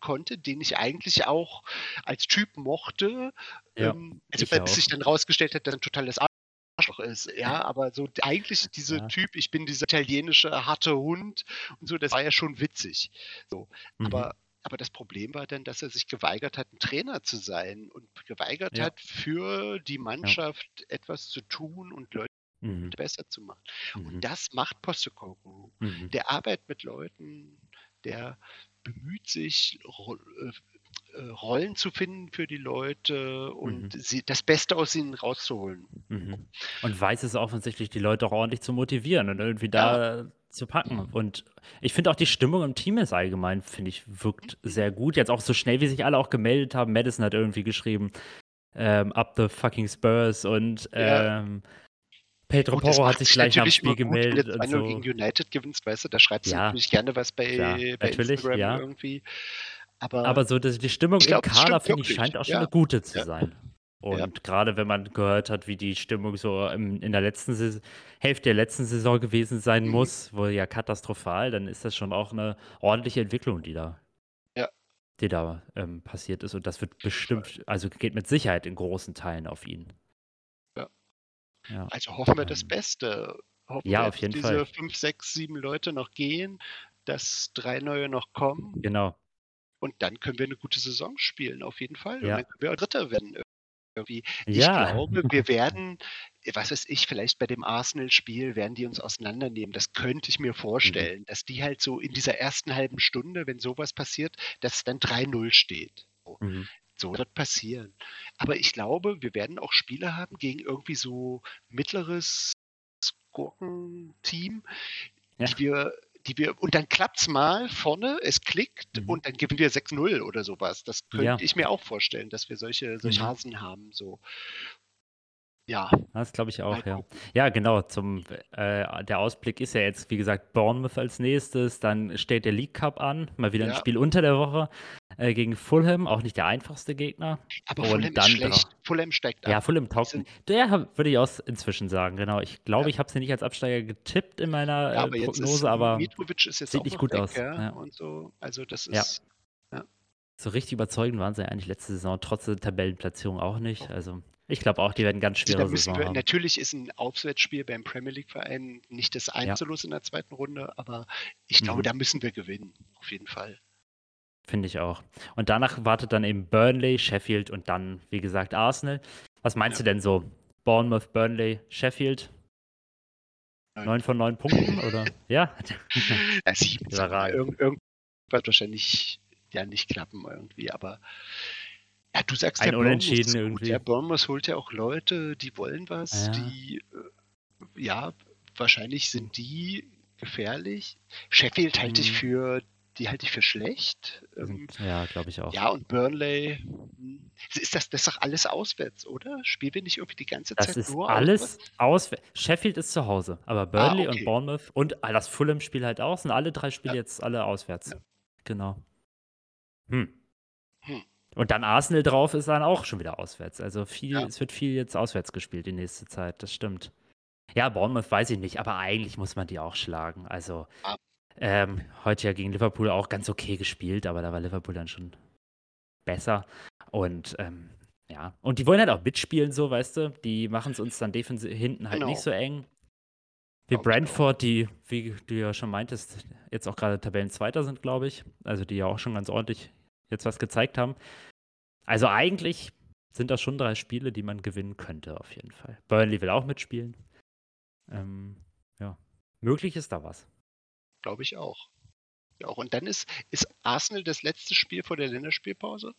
Speaker 2: konnte, den ich eigentlich auch als Typ mochte. Ja, ähm, also bis sich dann rausgestellt hat, dass er ein totales Arschloch ist. Ja, aber so eigentlich dieser ja. Typ, ich bin dieser italienische harte Hund und so, das war ja schon witzig. So, mhm. aber aber das Problem war dann, dass er sich geweigert hat, ein Trainer zu sein und geweigert ja. hat, für die Mannschaft ja. etwas zu tun und Leute mhm. besser zu machen. Mhm. Und das macht Postecoglou. Mhm. Der arbeitet mit Leuten, der bemüht sich, äh, äh, Rollen zu finden für die Leute und mhm. sie, das Beste aus ihnen rauszuholen.
Speaker 1: Mhm. Und weiß es offensichtlich, die Leute auch ordentlich zu motivieren und irgendwie da ja. zu packen. Und ich finde auch die Stimmung im Team ist allgemein, finde ich, wirkt sehr gut. Jetzt auch so schnell, wie sich alle auch gemeldet haben. Madison hat irgendwie geschrieben, ähm, up the fucking Spurs und
Speaker 2: Ja.
Speaker 1: Pedro
Speaker 2: Gut, das
Speaker 1: Porro hat sich gleich
Speaker 2: natürlich
Speaker 1: Spiel
Speaker 2: immer gut, wenn
Speaker 1: gemeldet
Speaker 2: du
Speaker 1: und
Speaker 2: 2-0
Speaker 1: so.
Speaker 2: gegen United gewinnst, weißt du, da schreibst du
Speaker 1: Ja,
Speaker 2: natürlich gerne was bei,
Speaker 1: klar,
Speaker 2: bei Instagram
Speaker 1: ja.
Speaker 2: irgendwie. Aber,
Speaker 1: Aber so die, die Stimmung im
Speaker 2: glaub, das
Speaker 1: Kader, finde ich, scheint auch schon
Speaker 2: Ja.
Speaker 1: eine gute zu sein. Und gerade wenn man gehört hat, wie die Stimmung so im, in der letzten Saison, Hälfte der letzten Saison gewesen sein
Speaker 2: Mhm.
Speaker 1: muss, wohl ja katastrophal, dann ist das schon auch eine ordentliche Entwicklung, die da, die da ähm, passiert ist. Und das wird bestimmt, also geht mit Sicherheit in großen Teilen auf ihn.
Speaker 2: Ja. Also hoffen wir das
Speaker 1: Ähm,
Speaker 2: Beste. Hoffen
Speaker 1: ja,
Speaker 2: wir,
Speaker 1: auf
Speaker 2: dass
Speaker 1: jeden
Speaker 2: diese
Speaker 1: Fall.
Speaker 2: fünf, sechs, sieben Leute noch gehen, dass drei neue noch kommen
Speaker 1: genau.
Speaker 2: und dann können wir eine gute Saison spielen, auf jeden Fall. Und
Speaker 1: Ja.
Speaker 2: dann können wir auch Dritter werden. Irgendwie. Ich
Speaker 1: Ja.
Speaker 2: glaube, wir *laughs* werden, was weiß ich, vielleicht bei dem Arsenal-Spiel werden die uns auseinandernehmen. Das könnte ich mir
Speaker 1: Mhm.
Speaker 2: vorstellen, dass die halt so in dieser ersten halben Stunde, wenn sowas passiert, dass es dann 3-0 steht.
Speaker 1: Mhm.
Speaker 2: So wird passieren. Aber ich glaube, wir werden auch Spiele haben gegen irgendwie so mittleres Gurkenteam,
Speaker 1: Ja.
Speaker 2: die wir, die wir, und dann klappt es mal vorne, es klickt
Speaker 1: Mhm.
Speaker 2: und dann gewinnen wir 6-0 oder sowas. Das könnte
Speaker 1: Ja.
Speaker 2: ich mir auch vorstellen, dass wir solche, solche
Speaker 1: Mhm.
Speaker 2: Hasen haben. So. Ja,
Speaker 1: Das glaube ich auch, ja. Ja, genau. Zum, äh, der Ausblick ist ja jetzt, wie gesagt, Bournemouth als nächstes. Dann steht der League Cup an. Mal wieder ein
Speaker 2: Ja.
Speaker 1: Spiel unter der Woche äh, gegen Fulham. Auch nicht der einfachste Gegner.
Speaker 2: Aber
Speaker 1: Und
Speaker 2: Fulham ist
Speaker 1: dann
Speaker 2: schlecht.
Speaker 1: dra-
Speaker 2: Fulham steigt ab.
Speaker 1: Ja, Fulham taugt. Der würde ich auch inzwischen sagen, genau. Ich glaube,
Speaker 2: Ja.
Speaker 1: ich habe sie nicht als Absteiger getippt in meiner
Speaker 2: Ja,
Speaker 1: äh,
Speaker 2: aber jetzt ist
Speaker 1: Prognose, aber
Speaker 2: Mitrovic ist jetzt
Speaker 1: sieht
Speaker 2: auch
Speaker 1: nicht gut
Speaker 2: weg,
Speaker 1: aus,
Speaker 2: Ja,
Speaker 1: ja.
Speaker 2: und so. Also das
Speaker 1: Ja.
Speaker 2: ist
Speaker 1: so richtig überzeugend waren sie ja eigentlich letzte Saison, trotz der Tabellenplatzierung auch nicht. Also ich glaube auch, die werden ganz schwere Saison
Speaker 2: wir,
Speaker 1: haben.
Speaker 2: natürlich ist ein Auswärtsspiel beim Premier League Verein nicht das Einzellos in der zweiten Runde, aber ich glaube,
Speaker 1: Mhm.
Speaker 2: da müssen wir gewinnen, auf jeden Fall.
Speaker 1: Finde ich auch. Und danach wartet dann eben Burnley, Sheffield und dann, wie gesagt, Arsenal. Was meinst
Speaker 2: Ja.
Speaker 1: du denn so? Bournemouth, Burnley, Sheffield?
Speaker 2: Neun.
Speaker 1: Von neun Punkten, oder? *laughs* Ja?
Speaker 2: Ja, sieben. Irgend, irgend wird wahrscheinlich ja nicht klappen irgendwie, aber ja, du sagst
Speaker 1: Ein
Speaker 2: ja,
Speaker 1: Unentschieden irgendwie.
Speaker 2: Ja, Bournemouth holt ja auch Leute, die wollen was,
Speaker 1: Ja.
Speaker 2: die äh, ja, wahrscheinlich sind die gefährlich. Sheffield halte ich
Speaker 1: Mhm.
Speaker 2: für die halte ich für schlecht. Ähm,
Speaker 1: ja, glaube ich auch.
Speaker 2: Ja, und Burnley, hm, ist das, das ist doch alles auswärts, oder? Spielen wir nicht irgendwie die ganze
Speaker 1: Das
Speaker 2: Zeit
Speaker 1: ist
Speaker 2: nur
Speaker 1: alles
Speaker 2: auswärts?
Speaker 1: aus. Sheffield ist zu Hause, aber Burnley
Speaker 2: Ah, okay.
Speaker 1: und Bournemouth und ah, das Fulham-Spiel halt auch, sind alle drei Spiele
Speaker 2: Ja.
Speaker 1: jetzt alle auswärts.
Speaker 2: Ja.
Speaker 1: Genau. Hm.
Speaker 2: Hm.
Speaker 1: Und dann Arsenal drauf ist dann auch schon wieder auswärts. Also viel,
Speaker 2: Ja.
Speaker 1: es wird viel jetzt auswärts gespielt die nächste Zeit, das stimmt. Ja, Bournemouth weiß ich nicht, aber eigentlich muss man die auch schlagen. Also
Speaker 2: Ah.
Speaker 1: Ähm, heute ja gegen Liverpool auch ganz okay gespielt, aber da war Liverpool dann schon besser. Und ähm, ja, und die wollen halt auch mitspielen, so, weißt du? Die machen es uns dann defensiv hinten halt
Speaker 2: Genau.
Speaker 1: nicht so eng. Wie
Speaker 2: auch.
Speaker 1: Brentford, die, wie du ja schon meintest, jetzt auch gerade Tabellenzweiter sind, glaube ich. Also die ja auch schon ganz ordentlich jetzt was gezeigt haben. Also eigentlich sind das schon drei Spiele, die man gewinnen könnte, auf jeden Fall. Burnley will auch mitspielen. Ähm, ja, möglich ist da was.
Speaker 2: Glaube ich auch. Ja, auch. Und dann ist, ist Arsenal das letzte Spiel vor der Länderspielpause?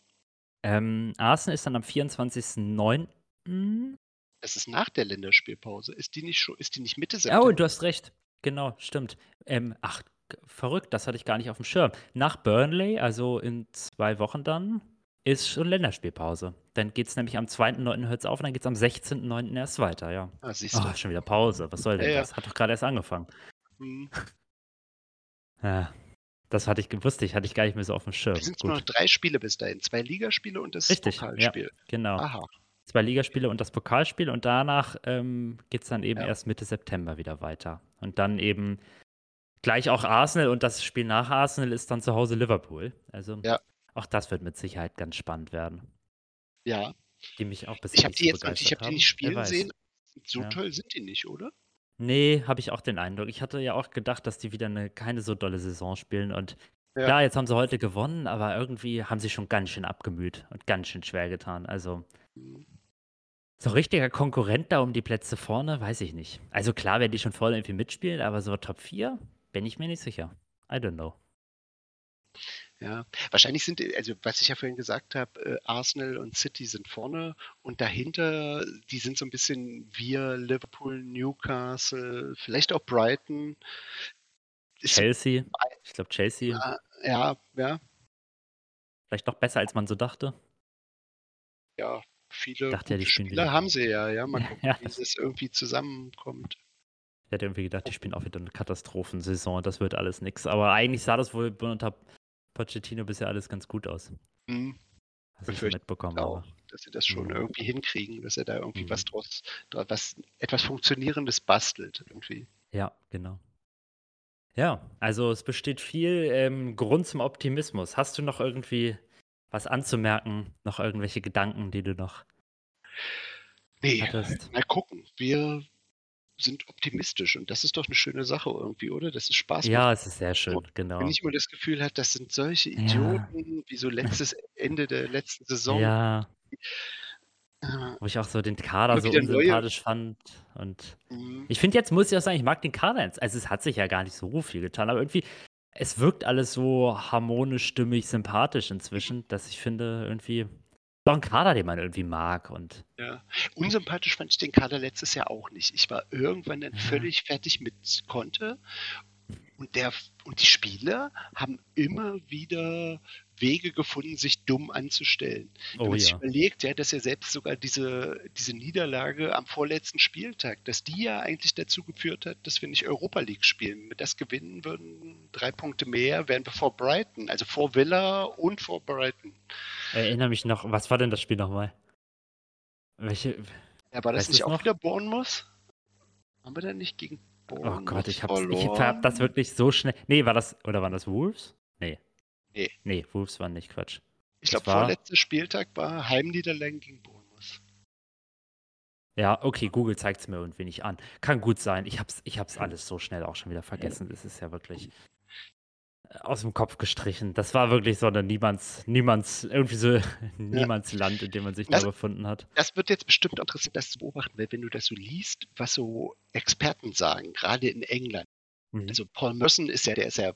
Speaker 1: Ähm, Arsenal ist dann am 24.09.
Speaker 2: Das ist nach der Länderspielpause. Ist die nicht schon, ist die nicht Mitte
Speaker 1: Oh,
Speaker 2: September?
Speaker 1: du hast recht. Genau, stimmt. Ähm, ach, verrückt, das hatte ich gar nicht auf dem Schirm. Nach Burnley, also in zwei Wochen dann, ist schon Länderspielpause. Dann geht es nämlich am 2.9. hört es auf und dann geht es am 16.9. erst weiter, ja.
Speaker 2: Ah, siehst du.
Speaker 1: Oh, schon wieder Pause. Was soll denn
Speaker 2: ja.
Speaker 1: das? Hat doch gerade erst angefangen.
Speaker 2: Hm. *laughs*
Speaker 1: Ja, das hatte ich gewusst, ich hatte ich gar nicht mehr so auf dem Schirm.
Speaker 2: Es sind nur noch drei Spiele bis dahin. Zwei Ligaspiele und das
Speaker 1: Richtig, ja.
Speaker 2: Pokalspiel.
Speaker 1: Genau.
Speaker 2: Aha.
Speaker 1: Zwei Ligaspiele und das Pokalspiel und danach ähm, geht es dann eben
Speaker 2: Ja.
Speaker 1: erst Mitte September wieder weiter. Und dann eben gleich auch Arsenal und das Spiel nach Arsenal ist dann zu Hause Liverpool. Also
Speaker 2: Ja.
Speaker 1: auch das wird mit Sicherheit ganz spannend werden.
Speaker 2: Ja.
Speaker 1: Die mich auch bisher
Speaker 2: Ich habe die jetzt ich habe die nicht spielen sehen. So
Speaker 1: Ja.
Speaker 2: toll sind die nicht, oder?
Speaker 1: Nee, habe ich auch den Eindruck. Ich hatte ja auch gedacht, dass die wieder eine keine so dolle Saison spielen und
Speaker 2: Ja.
Speaker 1: klar, jetzt haben sie heute gewonnen, aber irgendwie haben sie schon ganz schön abgemüht und ganz schön schwer getan. Also so richtiger Konkurrent da um die Plätze vorne, weiß ich nicht. Also klar werden die schon voll irgendwie mitspielen, aber so Top 4 bin ich mir nicht sicher. I don't know.
Speaker 2: Ja, wahrscheinlich sind, also was ich ja vorhin gesagt habe, äh, Arsenal und City sind vorne und dahinter, die sind so ein bisschen wir, Liverpool, Newcastle, vielleicht auch Brighton.
Speaker 1: Chelsea. Ich glaube, Chelsea
Speaker 2: ja, ja, ja,
Speaker 1: vielleicht noch besser, als man so dachte.
Speaker 2: ja, viele
Speaker 1: Dachte ja, die
Speaker 2: Spieler haben sie ja, ja. Mal *laughs* gucken,
Speaker 1: Ja,
Speaker 2: wie
Speaker 1: das
Speaker 2: irgendwie zusammenkommt.
Speaker 1: Ich hätte irgendwie gedacht, die spielen auch wieder eine Katastrophensaison. Das wird alles nix. Aber eigentlich sah das wohl unter Pochettino bisher alles ganz gut aus.
Speaker 2: Hm,
Speaker 1: Was ich so
Speaker 2: Befürchte
Speaker 1: mitbekommen
Speaker 2: auch,
Speaker 1: habe.
Speaker 2: dass sie das schon
Speaker 1: Mhm.
Speaker 2: irgendwie hinkriegen, dass er da irgendwie
Speaker 1: Mhm.
Speaker 2: was draus, dra- was etwas Funktionierendes bastelt irgendwie.
Speaker 1: Ja, genau. Ja, also es besteht viel ähm, Grund zum Optimismus. Hast du noch irgendwie was anzumerken? Noch irgendwelche Gedanken, die du noch
Speaker 2: Nee,
Speaker 1: hattest?
Speaker 2: mal gucken. Wir sind optimistisch und das ist doch eine schöne Sache irgendwie, oder? Dass es Spaß macht.
Speaker 1: Ja, es ist sehr schön, genau.
Speaker 2: Wenn ich immer das Gefühl habe, das sind solche
Speaker 1: Ja.
Speaker 2: Idioten, wie so *laughs* letztes Ende der letzten Saison.
Speaker 1: Ja,
Speaker 2: Äh,
Speaker 1: wo ich auch so den Kader so unsympathisch fand. Und
Speaker 2: mh,
Speaker 1: ich finde jetzt, muss ich auch sagen, ich mag den Kader jetzt. Also es hat sich ja gar nicht so viel getan, aber irgendwie, es wirkt alles so harmonisch, stimmig, sympathisch inzwischen, dass ich finde, irgendwie, doch ein Kader, den man irgendwie mag. Und
Speaker 2: ja. Unsympathisch fand ich den Kader letztes Jahr auch nicht. Ich war irgendwann dann
Speaker 1: Ja.
Speaker 2: völlig fertig mit Conte und, der, und die Spieler haben immer wieder Wege gefunden, sich dumm anzustellen. Wenn
Speaker 1: oh
Speaker 2: man sich
Speaker 1: ja.
Speaker 2: überlegt, ja, dass ja selbst sogar diese, diese Niederlage am vorletzten Spieltag, dass die ja eigentlich dazu geführt hat, dass wir nicht Europa League spielen. Mit das gewinnen würden drei Punkte mehr, wären wir vor Brighton, also vor Villa und vor Brighton.
Speaker 1: Erinnere mich noch, was war denn das Spiel nochmal? Welche?
Speaker 2: Ja, war das nicht auch
Speaker 1: noch?
Speaker 2: wieder Bournemouth? Haben wir da nicht gegen
Speaker 1: Oh
Speaker 2: Bournemouth
Speaker 1: Gott, ich hab's, ich
Speaker 2: verloren?
Speaker 1: hab das wirklich so schnell. Nee, war das, oder waren das Wolves? Nee.
Speaker 2: Nee.
Speaker 1: Nee, Wolves waren nicht Quatsch.
Speaker 2: Ich glaube,
Speaker 1: war-
Speaker 2: vorletzter Spieltag war Heimniederlagen gegen Bournemouth.
Speaker 1: Ja, okay, Google zeigt es mir irgendwie nicht an. Kann gut sein. Ich hab's, ich hab's alles so schnell auch schon wieder vergessen. Das ist ja wirklich äh, aus dem Kopf gestrichen. Das war wirklich so eine Niemands, Niemands, irgendwie so *laughs* Niemands Land, in dem man sich da
Speaker 2: Das-
Speaker 1: befunden hat.
Speaker 2: Das wird jetzt bestimmt interessant, das zu beobachten, weil wenn du das so liest, was so Experten sagen, gerade in England,
Speaker 1: Mhm.
Speaker 2: Also Paul Merson ist ja, der ist ja,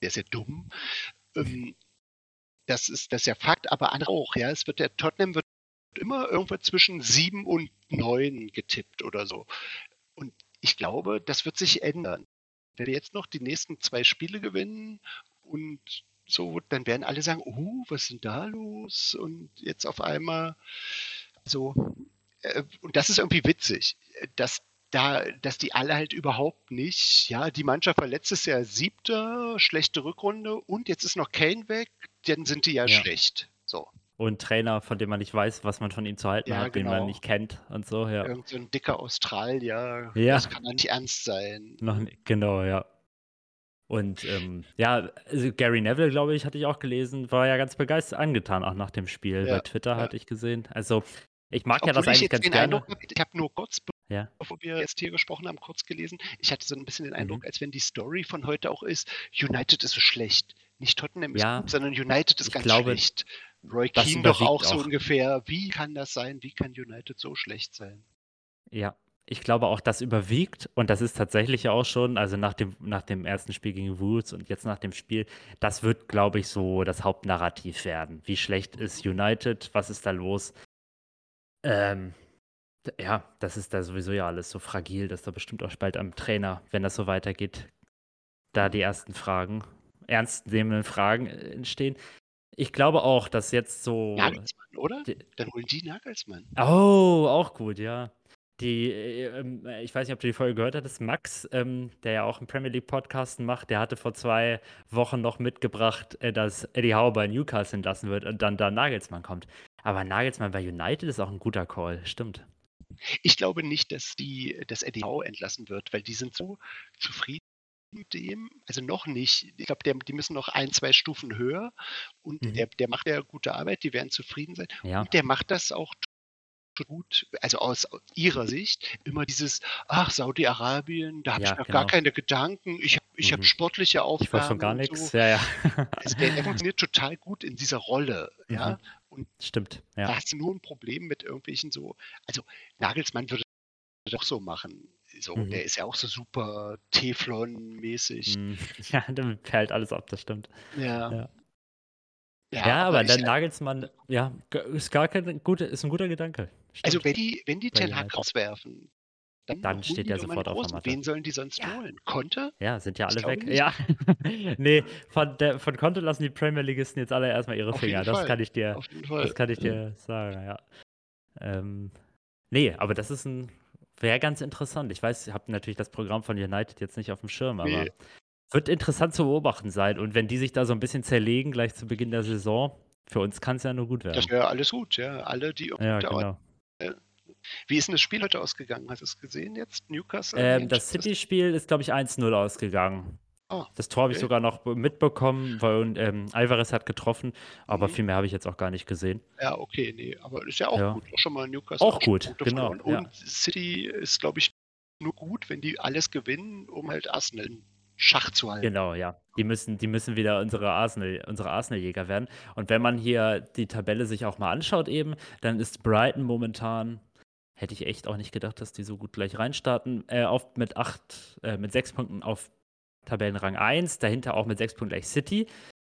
Speaker 2: der ist ja dumm. Ähm, das ist das ist ja Fakt, aber andere auch. Ja, es wird der Tottenham wird immer irgendwo zwischen sieben und neun getippt oder so. Und ich glaube, das wird sich ändern. Wenn wir jetzt noch die nächsten zwei Spiele gewinnen und so, dann werden alle sagen, oh, was ist denn da los? Und jetzt auf einmal so, äh, und das ist irgendwie witzig, dass da, dass die alle halt überhaupt nicht, ja, die Mannschaft war letztes Jahr siebter, schlechte Rückrunde und jetzt ist noch Kane weg, dann sind die ja,
Speaker 1: Ja.
Speaker 2: schlecht. So,
Speaker 1: Und Trainer, von dem man nicht weiß, was man von ihm zu halten
Speaker 2: Ja,
Speaker 1: hat, den man
Speaker 2: genau.
Speaker 1: nicht kennt und so, ja.
Speaker 2: irgend so ein dicker Australier,
Speaker 1: Ja.
Speaker 2: das kann ja nicht ernst sein.
Speaker 1: Noch, genau, ja. Und ähm, ja, also Gary Neville, glaube ich, hatte ich auch gelesen, war ja ganz begeistert angetan, auch nach dem Spiel.
Speaker 2: Ja,
Speaker 1: Bei Twitter
Speaker 2: ja.
Speaker 1: hatte ich gesehen. Also, ich mag ja das
Speaker 2: Obwohl ich
Speaker 1: eigentlich ganz gerne.
Speaker 2: Eindruck ich habe nur kurz,
Speaker 1: Ja.
Speaker 2: bevor wir jetzt hier gesprochen haben, kurz gelesen, ich hatte so ein bisschen den Eindruck,
Speaker 1: Mhm.
Speaker 2: als wenn die Story von heute auch ist, United ist so schlecht. Nicht Tottenham ist
Speaker 1: Ja.
Speaker 2: gut, sondern United ist
Speaker 1: Ich
Speaker 2: ganz
Speaker 1: glaube,
Speaker 2: schlecht. Roy Keane doch
Speaker 1: überwiegt
Speaker 2: auch so
Speaker 1: auch.
Speaker 2: ungefähr. Wie kann das sein? Wie kann United so schlecht sein?
Speaker 1: Ja, ich glaube auch, das überwiegt und das ist tatsächlich auch schon, also nach dem, nach dem ersten Spiel gegen Wolves und jetzt nach dem Spiel, das wird, glaube ich, so das Hauptnarrativ werden. Wie schlecht ist United? Was ist da los? Ähm, ja, das ist da sowieso ja alles so fragil, dass da bestimmt auch bald am Trainer, wenn das so weitergeht, da die ersten Fragen, ernstnehmenden Fragen äh, entstehen. Ich glaube auch, dass jetzt so.
Speaker 2: Nagelsmann, oder?
Speaker 1: Die-
Speaker 2: Dann holen die Nagelsmann.
Speaker 1: Oh, auch gut, ja. Die, äh, ähm, äh, ich weiß nicht, ob du die Folge gehört hattest. Max, ähm, der ja auch einen Premier League Podcast macht, der hatte vor zwei Wochen noch mitgebracht, äh, dass Eddie Howe bei Newcastle entlassen wird und dann da Nagelsmann kommt. Aber Nagelsmann bei United ist auch ein guter Call, stimmt.
Speaker 2: Ich glaube nicht, dass die, Eddie Howe entlassen wird, weil die sind so zufrieden mit dem. Also noch nicht. Ich glaube, die müssen noch ein, zwei Stufen höher und
Speaker 1: Mhm.
Speaker 2: der, der macht ja gute Arbeit, die werden zufrieden sein.
Speaker 1: Ja,
Speaker 2: Und der macht das auch gut, also aus ihrer Sicht, immer dieses, ach, Saudi-Arabien, da habe
Speaker 1: Ja,
Speaker 2: ich noch
Speaker 1: genau.
Speaker 2: gar keine Gedanken, ich habe ich
Speaker 1: Mhm.
Speaker 2: sportliche
Speaker 1: ich wollte
Speaker 2: Aufgaben.
Speaker 1: von gar
Speaker 2: und
Speaker 1: nichts.
Speaker 2: So.
Speaker 1: Ja, ja.
Speaker 2: Also der, der *laughs* funktioniert total gut in dieser Rolle. Ja?
Speaker 1: Stimmt.
Speaker 2: Da
Speaker 1: Ja.
Speaker 2: hast du nur ein Problem mit irgendwelchen so, also Nagelsmann würde das auch so machen. So,
Speaker 1: Mhm.
Speaker 2: der ist ja auch so super Teflon-mäßig.
Speaker 1: Mm, *laughs* Ja, damit perlt alles ab, das stimmt.
Speaker 2: Ja.
Speaker 1: Ja. Ja, aber
Speaker 2: ich-
Speaker 1: dann Nagelsmann, ja, ist gar kein guter, ist ein guter Gedanke.
Speaker 2: Also
Speaker 1: Stimmt.
Speaker 2: wenn die, wenn die Ten Hag
Speaker 1: United.
Speaker 2: rauswerfen,
Speaker 1: Dann
Speaker 2: holen
Speaker 1: steht er sofort auf der. Matte.
Speaker 2: Wen sollen die sonst
Speaker 1: Ja.
Speaker 2: holen? Konter?
Speaker 1: Ja, sind ja alle weg.
Speaker 2: nicht.
Speaker 1: Ja. *laughs* nee, von, der, von Konto lassen die Premier Leagueisten jetzt alle erstmal ihre
Speaker 2: Auf
Speaker 1: Finger.
Speaker 2: jeden
Speaker 1: Das
Speaker 2: Fall.
Speaker 1: kann ich dir,
Speaker 2: Auf jeden Fall.
Speaker 1: das kann ich dir sagen, ja. Ähm, nee, aber das ist ein, wäre ganz interessant. Ich weiß, ich habe natürlich das Programm von United jetzt nicht auf dem Schirm, aber
Speaker 2: Nee.
Speaker 1: wird interessant zu beobachten sein. Und wenn die sich da so ein bisschen zerlegen, gleich zu Beginn der Saison, für uns kann es ja nur gut
Speaker 2: Das
Speaker 1: werden.
Speaker 2: wäre alles gut, ja. Alle, die
Speaker 1: Ja,
Speaker 2: da-
Speaker 1: genau.
Speaker 2: Wie ist denn das Spiel heute ausgegangen? Hast du es gesehen jetzt? Newcastle?
Speaker 1: Ähm, das? City-Spiel ist, glaube ich, 1-0 ausgegangen.
Speaker 2: Oh,
Speaker 1: Das Tor habe ich
Speaker 2: okay.
Speaker 1: sogar noch be- mitbekommen, weil ähm, Alvarez hat getroffen, aber
Speaker 2: Mhm.
Speaker 1: viel mehr habe ich jetzt auch gar nicht gesehen.
Speaker 2: Ja, okay, nee, aber ist ja auch
Speaker 1: Ja.
Speaker 2: gut. Auch schon mal Newcastle
Speaker 1: Auch gut, genau,
Speaker 2: verloren.
Speaker 1: ja.
Speaker 2: Und City ist, glaube ich, nur gut, wenn die alles gewinnen, um halt Arsenal Schach zu halten.
Speaker 1: Genau, ja. Die müssen, die müssen wieder unsere Arsenal, unsere Arsenal-Jäger werden. Und wenn man hier die Tabelle sich auch mal anschaut, eben, dann ist Brighton momentan, hätte ich echt auch nicht gedacht, dass die so gut gleich reinstarten, äh, auf, mit acht, äh, mit sechs Punkten auf Tabellenrang 1, dahinter auch mit sechs Punkten gleich City.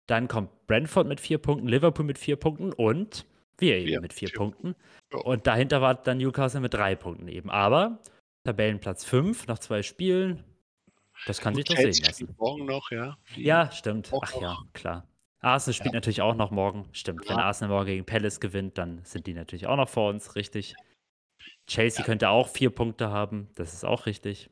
Speaker 1: Dann kommt Brentford mit vier Punkten, Liverpool mit vier Punkten und wir eben
Speaker 2: Wir
Speaker 1: mit vier
Speaker 2: vier
Speaker 1: Punkten.
Speaker 2: Ja.
Speaker 1: Und dahinter war dann Newcastle mit drei Punkten eben. Aber Tabellenplatz 5 nach zwei Spielen, das kann sich
Speaker 2: Und
Speaker 1: doch sehen lassen.
Speaker 2: morgen noch, ja. Die-
Speaker 1: Ja, stimmt. Ach
Speaker 2: noch.
Speaker 1: ja, klar. Arsenal spielt
Speaker 2: Ja.
Speaker 1: natürlich auch noch morgen. Stimmt. Wenn
Speaker 2: Ja.
Speaker 1: Arsenal morgen gegen Palace gewinnt, dann sind die natürlich auch noch vor uns, richtig. Chelsea
Speaker 2: Ja.
Speaker 1: könnte auch vier Punkte haben, das ist auch richtig.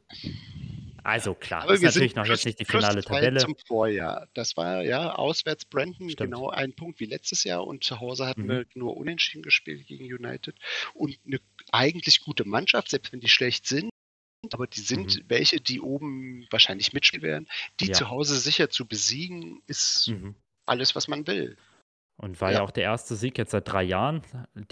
Speaker 1: Also klar,
Speaker 2: Aber
Speaker 1: ist natürlich noch jetzt nicht die finale Tabelle.
Speaker 2: zum Vorjahr. Das war ja auswärts Brandon
Speaker 1: Stimmt.
Speaker 2: genau ein Punkt wie letztes Jahr und zu Hause hatten
Speaker 1: Mhm.
Speaker 2: wir nur unentschieden gespielt gegen United und eine eigentlich gute Mannschaft, selbst wenn die schlecht sind. Aber die sind welche, die oben wahrscheinlich mitspielen werden. Die
Speaker 1: Mhm. Ja.
Speaker 2: zu Hause sicher zu besiegen, ist
Speaker 1: Mhm.
Speaker 2: alles, was man will.
Speaker 1: Und war ja.
Speaker 2: Ja.
Speaker 1: auch der erste Sieg jetzt seit drei Jahren.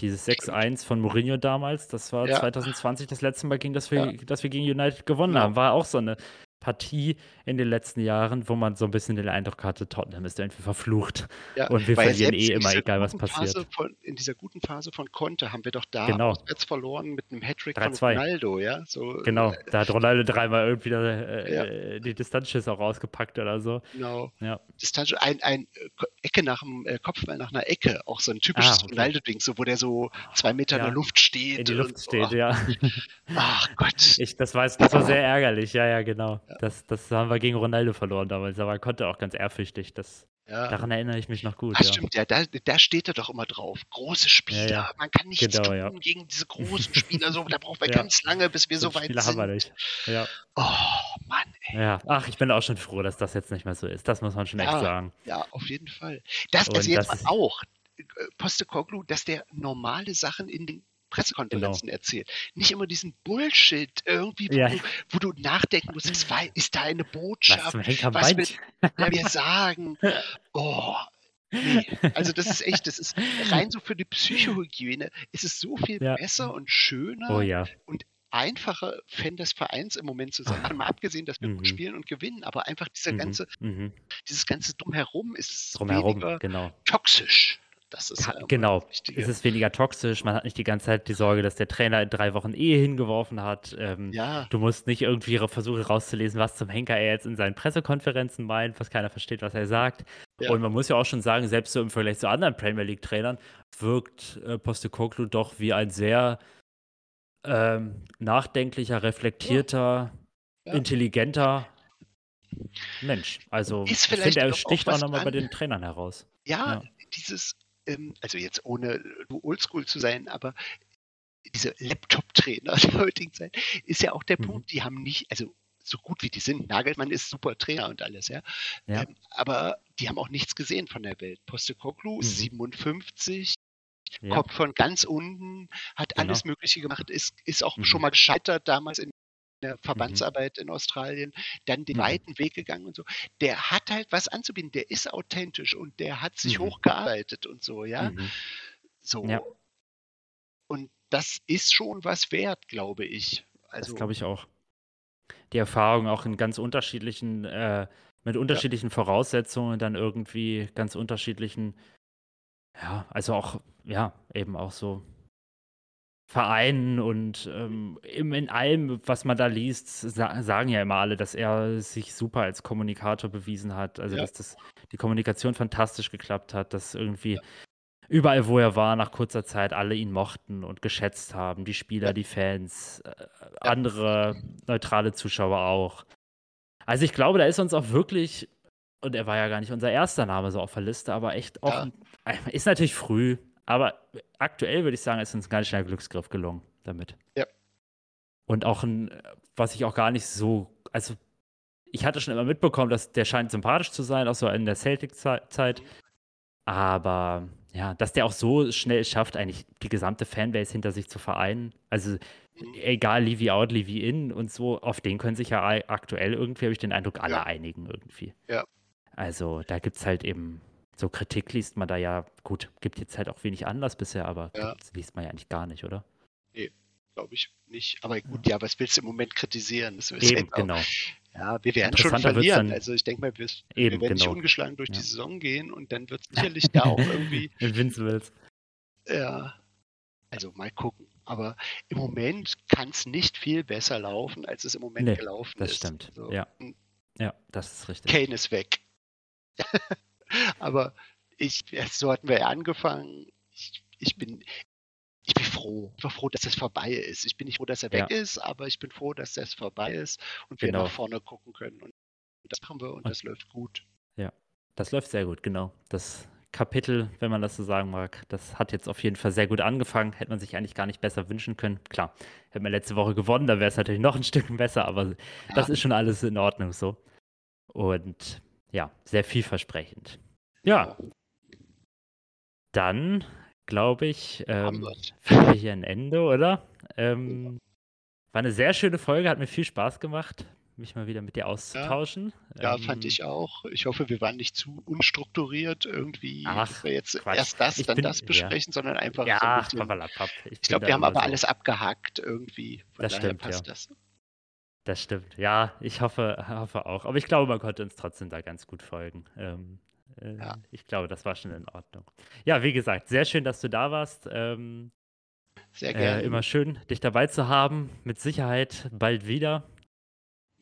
Speaker 1: Dieses 6-1 von Mourinho damals, das war
Speaker 2: Ja.
Speaker 1: 2020 das letzte Mal, gegen das wir,
Speaker 2: Ja.
Speaker 1: dass wir gegen United gewonnen haben. War auch so eine Partie in den letzten Jahren, wo man so ein bisschen den Eindruck hatte, Tottenham ist irgendwie verflucht.
Speaker 2: Ja,
Speaker 1: Und wir verlieren eh
Speaker 2: in
Speaker 1: immer, egal was passiert.
Speaker 2: Von, in dieser guten Phase von Conte haben wir doch da
Speaker 1: Genau.
Speaker 2: auswärts verloren mit einem Hattrick von
Speaker 1: 3-2.
Speaker 2: Ronaldo, ja. So,
Speaker 1: Genau,
Speaker 2: äh,
Speaker 1: da hat Ronaldo dreimal irgendwie da, äh,
Speaker 2: Ja.
Speaker 1: äh, die Distanzschüsse auch rausgepackt oder so.
Speaker 2: Genau.
Speaker 1: Ja.
Speaker 2: Distanz, ein, ein äh, Ecke nach dem äh, Kopfball nach einer Ecke, auch so ein typisches
Speaker 1: Ah, okay.
Speaker 2: Ronaldo-Ding, so wo der so zwei Meter in
Speaker 1: Ja.
Speaker 2: der Luft steht.
Speaker 1: In die Luft
Speaker 2: so.
Speaker 1: steht, ja. *laughs*
Speaker 2: Ach Gott.
Speaker 1: Ich, das, war, das war sehr ärgerlich, ja, ja, genau. Das, das haben wir gegen Ronaldo verloren damals, aber er konnte auch ganz ehrfürchtig. Das,
Speaker 2: Ja.
Speaker 1: daran erinnere ich mich noch gut.
Speaker 2: Ach,
Speaker 1: ja.
Speaker 2: stimmt, ja, da, da steht er doch immer drauf. Große Spieler,
Speaker 1: ja.
Speaker 2: man kann nichts
Speaker 1: Genau,
Speaker 2: tun gegen diese großen Spieler. So, da brauchen wir *laughs* ganz lange, bis wir so
Speaker 1: So
Speaker 2: weit
Speaker 1: Spiele
Speaker 2: sind.
Speaker 1: haben wir nicht. Ja.
Speaker 2: Oh Mann, ey.
Speaker 1: Ach, ich bin auch schon froh, dass das jetzt nicht mehr so ist. Das muss man schon echt sagen.
Speaker 2: ja, auf jeden Fall. Das,
Speaker 1: Und
Speaker 2: also jetzt
Speaker 1: das
Speaker 2: mal auch, äh, Postecoglou, dass der normale Sachen in den Pressekonferenzen erzählt. Nicht immer diesen Bullshit irgendwie, wo,
Speaker 1: Ja.
Speaker 2: du, wo du nachdenken musst, was war, ist da eine
Speaker 1: Was
Speaker 2: Botschaft? was
Speaker 1: meint.
Speaker 2: will mir sagen? Oh, nee. Also das ist echt, das ist rein so für die Psychohygiene, ist es so viel
Speaker 1: Ja.
Speaker 2: besser und schöner
Speaker 1: Oh ja.
Speaker 2: einfacher Fan des Vereins im Moment zu sein. Mal abgesehen, dass wir
Speaker 1: Mhm.
Speaker 2: gut spielen und gewinnen, aber einfach dieser
Speaker 1: Mhm.
Speaker 2: ganze,
Speaker 1: Mhm.
Speaker 2: dieses ganze Drumherum ist
Speaker 1: Drumherum,
Speaker 2: weniger
Speaker 1: genau.
Speaker 2: toxisch. Das ist ja immer
Speaker 1: genau. Es ist weniger toxisch, man hat nicht die ganze Zeit die Sorge, dass der Trainer in drei Wochen eh hingeworfen hat. Ähm,
Speaker 2: ja,
Speaker 1: Du musst nicht irgendwie versuchen rauszulesen, was zum Henker er jetzt in seinen Pressekonferenzen meint, was keiner versteht, was er sagt.
Speaker 2: Ja.
Speaker 1: Und man muss ja auch schon sagen, selbst so im Vergleich zu anderen Premier League-Trainern wirkt äh, Postecoglou doch wie ein sehr ähm, nachdenklicher, reflektierter,
Speaker 2: Ja.
Speaker 1: intelligenter Mensch. Also
Speaker 2: Ist
Speaker 1: ich finde, er
Speaker 2: auch
Speaker 1: sticht auch
Speaker 2: was
Speaker 1: nochmal bei den Trainern heraus.
Speaker 2: ja,
Speaker 1: Ja.
Speaker 2: dieses, also jetzt ohne du oldschool zu sein, aber diese Laptop-Trainer *laughs* der heutigen Zeit ist ja auch der
Speaker 1: Mhm.
Speaker 2: Punkt, die haben nicht, also so gut wie die sind, Nagelmann ist super Trainer und alles, ja.
Speaker 1: Ja.
Speaker 2: Ähm, aber die haben auch nichts gesehen von der Welt. Postecoglou,
Speaker 1: Mhm.
Speaker 2: 57,
Speaker 1: Ja.
Speaker 2: kommt von ganz unten, hat
Speaker 1: Genau.
Speaker 2: alles Mögliche gemacht, ist, ist auch
Speaker 1: Mhm.
Speaker 2: schon mal gescheitert damals in der Verbandsarbeit in Australien, dann den
Speaker 1: Mhm.
Speaker 2: weiten Weg gegangen und so. Der hat halt was anzubieten, der ist authentisch und der hat sich
Speaker 1: Mhm.
Speaker 2: hochgearbeitet und so, ja.
Speaker 1: Mhm.
Speaker 2: So.
Speaker 1: Ja.
Speaker 2: Und das ist schon was wert, glaube ich. Also,
Speaker 1: das glaube ich auch. Die Erfahrung auch in ganz unterschiedlichen, äh, mit unterschiedlichen Voraussetzungen, dann irgendwie ganz unterschiedlichen, ja, also auch, ja, eben auch so Vereinen und ähm, in allem, was man da liest, sa sagen ja immer alle, dass er sich super als Kommunikator bewiesen hat. Also,
Speaker 2: Ja.
Speaker 1: dass das, die Kommunikation fantastisch geklappt hat, dass irgendwie überall, wo er war, nach kurzer Zeit alle ihn mochten und geschätzt haben. Die Spieler, die Fans, äh, andere neutrale Zuschauer auch. Also ich glaube, da ist uns auch wirklich, und er war ja gar nicht unser erster Name so auf der Liste, aber echt auch, ja. ist natürlich früh, aber aktuell würde ich sagen, ist uns ein ganz schnell Glücksgriff gelungen damit.
Speaker 2: Ja.
Speaker 1: Und auch ein, was ich auch gar nicht so, also ich hatte schon immer mitbekommen, dass der scheint sympathisch zu sein, auch so in der Celtic-Zeit. Aber ja, dass der auch so schnell schafft, eigentlich die gesamte Fanbase hinter sich zu vereinen. Also egal Levi out, Levi in und so, auf den können sich ja aktuell irgendwie, habe ich den Eindruck, alle ja. einigen irgendwie.
Speaker 2: Ja.
Speaker 1: Also da gibt es halt eben, so Kritik liest man da ja, gut, gibt jetzt halt auch wenig Anlass bisher, aber ja. liest man ja eigentlich gar nicht, oder?
Speaker 2: Nee, glaube ich nicht. Aber gut, ja. was willst du im Moment kritisieren? Das
Speaker 1: ist Eben, genau.
Speaker 2: Ja, wir werden schon verlieren. Also ich denke mal, wir, wir werden genau. nicht ungeschlagen durch ja. die Saison gehen und dann wird es *laughs* sicherlich da auch irgendwie. *laughs*
Speaker 1: Invincibles.
Speaker 2: Ja. Also mal gucken. Aber im Moment kann es nicht viel besser laufen, als es im Moment nee, gelaufen
Speaker 1: das
Speaker 2: ist.
Speaker 1: Das stimmt. So. Ja. ja, das ist richtig.
Speaker 2: Kane ist weg. *laughs* *laughs* Aber ich, so hatten wir ja angefangen. Ich, ich bin, ich bin froh. Ich bin froh, dass es vorbei ist. Ich bin nicht froh, dass er weg ja. ist, aber ich bin froh, dass das vorbei ist und wir genau. nach vorne gucken können. Und das machen wir und, und das läuft gut.
Speaker 1: Ja, das läuft sehr gut, genau. Das Kapitel, wenn man das so sagen mag, das hat jetzt auf jeden Fall sehr gut angefangen. Hätte man sich eigentlich gar nicht besser wünschen können. Klar, hätten wir letzte Woche gewonnen, da wäre es natürlich noch ein Stück besser, aber ja. das ist schon alles in Ordnung so. Und ja, sehr vielversprechend. Ja. Dann glaube ich, ähm, finden wir hier ein Ende, oder? Ähm, war eine sehr schöne Folge, hat mir viel Spaß gemacht, mich mal wieder mit dir auszutauschen.
Speaker 2: Ja, ähm, fand ich auch. Ich hoffe, wir waren nicht zu unstrukturiert irgendwie, Ach, wir jetzt Quatsch. erst das, ich dann bin, das besprechen, ja. sondern einfach
Speaker 1: ja, so ein bisschen,
Speaker 2: Ich, ich glaube, wir haben aber so. alles abgehackt irgendwie.
Speaker 1: Von das stimmt, ja. Das. Das. stimmt, ja, ich hoffe, hoffe auch. Aber ich glaube, man konnte uns trotzdem da ganz gut folgen. Ähm, äh, ja. Ich glaube, das war schon in Ordnung. Ja, wie gesagt, sehr schön, dass du da warst. Ähm,
Speaker 2: sehr gerne.
Speaker 1: Äh, immer schön, dich dabei zu haben. Mit Sicherheit bald wieder.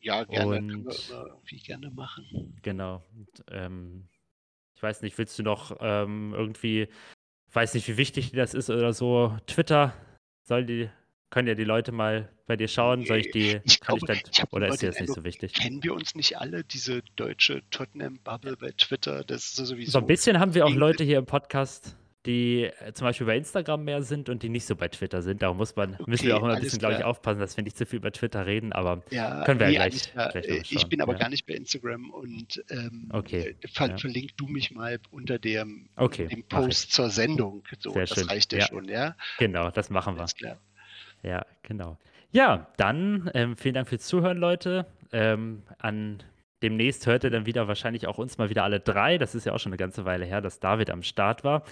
Speaker 2: Ja, gerne. Und, Können wir irgendwie gerne machen.
Speaker 1: Genau. Und, ähm, ich weiß nicht, willst du noch ähm, irgendwie, weiß nicht, wie wichtig dir das ist oder so, Twitter, soll die können ja die Leute mal bei dir schauen. Soll ich die,
Speaker 2: ich
Speaker 1: kann
Speaker 2: glaube,
Speaker 1: ich dann, ich oder ist dir das nicht so wichtig?
Speaker 2: Kennen wir uns nicht alle, diese deutsche Tottenham-Bubble bei Twitter? Das ist sowieso.
Speaker 1: So ein bisschen haben wir auch Leute hier im Podcast, die äh, zum Beispiel bei Instagram mehr sind und die nicht so bei Twitter sind. Darum muss man, okay, müssen wir auch immer ein bisschen, glaube ich, aufpassen, dass wir nicht zu viel über Twitter reden, aber
Speaker 2: ja,
Speaker 1: können wir nee, ja gleich,
Speaker 2: gleich Ich bin aber ja. gar nicht bei Instagram und ähm,
Speaker 1: okay.
Speaker 2: Äh, ver ja. verlink du mich mal unter dem,
Speaker 1: okay,
Speaker 2: dem Post zur Sendung. So,
Speaker 1: Sehr
Speaker 2: das
Speaker 1: schön.
Speaker 2: reicht ja, schon, ja.
Speaker 1: Genau, das machen wir. Alles klar. Ja, genau. Ja, dann ähm, vielen Dank fürs Zuhören, Leute. Ähm, an demnächst hört ihr dann wieder wahrscheinlich auch uns mal wieder alle drei. Das ist ja auch schon eine ganze Weile her, dass David am Start war.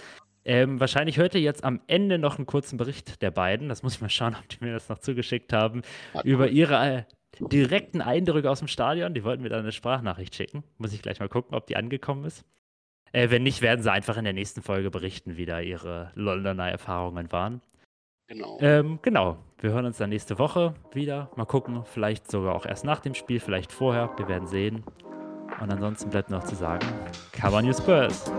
Speaker 1: Ähm, wahrscheinlich hört ihr jetzt am Ende noch einen kurzen Bericht der beiden. Das muss ich mal schauen, ob die mir das noch zugeschickt haben. Über ihre äh, direkten Eindrücke aus dem Stadion. Die wollten mir dann eine Sprachnachricht schicken. Muss ich gleich mal gucken, ob die angekommen ist. Äh, wenn nicht, werden sie einfach in der nächsten Folge berichten, wie da ihre Londoner Erfahrungen waren.
Speaker 2: Genau.
Speaker 1: Ähm, genau. Wir hören uns dann nächste Woche wieder. Mal gucken, vielleicht sogar auch erst nach dem Spiel, vielleicht vorher. Wir werden sehen. Und ansonsten bleibt noch zu sagen, Cover New Spurs.